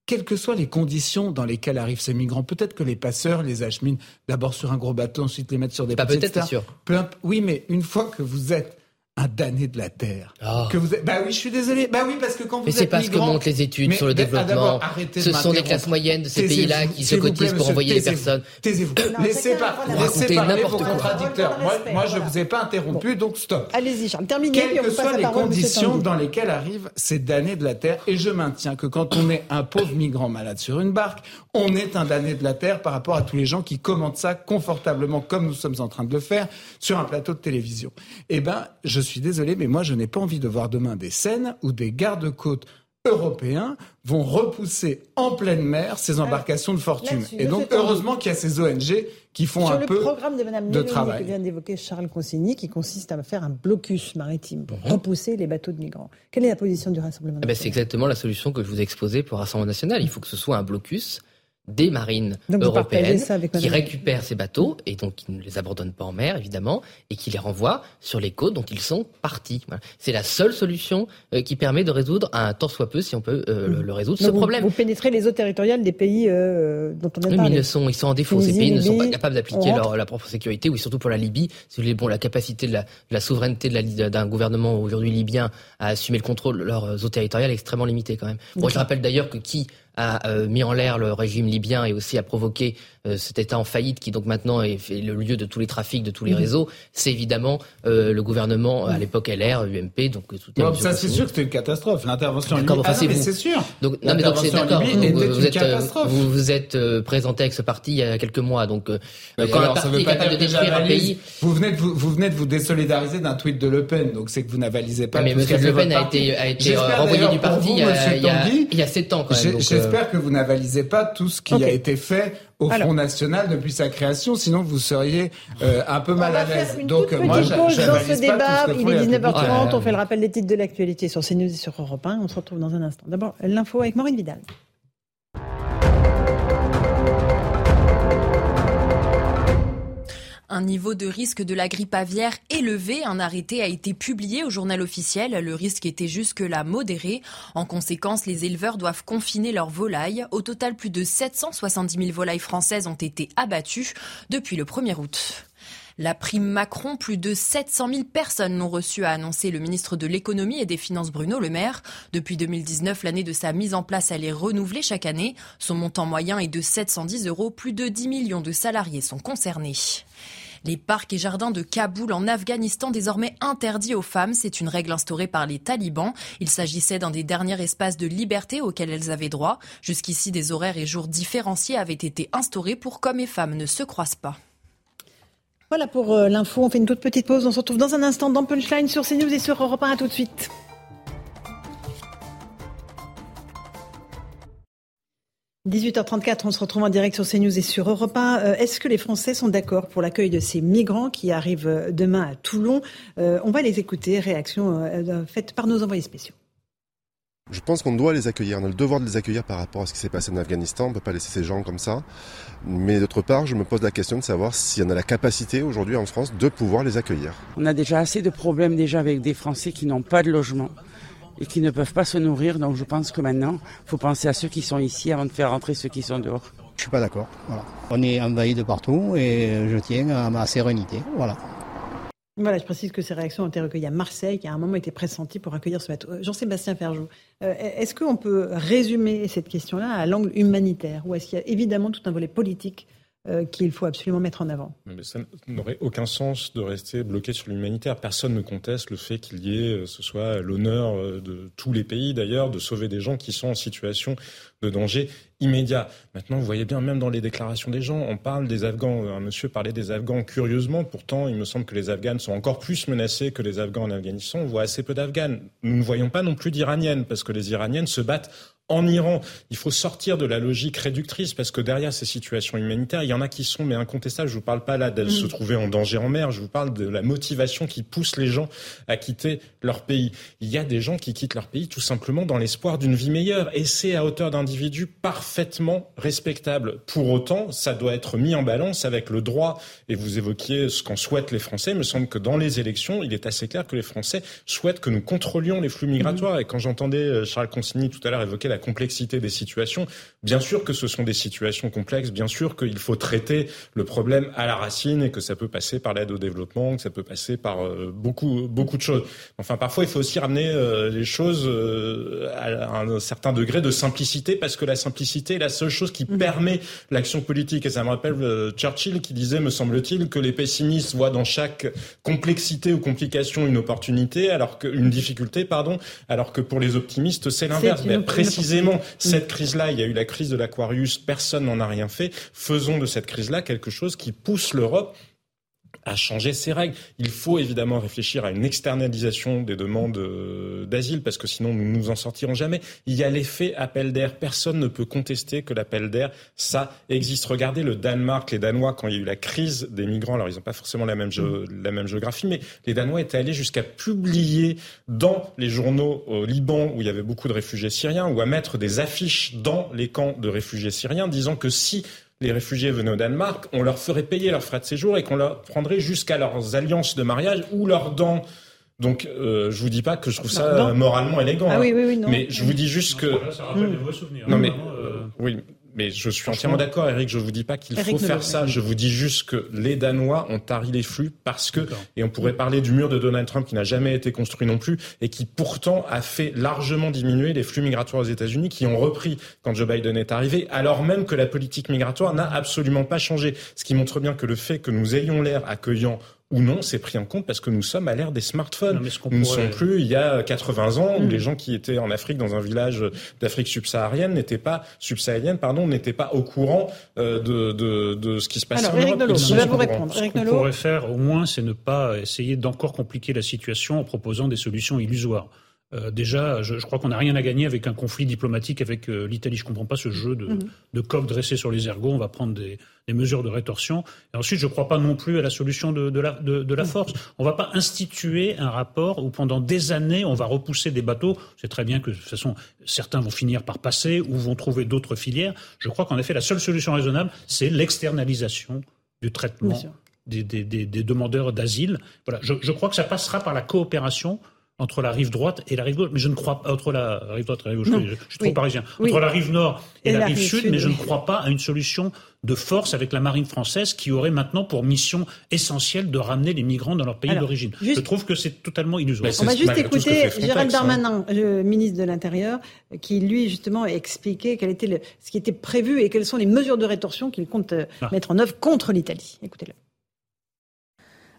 quelles que soient les conditions dans lesquelles arrivent ces migrants, peut-être que les passeurs les acheminent d'abord sur un gros bateau, ensuite les mettent sur des Pas petits, peut-être, sûr. Peu Oui, mais une fois que vous êtes un damné de la terre, Ah. que vous êtes... bah oui, je suis désolé, bah oui, parce que quand vous Mais c'est êtes pas ce que montrent les études Mais- sur le développement. Ce sont des m'interrompre. classes moyennes de ces Taisez-vous, pays-là qui se cotisent pour envoyer les personnes. Taisez-vous. Laissez pas, laissez parler n'importe vos quoi. contradicteurs. Moi, Respect, moi, je vous ai pas interrompu, donc stop. Allez-y, Charles. Terminez, Quelles que soient les conditions dans lesquelles arrivent ces damnés de la terre, et je maintiens que quand on est un pauvre migrant malade sur une barque, on est un damné de la terre par rapport à tous les gens qui commentent ça confortablement, comme nous sommes en train de le faire, sur un plateau de télévision. Eh ben, je suis désolé, mais moi, je n'ai pas envie de voir demain des scènes où des gardes-côtes européens vont repousser en pleine mer ces embarcations de fortune. Et donc, heureusement qu'il y a ces ONG qui font Sur un le peu programme de Mme de Mélanie travail. que vient d'évoquer Charles Consigny, qui consiste à faire un blocus maritime pour repousser les bateaux de migrants. Quelle est la position du Rassemblement Eh ben, c'est exactement la solution que je vous ai exposée pour Rassemblement national. Il faut que ce soit un blocus des marines Donc européennes qui récupèrent ces bateaux et donc qui ne les abandonnent pas en mer évidemment et qui les renvoient sur les côtes dont ils sont partis. Voilà. C'est la seule solution euh, qui permet de résoudre un tant soit peu si on peut euh, le- le résoudre Donc ce vous- problème. Vous pénétrez les eaux territoriales des pays euh, dont on mais parler. ils, ne sont, ils sont en défaut. Ces pays ne sont pas capables d'appliquer leur, la propre sécurité, oui, surtout pour la Libye. Si vous voulez, bon, la capacité de la, de la souveraineté de la- d'un gouvernement aujourd'hui libyen à assumer le contrôle de leurs eaux territoriales est extrêmement limitée quand même. Bon, je rappelle d'ailleurs que qui a euh, mis en l'air le régime libyen et aussi a provoqué euh, cet État en faillite qui donc maintenant est fait le lieu de tous les trafics, de tous les Mhm. réseaux, c'est évidemment euh, le gouvernement à l'époque LR, UMP, donc euh, soutien Bon, à ça, M. c'est sûr que c'était une catastrophe. L'intervention en D'accord, Libye. enfin, Ah c'est non, mais sûr. Donc, non, mais donc c'est d'accord. Vous, êtes, euh, vous vous êtes euh, présenté avec ce parti il y a quelques mois. Donc, euh, Mais quand alors, ça veut est pas capable de dire que détruire un pays, Vous venez de vous, vous venez de vous désolidariser d'un tweet de Le Pen, donc c'est que vous n'avalisez pas. mais tout Monsieur qu'a fait Le Pen a été, a été renvoyé du parti il y a- sept ans, quand même, euh, J'espère que vous n'avalisez pas tout ce qui a été fait au Alors. Front National depuis sa création, sinon vous seriez euh, un peu mal on à l'aise. Donc toute moi, pause dans ce débat. ce Il est les 19h30. Républicains. On fait le rappel des titres de l'actualité sur CNews et sur Europe 1. On se retrouve dans un instant. D'abord, l'info avec Maureen Vidal. Un niveau de risque de la grippe aviaire élevé, un arrêté a été publié au journal officiel. Le risque était jusque-là modéré. En conséquence, les éleveurs doivent confiner leurs volailles. Au total, plus de 770 000 volailles françaises ont été abattues depuis le 1er août. La prime Macron, plus de 700 000 personnes l'ont reçue, a annoncé le ministre de l'économie et des finances Bruno Le Maire. Depuis 2019, l'année de sa mise en place, elle est renouvelée chaque année. Son montant moyen est de 710 euros. Plus de 10 millions de salariés sont concernés. Les parcs et jardins de Kaboul en Afghanistan désormais interdits aux femmes, c'est une règle instaurée par les talibans. Il s'agissait d'un des derniers espaces de liberté auxquels elles avaient droit. Jusqu'ici, des horaires et jours différenciés avaient été instaurés pour qu'hommes et femmes ne se croisent pas. Voilà pour euh, l'info. On fait une toute petite pause. On se retrouve dans un instant dans Punchline sur CNews et sur Europe 1. À tout de suite. – 18h34, on se retrouve en direct sur CNews et sur Europe 1. Euh, Est-ce que les Français sont d'accord pour l'accueil de ces migrants qui arrivent euh, demain à Toulon? Euh, On va les écouter. Réaction euh, faite par nos envoyés spéciaux. Je pense qu'on doit les accueillir, on a le devoir de les accueillir par rapport à ce qui s'est passé en Afghanistan, on ne peut pas laisser ces gens comme ça. Mais d'autre part, je me pose la question de savoir si on a la capacité aujourd'hui en France de pouvoir les accueillir. On a déjà assez de problèmes déjà avec des Français qui n'ont pas de logement et qui ne peuvent pas se nourrir. Donc je pense que maintenant, il faut penser à ceux qui sont ici avant de faire rentrer ceux qui sont dehors. Je suis pas d'accord. Voilà. On est envahi de partout et je tiens à ma sérénité. Voilà. Voilà, je précise que ces réactions ont été recueillies à Marseille, qui à un moment était pressenti pour accueillir ce bateau. Euh, Jean-Sébastien Ferjou, euh, est-ce qu'on peut résumer cette question-là à l'angle humanitaire ou est-ce qu'il y a évidemment tout un volet politique qu'il faut absolument mettre en avant Mais ça n'aurait aucun sens de rester bloqué sur l'humanitaire. Personne ne conteste le fait qu'il y ait, euh, ce soit l'honneur euh, de tous les pays d'ailleurs, de sauver des gens qui sont en situation de danger immédiat. Maintenant, vous voyez bien, même dans les déclarations des gens, on parle des Afghans. Un monsieur parlait des Afghans curieusement. Pourtant, il me semble que les Afghanes sont encore plus menacés que les Afghans en Afghanistan. On voit assez peu d'Afghanes. Nous ne voyons pas non plus d'Iraniennes, parce que les Iraniennes se battent en Iran. Il faut sortir de la logique réductrice parce que derrière ces situations humanitaires, il y en a qui sont mais incontestables. Je vous parle pas là d'elles se trouver en danger en mer. Je vous parle de la motivation qui pousse les gens à quitter leur pays. Il y a des gens qui quittent leur pays tout simplement dans l'espoir d'une vie meilleure et c'est à hauteur d'individus parfaitement respectable. Pour autant, ça doit être mis en balance avec le droit. Et vous évoquiez ce qu'en souhaitent les Français. Il me semble que dans les élections, il est assez clair que les Français souhaitent que nous contrôlions les flux migratoires. Et quand j'entendais euh, Charles Consigny tout à l'heure évoquer la complexité des situations, bien sûr que ce sont des situations complexes, bien sûr qu'il faut traiter le problème à la racine et que ça peut passer par l'aide au développement, que ça peut passer par euh, beaucoup, beaucoup de choses. Enfin, parfois, il faut aussi ramener euh, les choses à un certain degré de simplicité parce que la simplicité est la seule chose qui mmh. permet l'action politique. Et ça me rappelle Churchill qui disait, me semble-t-il, que les pessimistes voient dans chaque complexité ou complication une opportunité, alors que une difficulté, pardon, alors que pour les optimistes c'est l'inverse. Mais précisément cette crise-là, il y a eu la crise de l'Aquarius, personne n'en a rien fait. Faisons de cette crise-là quelque chose qui pousse l'Europe à changer ses règles. Il faut évidemment réfléchir à une externalisation des demandes euh, d'asile parce que sinon nous nous en sortirons jamais. Il y a l'effet appel d'air. Personne ne peut contester que l'appel d'air, ça existe. Regardez le Danemark, les Danois quand il y a eu la crise des migrants. Alors ils n'ont pas forcément la même, la même géographie, mais les Danois étaient allés jusqu'à publier dans les journaux au Liban où il y avait beaucoup de réfugiés syriens ou à mettre des affiches dans les camps de réfugiés syriens disant que si les réfugiés venaient au Danemark, on leur ferait payer leurs frais de séjour et qu'on leur prendrait jusqu'à leurs alliances de mariage ou leurs dents. Donc, euh, je vous dis pas que je trouve ça moralement élégant. Ah, oui, oui, oui, non. Mais je vous dis juste que. Ça rappelle des souvenirs. Non, mais euh, oui, mais je suis entièrement d'accord, Eric. Je vous dis pas qu'il faut faire ça. Je vous dis juste que les Danois ont tari les flux parce que, et on pourrait parler du mur de Donald Trump qui n'a jamais été construit non plus et qui pourtant a fait largement diminuer les flux migratoires aux États-Unis qui ont repris quand Joe Biden est arrivé, alors même que la politique migratoire n'a absolument pas changé. Ce qui montre bien que le fait que nous ayons l'air accueillant ou non, c'est pris en compte parce que nous sommes à l'ère des smartphones. nous ne sommes plus il y a 80 ans où mm. les gens qui étaient en Afrique dans un village d'Afrique subsaharienne n'étaient pas subsaharienne, pardon, n'étaient pas au courant euh, de, de, de, ce qui se passait en Europe. je vais vous répondre. Ce qu'on pourrait faire au moins, c'est ne pas essayer d'encore compliquer la situation en proposant des solutions illusoires. Euh, déjà, je, crois qu'on n'a rien à gagner avec un conflit diplomatique avec euh, l'Italie. Je ne comprends pas ce jeu de, mm de coq dressé sur les ergots. On va prendre des, des mesures de rétorsion. Et ensuite, je ne crois pas non plus à la solution de, de, la, de, la, force. On ne va pas instituer un rapport où pendant des années, on va repousser des bateaux. C'est très bien que de toute façon, certains vont finir par passer ou vont trouver d'autres filières. Je crois qu'en effet, la seule solution raisonnable, c'est l'externalisation du traitement des, des, des, des, demandeurs d'asile. Voilà, je, je crois que ça passera par la coopération entre la rive droite et la rive gauche. Mais je ne crois pas entre la rive droite et la rive gauche. Je, suis trop parisien. Entre la rive nord et, la, rive, sud, mais je ne crois pas à une solution de force avec la marine française qui aurait maintenant pour mission essentielle de ramener les migrants dans leur pays d'origine. Je trouve que c'est totalement illusoire. On va juste écouter Gérald hein. Darmanin, le ministre de l'Intérieur, qui lui justement expliquait quel était le, ce qui était prévu et quelles sont les mesures de rétorsion qu'il compte euh, ah. mettre en œuvre contre l'Italie. Écoutez-le.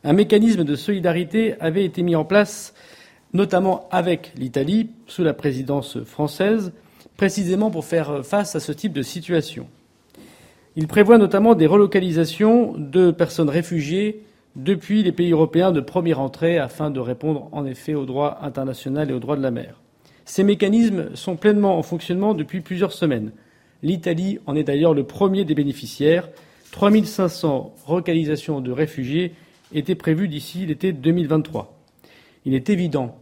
Un mécanisme de solidarité avait été mis en place notamment avec l'Italie, sous la présidence française, précisément pour faire face à ce type de situation. Il prévoit notamment des relocalisations de personnes réfugiées depuis les pays européens de première entrée afin de répondre en effet au droit international et au droit de la mer. Ces mécanismes sont pleinement en fonctionnement depuis plusieurs semaines. L'Italie en est d'ailleurs le premier des bénéficiaires. 3500 relocalisations de réfugiés étaient prévues d'ici l'été 2023. Il est évident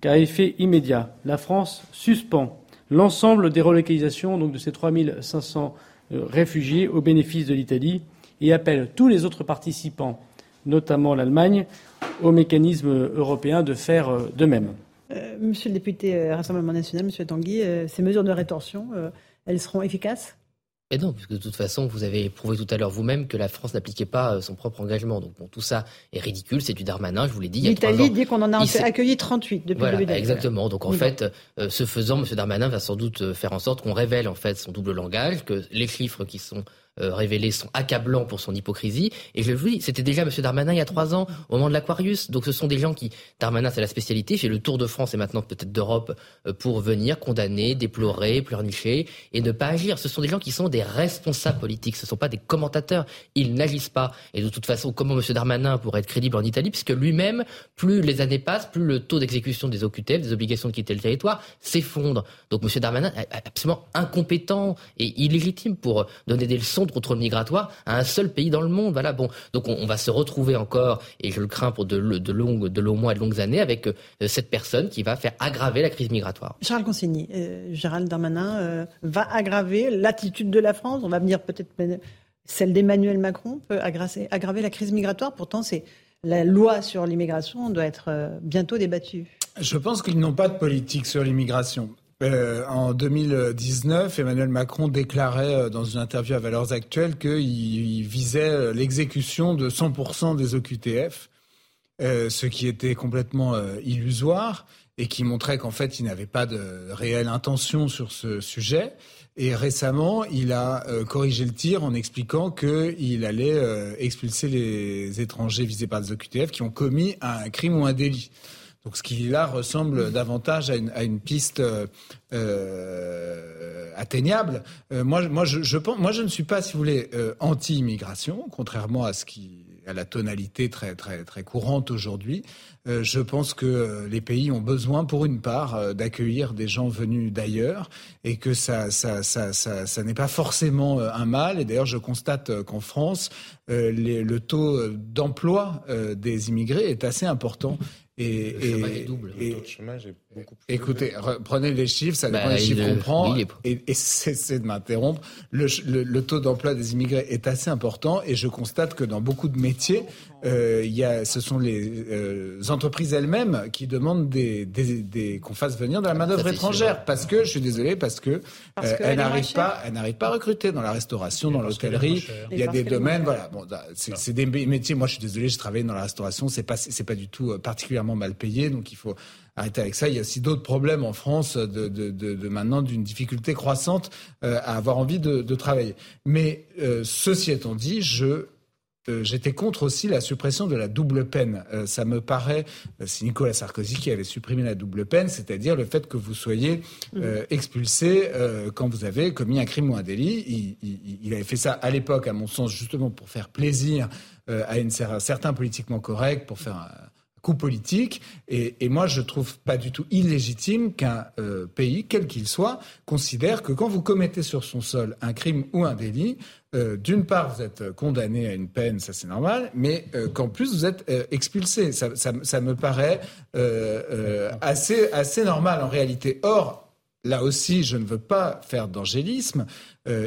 qu'à effet immédiat, la France suspend l'ensemble des relocalisations donc de ces 3500 euh, réfugiés au bénéfice de l'Italie et appelle tous les autres participants, notamment l'Allemagne, au mécanisme européen de faire euh, de même. Euh, monsieur le député Rassemblement national, Monsieur Tanguy, ces mesures de rétorsion, elles seront efficaces? Et non, puisque de toute façon, vous avez prouvé tout à l'heure vous-même que la France n'appliquait pas euh, son propre engagement. Donc bon, tout ça est ridicule, c'est du Darmanin, je vous l'ai dit. L'Italie dit qu'on en a accueilli 38 depuis le début Exactement. Donc en fait, euh, ce faisant, M. Darmanin va sans doute euh, faire en sorte qu'on révèle en fait son double langage, que les chiffres qui sont euh, révélés sont accablants pour son hypocrisie. Et je vous dis, c'était déjà M. Darmanin il y a trois ans, au moment de l'Aquarius. Donc ce sont des gens qui, Darmanin c'est la spécialité, fait le tour de France et maintenant peut-être d'Europe euh, pour venir condamner, déplorer, pleurnicher et ne pas agir. Ce sont des gens qui sont des responsables politiques, ce ne sont pas des commentateurs. Ils n'agissent pas. Et de toute façon, comment M. Darmanin pourrait être crédible en Italie, puisque lui-même, plus les années passent, plus le taux d'exécution des OQTF, des obligations de quitter le territoire, s'effondre. Donc M. Darmanin est absolument incompétent et illégitime pour donner des leçons de contrôle migratoire à un seul pays dans le monde. Voilà, bon. Donc on, va se retrouver encore, et je le crains pour de, de, longues, de longs mois et de longues années, avec cette personne qui va faire aggraver la crise migratoire. Charles Consigny, Gérald Darmanin va aggraver l'attitude de la France. On va venir peut-être celle d'Emmanuel Macron peut aggraver la crise migratoire. Pourtant, c'est la loi sur l'immigration doit être euh, bientôt débattue. Je pense qu'ils n'ont pas de politique sur l'immigration. Euh, en 2019, Emmanuel Macron déclarait euh, dans une interview à Valeurs Actuelles qu'il visait l'exécution de 100% des OQTF, ce qui était complètement illusoire et qui montrait qu'en fait, il n'avait pas de réelle intention sur ce sujet. Et récemment, il a euh, corrigé le tir en expliquant qu'il allait euh, expulser les étrangers visés par des OQTF qui ont commis un crime ou un délit. Donc ce qui là ressemble davantage à une, à une piste euh, atteignable. moi, moi, je, je, pense, moi, je ne suis pas, si vous voulez, anti-immigration, contrairement à ce qui à la tonalité très très très courante aujourd'hui. Euh, je pense que euh, les pays ont besoin, pour une part, euh, d'accueillir des gens venus d'ailleurs, et que ça ça ça ça, ça n'est pas forcément un mal. Et d'ailleurs, je constate qu'en France, le taux d'emploi des immigrés est assez important. Et, le chômage est double. le taux de chômage est beaucoup plus Écoutez, prenez les chiffres, ça dépend bah, des chiffres qu'on prend. Et, et cessez de m'interrompre. Le, le, taux d'emploi des immigrés est assez important et je constate que dans beaucoup de métiers, euh, y a, ce sont les euh, entreprises elles-mêmes qui demandent des, des, des qu'on fasse venir de la main-d'œuvre étrangère. Parce que, je suis désolé, parce que parce euh, elle n'arrive pas, elle n'arrive pas à recruter dans la restauration, dans l'hôtellerie. Il y a des domaines, voilà. Bon, c'est des métiers. Moi, je suis désolé, je travaille dans la restauration. C'est pas, c'est pas du tout euh, particulièrement mal payé, donc il faut arrêter avec ça. Il y a aussi d'autres problèmes en France de, de, de, de maintenant d'une difficulté croissante euh, à avoir envie de, travailler. Mais euh, ceci étant dit, je euh, j'étais contre aussi la suppression de la double peine. Euh, ça me paraît, euh, c'est Nicolas Sarkozy qui avait supprimé la double peine, c'est-à-dire le fait que vous soyez expulsé quand vous avez commis un crime ou un délit. Il, il avait fait ça à l'époque, à mon sens, justement pour faire plaisir à, une, à certains politiquement corrects, pour faire un, coup politique. Et, moi, je trouve pas du tout illégitime qu'un pays, quel qu'il soit, considère que quand vous commettez sur son sol un crime ou un délit, euh, d'une part, vous êtes condamné à une peine, ça c'est normal, mais euh, qu'en plus vous êtes euh, expulsé. Ça, ça, me paraît assez, assez normal en réalité. Or, là aussi, je ne veux pas faire d'angélisme.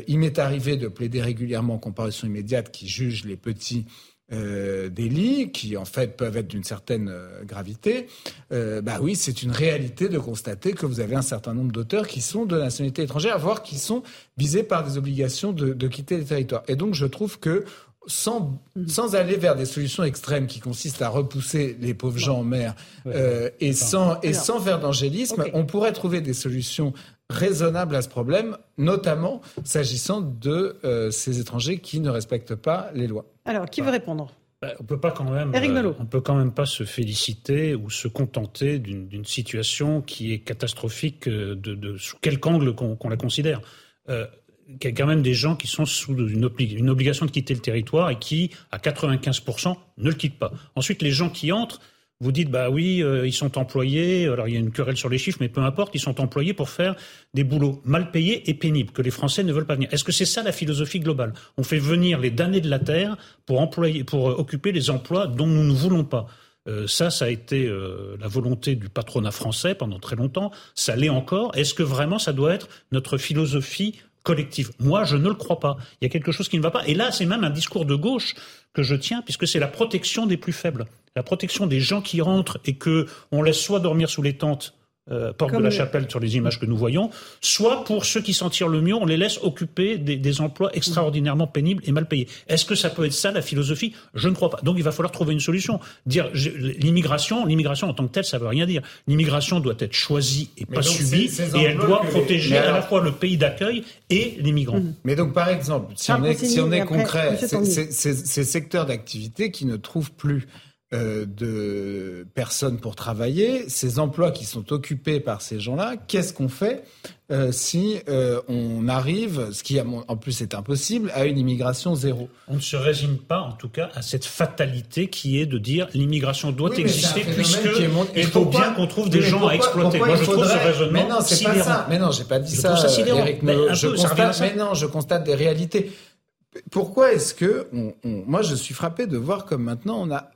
il m'est arrivé de plaider régulièrement en comparution immédiate qui juge les petits euh, délits qui en fait peuvent être d'une certaine euh, gravité, euh, bah oui, c'est une réalité de constater que vous avez un certain nombre d'auteurs qui sont de nationalité étrangère, voire qui sont visés par des obligations de, de quitter les territoires. Et donc je trouve que sans, mhm. sans aller vers des solutions extrêmes qui consistent à repousser les pauvres gens en mer euh, et, sans, et sans faire d'angélisme, on pourrait trouver des solutions raisonnables à ce problème, notamment s'agissant de euh, ces étrangers qui ne respectent pas les lois. Alors, qui veut répondre? Bah, on peut pas quand même, euh, on peut quand même pas se féliciter ou se contenter d'une situation qui est catastrophique de, de sous quelque angle qu'on la considère. Euh, il y a quand même des gens qui sont sous une, obligation de quitter le territoire et qui, à 95%, ne le quittent pas. Ensuite, les gens qui entrent, vous dites, bah oui, euh, ils sont employés, alors il y a une querelle sur les chiffres, mais peu importe, ils sont employés pour faire des boulots mal payés et pénibles, que les Français ne veulent pas venir. Est-ce que c'est ça la philosophie globale? On fait venir les damnés de la terre pour, employer, pour euh, occuper les emplois dont nous ne voulons pas. Euh, ça, ça a été la volonté du patronat français pendant très longtemps. Ça l'est encore. Est-ce que vraiment ça doit être notre philosophie collective. Moi, je ne le crois pas. Il y a quelque chose qui ne va pas. Et là, c'est même un discours de gauche que je tiens, puisque c'est la protection des plus faibles, la protection des gens qui rentrent et que on laisse soit dormir sous les tentes euh, porte de la chapelle sur les images que nous voyons, soit pour ceux qui s'en tirent le mieux, on les laisse occuper des, emplois extraordinairement pénibles et mal payés. Est-ce que ça peut être ça la philosophie? Je ne crois pas. Donc il va falloir trouver une solution. Dire l'immigration, l'immigration en tant que telle, ça veut rien dire. L'immigration doit être choisie et pas subie, et elle doit protéger à la fois le pays d'accueil et les migrants. Mmh. Mais donc par exemple, si on est, si on est concret, ces secteurs d'activité qui ne trouvent plus euh, de personnes pour travailler, ces emplois qui sont occupés par ces gens-là, qu'est-ce qu'on fait euh, si euh, on arrive, ce qui en plus est impossible, à une immigration zéro? On ne se résigne pas, en tout cas, à cette fatalité qui est de dire l'immigration doit exister puisque il faut bien qu'on trouve des gens à exploiter. Moi, je trouve ce raisonnement Mais non, c'est pas ça. Mais non, j'ai pas dit ça, Eric. je constate, mais non, je constate des réalités pourquoi est-ce que moi je suis frappé de voir comme maintenant on a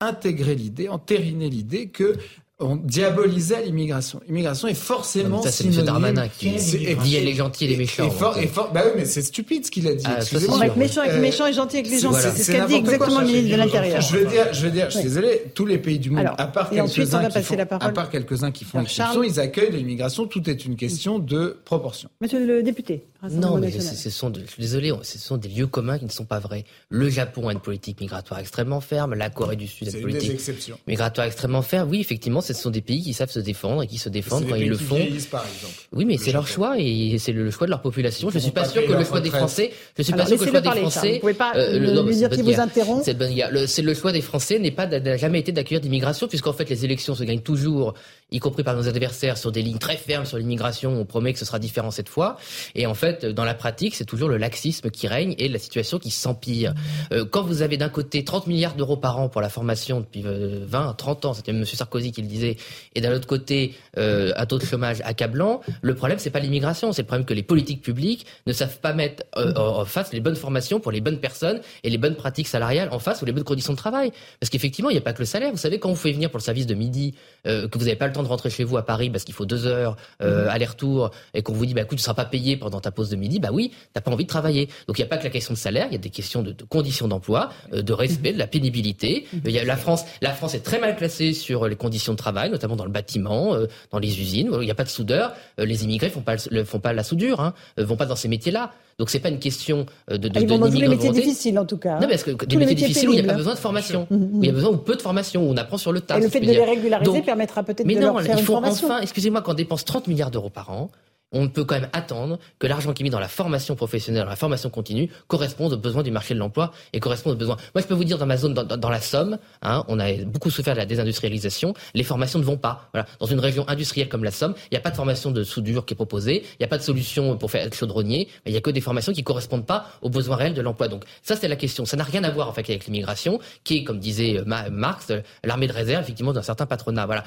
intégré l'idée, entériné l'idée que on diabolisait l'immigration. L'immigration est forcément ça, c'est M. Darmanin qui dit les gentils et les méchants. Et fort, et fort, bah oui, mais c'est stupide ce qu'il a dit. Ah, Excusez-moi. Avec méchant, avec méchant et gentil avec les gentils. C'est ce qu'a dit exactement le ministre de l'Intérieur. Je veux dire, je veux dire, je suis désolé, tous les pays du monde, à part quelques-uns qui font, à part quelques-uns qui font exception, ils accueillent l'immigration. Tout est une question de proportion. Monsieur le député. Non, mais ce sont, je suis désolé, ce sont des lieux communs qui ne sont pas vrais. Le Japon a une politique migratoire extrêmement ferme, la Corée du Sud a une politique migratoire extrêmement ferme. Oui, effectivement, ce sont des pays qui savent se défendre et qui se défendent quand ils le font. Par exemple. Oui, mais c'est leur choix et c'est le choix de leur population. Je suis pas sûr que le choix des Français, je suis pas sûr que le choix des Français. Vous pouvez pas euh, lui dire qu'il vous interrompt. C'est le choix des Français n'est pas n'a jamais été d'accueillir d'immigration puisqu'en fait les élections se gagnent toujours y compris par nos adversaires, sur des lignes très fermes sur l'immigration. On promet que ce sera différent cette fois. Et en fait, dans la pratique, c'est toujours le laxisme qui règne et la situation qui s'empire. Euh, quand vous avez d'un côté 30 milliards d'euros par an pour la formation depuis 20, euh, 30 ans, c'était M. Sarkozy qui le disait, et d'un autre côté, euh, un taux de chômage accablant, le problème, c'est pas l'immigration, c'est le problème que les politiques publiques ne savent pas mettre en face les bonnes formations pour les bonnes personnes et les bonnes pratiques salariales en face ou les bonnes conditions de travail. Parce qu'effectivement, il n'y a pas que le salaire. Vous savez, quand vous faites venir pour le service de midi, que vous n'avez pas le temps de rentrer chez vous à Paris parce qu'il faut deux heures euh, mhm. aller-retour et qu'on vous dit bah écoute tu seras pas payé pendant ta pause de midi, bah oui, t'as pas envie de travailler. Donc il n'y a pas que la question de salaire, il y a des questions de, conditions d'emploi, euh, de respect, de la pénibilité. Mhm. Il y a la France, la France est très mal classée sur les conditions de travail, notamment dans le bâtiment, euh, dans les usines. Il n'y a pas de soudeur. les immigrés font pas font pas la soudure, hein, vont pas dans ces métiers-là. Donc c'est pas une question de de, ah, ils vont dans tous les métiers difficiles en tout cas. Non, parce que des métiers, difficiles où il n'y a pas besoin de formation, mhm, où il y a besoin ou peu de formation, où on apprend sur le tas. Et le fait de les régulariser permettra peut-être de leur faire il faut enfin, excusez-moi, quand on dépense 30 milliards d'euros par an, on peut quand même attendre que l'argent qui est mis dans la formation professionnelle, la formation continue, corresponde aux besoins du marché de l'emploi et corresponde aux besoins. Moi, je peux vous dire, dans ma zone, dans, la Somme, hein, on a beaucoup souffert de la désindustrialisation. Les formations ne vont pas. Voilà. Dans une région industrielle comme la Somme, il n'y a pas de formation de soudure qui est proposée, il n'y a pas de solution pour faire être chaudronnier, il n'y a que des formations qui correspondent pas aux besoins réels de l'emploi. Donc ça, c'est la question. Ça n'a rien à voir en fait avec l'immigration, qui est, comme disait euh, Marx, euh, l'armée de réserve effectivement d'un certain patronat. Voilà.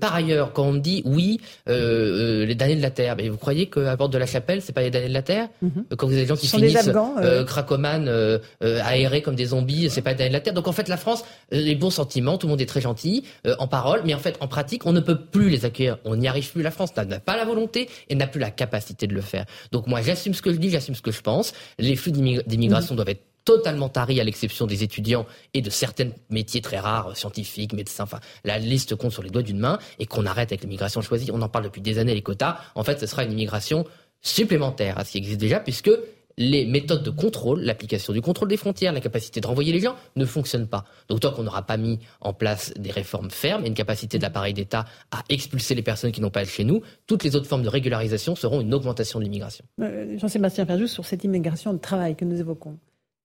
Par ailleurs, quand on me dit oui, euh, les damnés de la terre, mais vous croyez qu'à bord de la chapelle, c'est pas les damnés de la terre mhm. Quand vous avez des gens qui finissent euh, cracoman, euh, euh, aérés comme des zombies, c'est pas les damnés de la terre. Donc en fait, la France, les bons sentiments, tout le monde est très gentil en parole, mais en fait, en pratique, on ne peut plus les accueillir. On n'y arrive plus. La France n'a pas la volonté et n'a plus la capacité de le faire. Donc moi, j'assume ce que je dis, j'assume ce que je pense. Les flux d'immigration mhm. doivent être totalement taris à l'exception des étudiants et de certains métiers très rares, scientifiques, médecins, enfin, la liste compte sur les doigts d'une main, et qu'on arrête avec l'immigration choisie. On en parle depuis des années, les quotas. En fait, ce sera une immigration supplémentaire à ce qui existe déjà, puisque les méthodes de contrôle, l'application du contrôle des frontières, la capacité de renvoyer les gens ne fonctionnent pas. Donc tant qu'on n'aura pas mis en place des réformes fermes et une capacité de l'appareil d'État à expulser les personnes qui n'ont pas chez nous, toutes les autres formes de régularisation seront une augmentation de l'immigration. Euh, Jean-Sébastien Ferjou, sur cette immigration de travail que nous évoquons,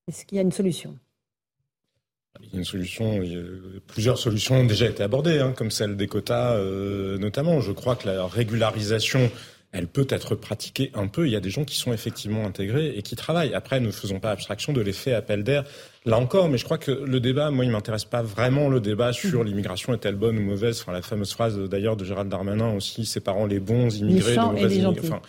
est-ce qu'il y a une solution? Il y a une solution, plusieurs solutions ont déjà été abordées, hein, comme celle des quotas euh, notamment. Je crois que la régularisation elle peut être pratiquée un peu. Il y a des gens qui sont effectivement intégrés et qui travaillent. Après, ne faisons pas abstraction de l'effet appel d'air. Là encore, mais je crois que le débat, moi, il m'intéresse pas vraiment le débat sur l'immigration est-elle bonne ou mauvaise. Enfin, la fameuse phrase d'ailleurs de Gérald Darmanin aussi, séparant les bons immigrés de mauvais immigrés. Enfin,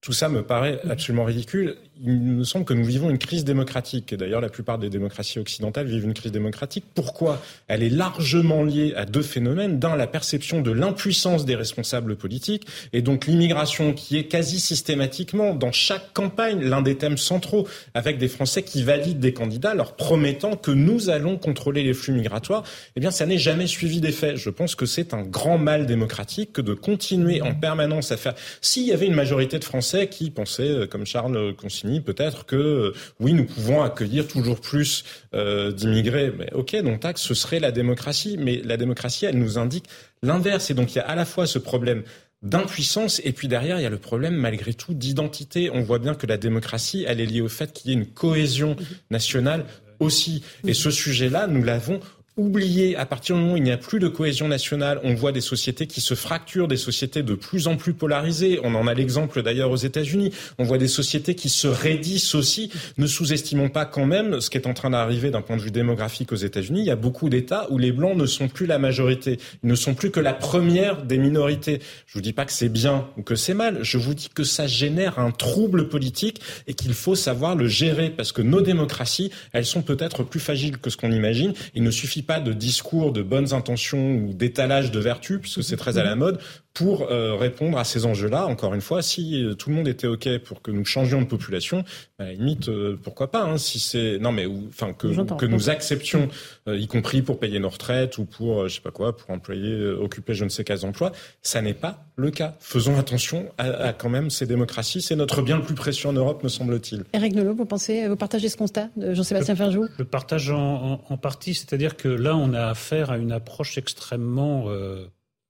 tout ça me paraît absolument ridicule. Il me semble que nous vivons une crise démocratique. D'ailleurs, la plupart des démocraties occidentales vivent une crise démocratique. Pourquoi? Elle est largement liée à deux phénomènes. D'un, la perception de l'impuissance des responsables politiques. Et donc l'immigration qui est quasi systématiquement, dans chaque campagne, l'un des thèmes centraux, avec des Français qui valident des candidats, leur promettant que nous allons contrôler les flux migratoires. Eh bien, ça n'est jamais suivi d'effet. Je pense que c'est un grand mal démocratique que de continuer en permanence à faire. S'il y avait une majorité de Français qui pensait, euh, comme Charles Consigny, peut-être que oui, nous pouvons accueillir toujours plus euh, d'immigrés. Mais ok, donc taxe, ce serait la démocratie. Mais la démocratie, elle nous indique l'inverse. Et donc il y a à la fois ce problème d'impuissance et puis derrière il y a le problème malgré tout d'identité. On voit bien que la démocratie, elle est liée au fait qu'il y ait une cohésion nationale aussi. Et ce sujet-là, nous l'avons oublier, à partir du moment où il n'y a plus de cohésion nationale, on voit des sociétés qui se fracturent, des sociétés de plus en plus polarisées. On en a l'exemple d'ailleurs aux États-Unis. On voit des sociétés qui se raidissent aussi. Ne sous-estimons pas quand même ce qui est en train d'arriver d'un point de vue démographique aux États-Unis. Il y a beaucoup d'États où les Blancs ne sont plus la majorité. Ils ne sont plus que la première des minorités. Je vous dis pas que c'est bien ou que c'est mal. Je vous dis que ça génère un trouble politique et qu'il faut savoir le gérer parce que nos démocraties, elles sont peut-être plus fragiles que ce qu'on imagine. Il ne suffit pas de discours de bonnes intentions ou d'étalage de vertu, puisque c'est très à la mode, pour euh, répondre à ces enjeux-là. Encore une fois, si euh, tout le monde était ok pour que nous changions de population, bah, à la limite, euh, pourquoi pas hein, Si c'est non mais enfin que que nous acceptions, y compris pour payer nos retraites ou pour je sais pas quoi, pour employer, occuper je ne sais quels emplois, ça n'est pas le cas. Faisons attention à, à quand même ces démocraties. C'est notre bien le plus précieux en Europe, me semble-t-il. Eric Nolot, vous pensez, vous partagez ce constat de Jean-Sébastien Ferjou Je partage en, en, partie, c'est-à-dire que là, on a affaire à une approche extrêmement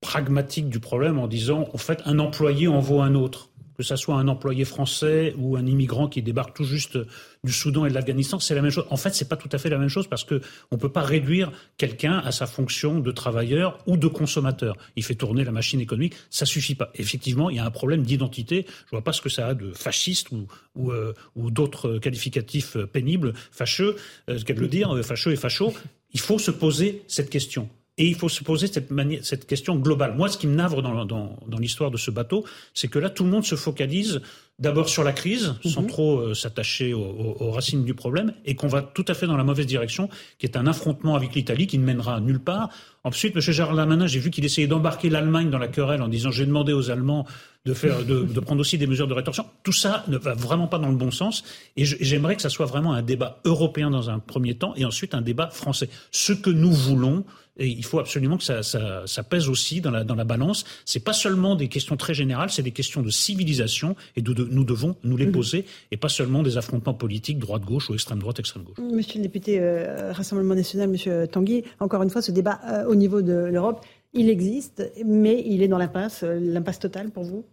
pragmatique du problème en disant, en fait, un employé en vaut un autre. Que ce soit un employé français ou un immigrant qui débarque tout juste du Soudan et de l'Afghanistan, c'est la même chose. En fait, c'est pas tout à fait la même chose parce que on peut pas réduire quelqu'un à sa fonction de travailleur ou de consommateur. Il fait tourner la machine économique, ça suffit pas. Effectivement, il y a un problème d'identité. Je vois pas ce que ça a de fasciste ou, euh, d'autres qualificatifs pénibles, fâcheux, euh, qu'elle le dire, euh, fâcheux et facho. Il faut se poser cette question. Et il faut se poser cette, cette question globale. Moi, ce qui me navre dans, dans, dans l'histoire de ce bateau, c'est que là, tout le monde se focalise d'abord sur la crise, sans mhm. trop euh, s'attacher aux, aux, racines du problème, et qu'on va tout à fait dans la mauvaise direction, qui est un affrontement avec l'Italie qui ne mènera nulle part. Ensuite, M. Gérard Lamanin, j'ai vu qu'il essayait d'embarquer l'Allemagne dans la querelle en disant j'ai demandé aux Allemands de, faire, de, de, prendre aussi des mesures de rétorsion. Tout ça ne va vraiment pas dans le bon sens, et j'aimerais que ça soit vraiment un débat européen dans un premier temps, et ensuite un débat français. Ce que nous voulons, et il faut absolument que ça, ça, ça pèse aussi dans la, dans la balance. C'est pas seulement des questions très générales, c'est des questions de civilisation et de, de nous devons nous les mhm. poser et pas seulement des affrontements politiques droite-gauche ou extrême-droite, extrême-gauche. Monsieur le député euh, Rassemblement national, Monsieur Tanguy, encore une fois, ce débat euh, au niveau de l'Europe, il existe, mais il est dans l'impasse, euh, l'impasse totale pour vous?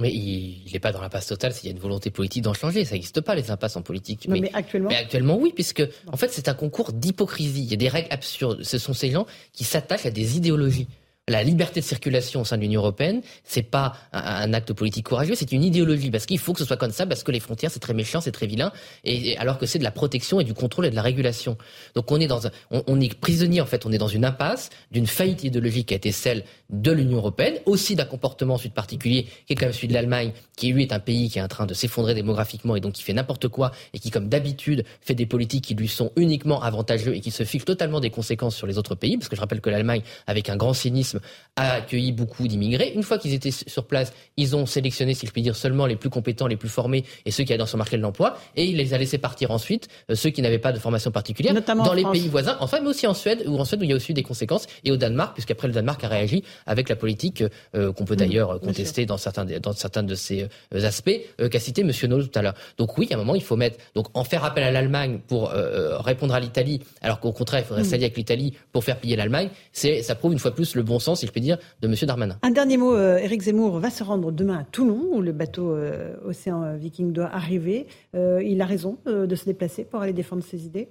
Mais il n'est pas dans l'impasse totale s'il y a une volonté politique d'en changer. Ça n'existe pas, les impasses en politique. mais, actuellement? Mais actuellement, oui, puisque, en fait, c'est un concours d'hypocrisie. Il y a des règles absurdes. Ce sont ces gens qui s'attachent à des idéologies la liberté de circulation au sein de l'Union européenne, c'est pas un, acte politique courageux, c'est une idéologie parce qu'il faut que ce soit comme ça parce que les frontières c'est très méchant, c'est très vilain, et, alors que c'est de la protection et du contrôle et de la régulation. Donc on est dans un, on, est prisonnier en fait, on est dans une impasse d'une faillite idéologique qui a été celle de l'Union européenne, aussi d'un comportement ensuite particulier qui est quand même celui de l'Allemagne, qui lui est un pays qui est en train de s'effondrer démographiquement et donc qui fait n'importe quoi et qui comme d'habitude fait des politiques qui lui sont uniquement avantageux et qui se fichent totalement des conséquences sur les autres pays, parce que je rappelle que l'Allemagne avec un grand cynisme a accueilli beaucoup d'immigrés. Une fois qu'ils étaient sur place, ils ont sélectionné, si je puis dire, seulement les plus compétents, les plus formés et ceux qui allaient dans son marché de l'emploi. Et il les a laissés partir ensuite, euh, ceux qui n'avaient pas de formation particulière, Notamment dans les pays voisins, enfin, mais aussi en Suède, où en Suède où il y a aussi des conséquences, et au Danemark, puisqu'après le Danemark a réagi avec la politique euh, qu'on peut d'ailleurs contester dans certains, dans certains de ces euh, aspects qu'a cité M. Nol tout à l'heure. Donc oui, à un moment, il faut mettre, donc en faire appel à l'Allemagne pour répondre à l'Italie, alors qu'au contraire, il faudrait s'allier avec l'Italie pour faire plier l'Allemagne, c'est, ça prouve une fois plus le bon sens, si je puis dire, de M. Darmanin. Un dernier mot, euh, Éric Zemmour va se rendre demain à Toulon, où le bateau euh, Océan Viking doit arriver. Euh, il a raison de se déplacer pour aller défendre ses idées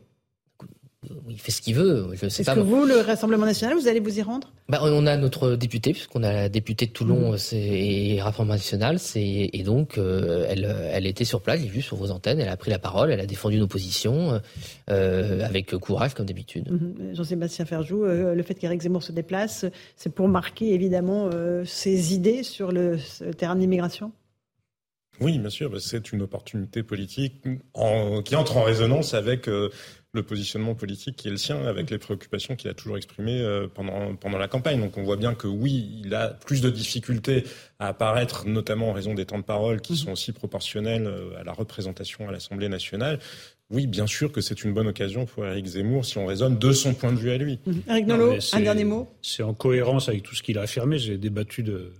il fait ce qu'il veut. Est-ce que vous, le Rassemblement national, vous allez vous y rendre? Bah, On a notre député, puisqu'on a la députée de Toulon mmh. et Rassemblement national, et donc elle, elle était sur place, j'ai vu sur vos antennes, elle a pris la parole, elle a défendu nos positions avec courage, comme d'habitude. Mmh. Jean-Sébastien Ferjou, le fait qu'Éric Zemmour se déplace, c'est pour marquer évidemment ses idées sur le terrain de l'immigration oui, bien sûr, c'est une opportunité politique qui entre en résonance avec le positionnement politique qui est le sien, avec les préoccupations qu'il a toujours exprimées euh, pendant, pendant la campagne. Donc on voit bien que oui, il a plus de difficultés à apparaître, notamment en raison des temps de parole qui sont aussi proportionnels euh, à la représentation à l'Assemblée nationale. Oui, bien sûr que c'est une bonne occasion pour Éric Zemmour si on raisonne de son point de vue à lui. Éric Nolot, un dernier mot? C'est en cohérence avec tout ce qu'il a affirmé. J'ai débattu de,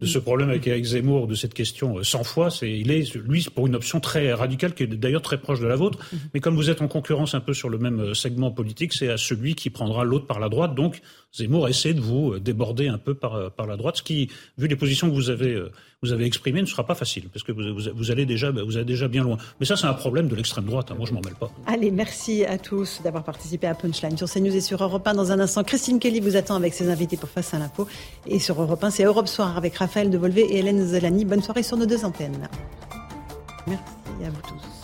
de ce problème avec Eric Zemmour, de cette question 100 euh, fois. C'est, il est, lui, pour une option très radicale, qui est d'ailleurs très proche de la vôtre. Mhm. Mais comme vous êtes en concurrence un peu sur le même euh, segment politique, c'est à celui qui prendra l'autre par la droite. Donc, Zemmour a essayé de vous déborder un peu par, par la droite, ce qui, vu les positions que vous avez, vous avez exprimées, ne sera pas facile, parce que vous, allez, déjà, vous allez déjà bien loin. Mais ça, c'est un problème de l'extrême droite, hein. moi je m'en mêle pas. Allez, merci à tous d'avoir participé à Punchline sur CNews et sur Europe 1. Dans un instant, Christine Kelly vous attend avec ses invités pour Face à l'info. Et sur Europe 1, c'est Europe Soir avec Raphaël Devolvé et Hélène Zelani. Bonne soirée sur nos deux antennes. Merci à vous tous.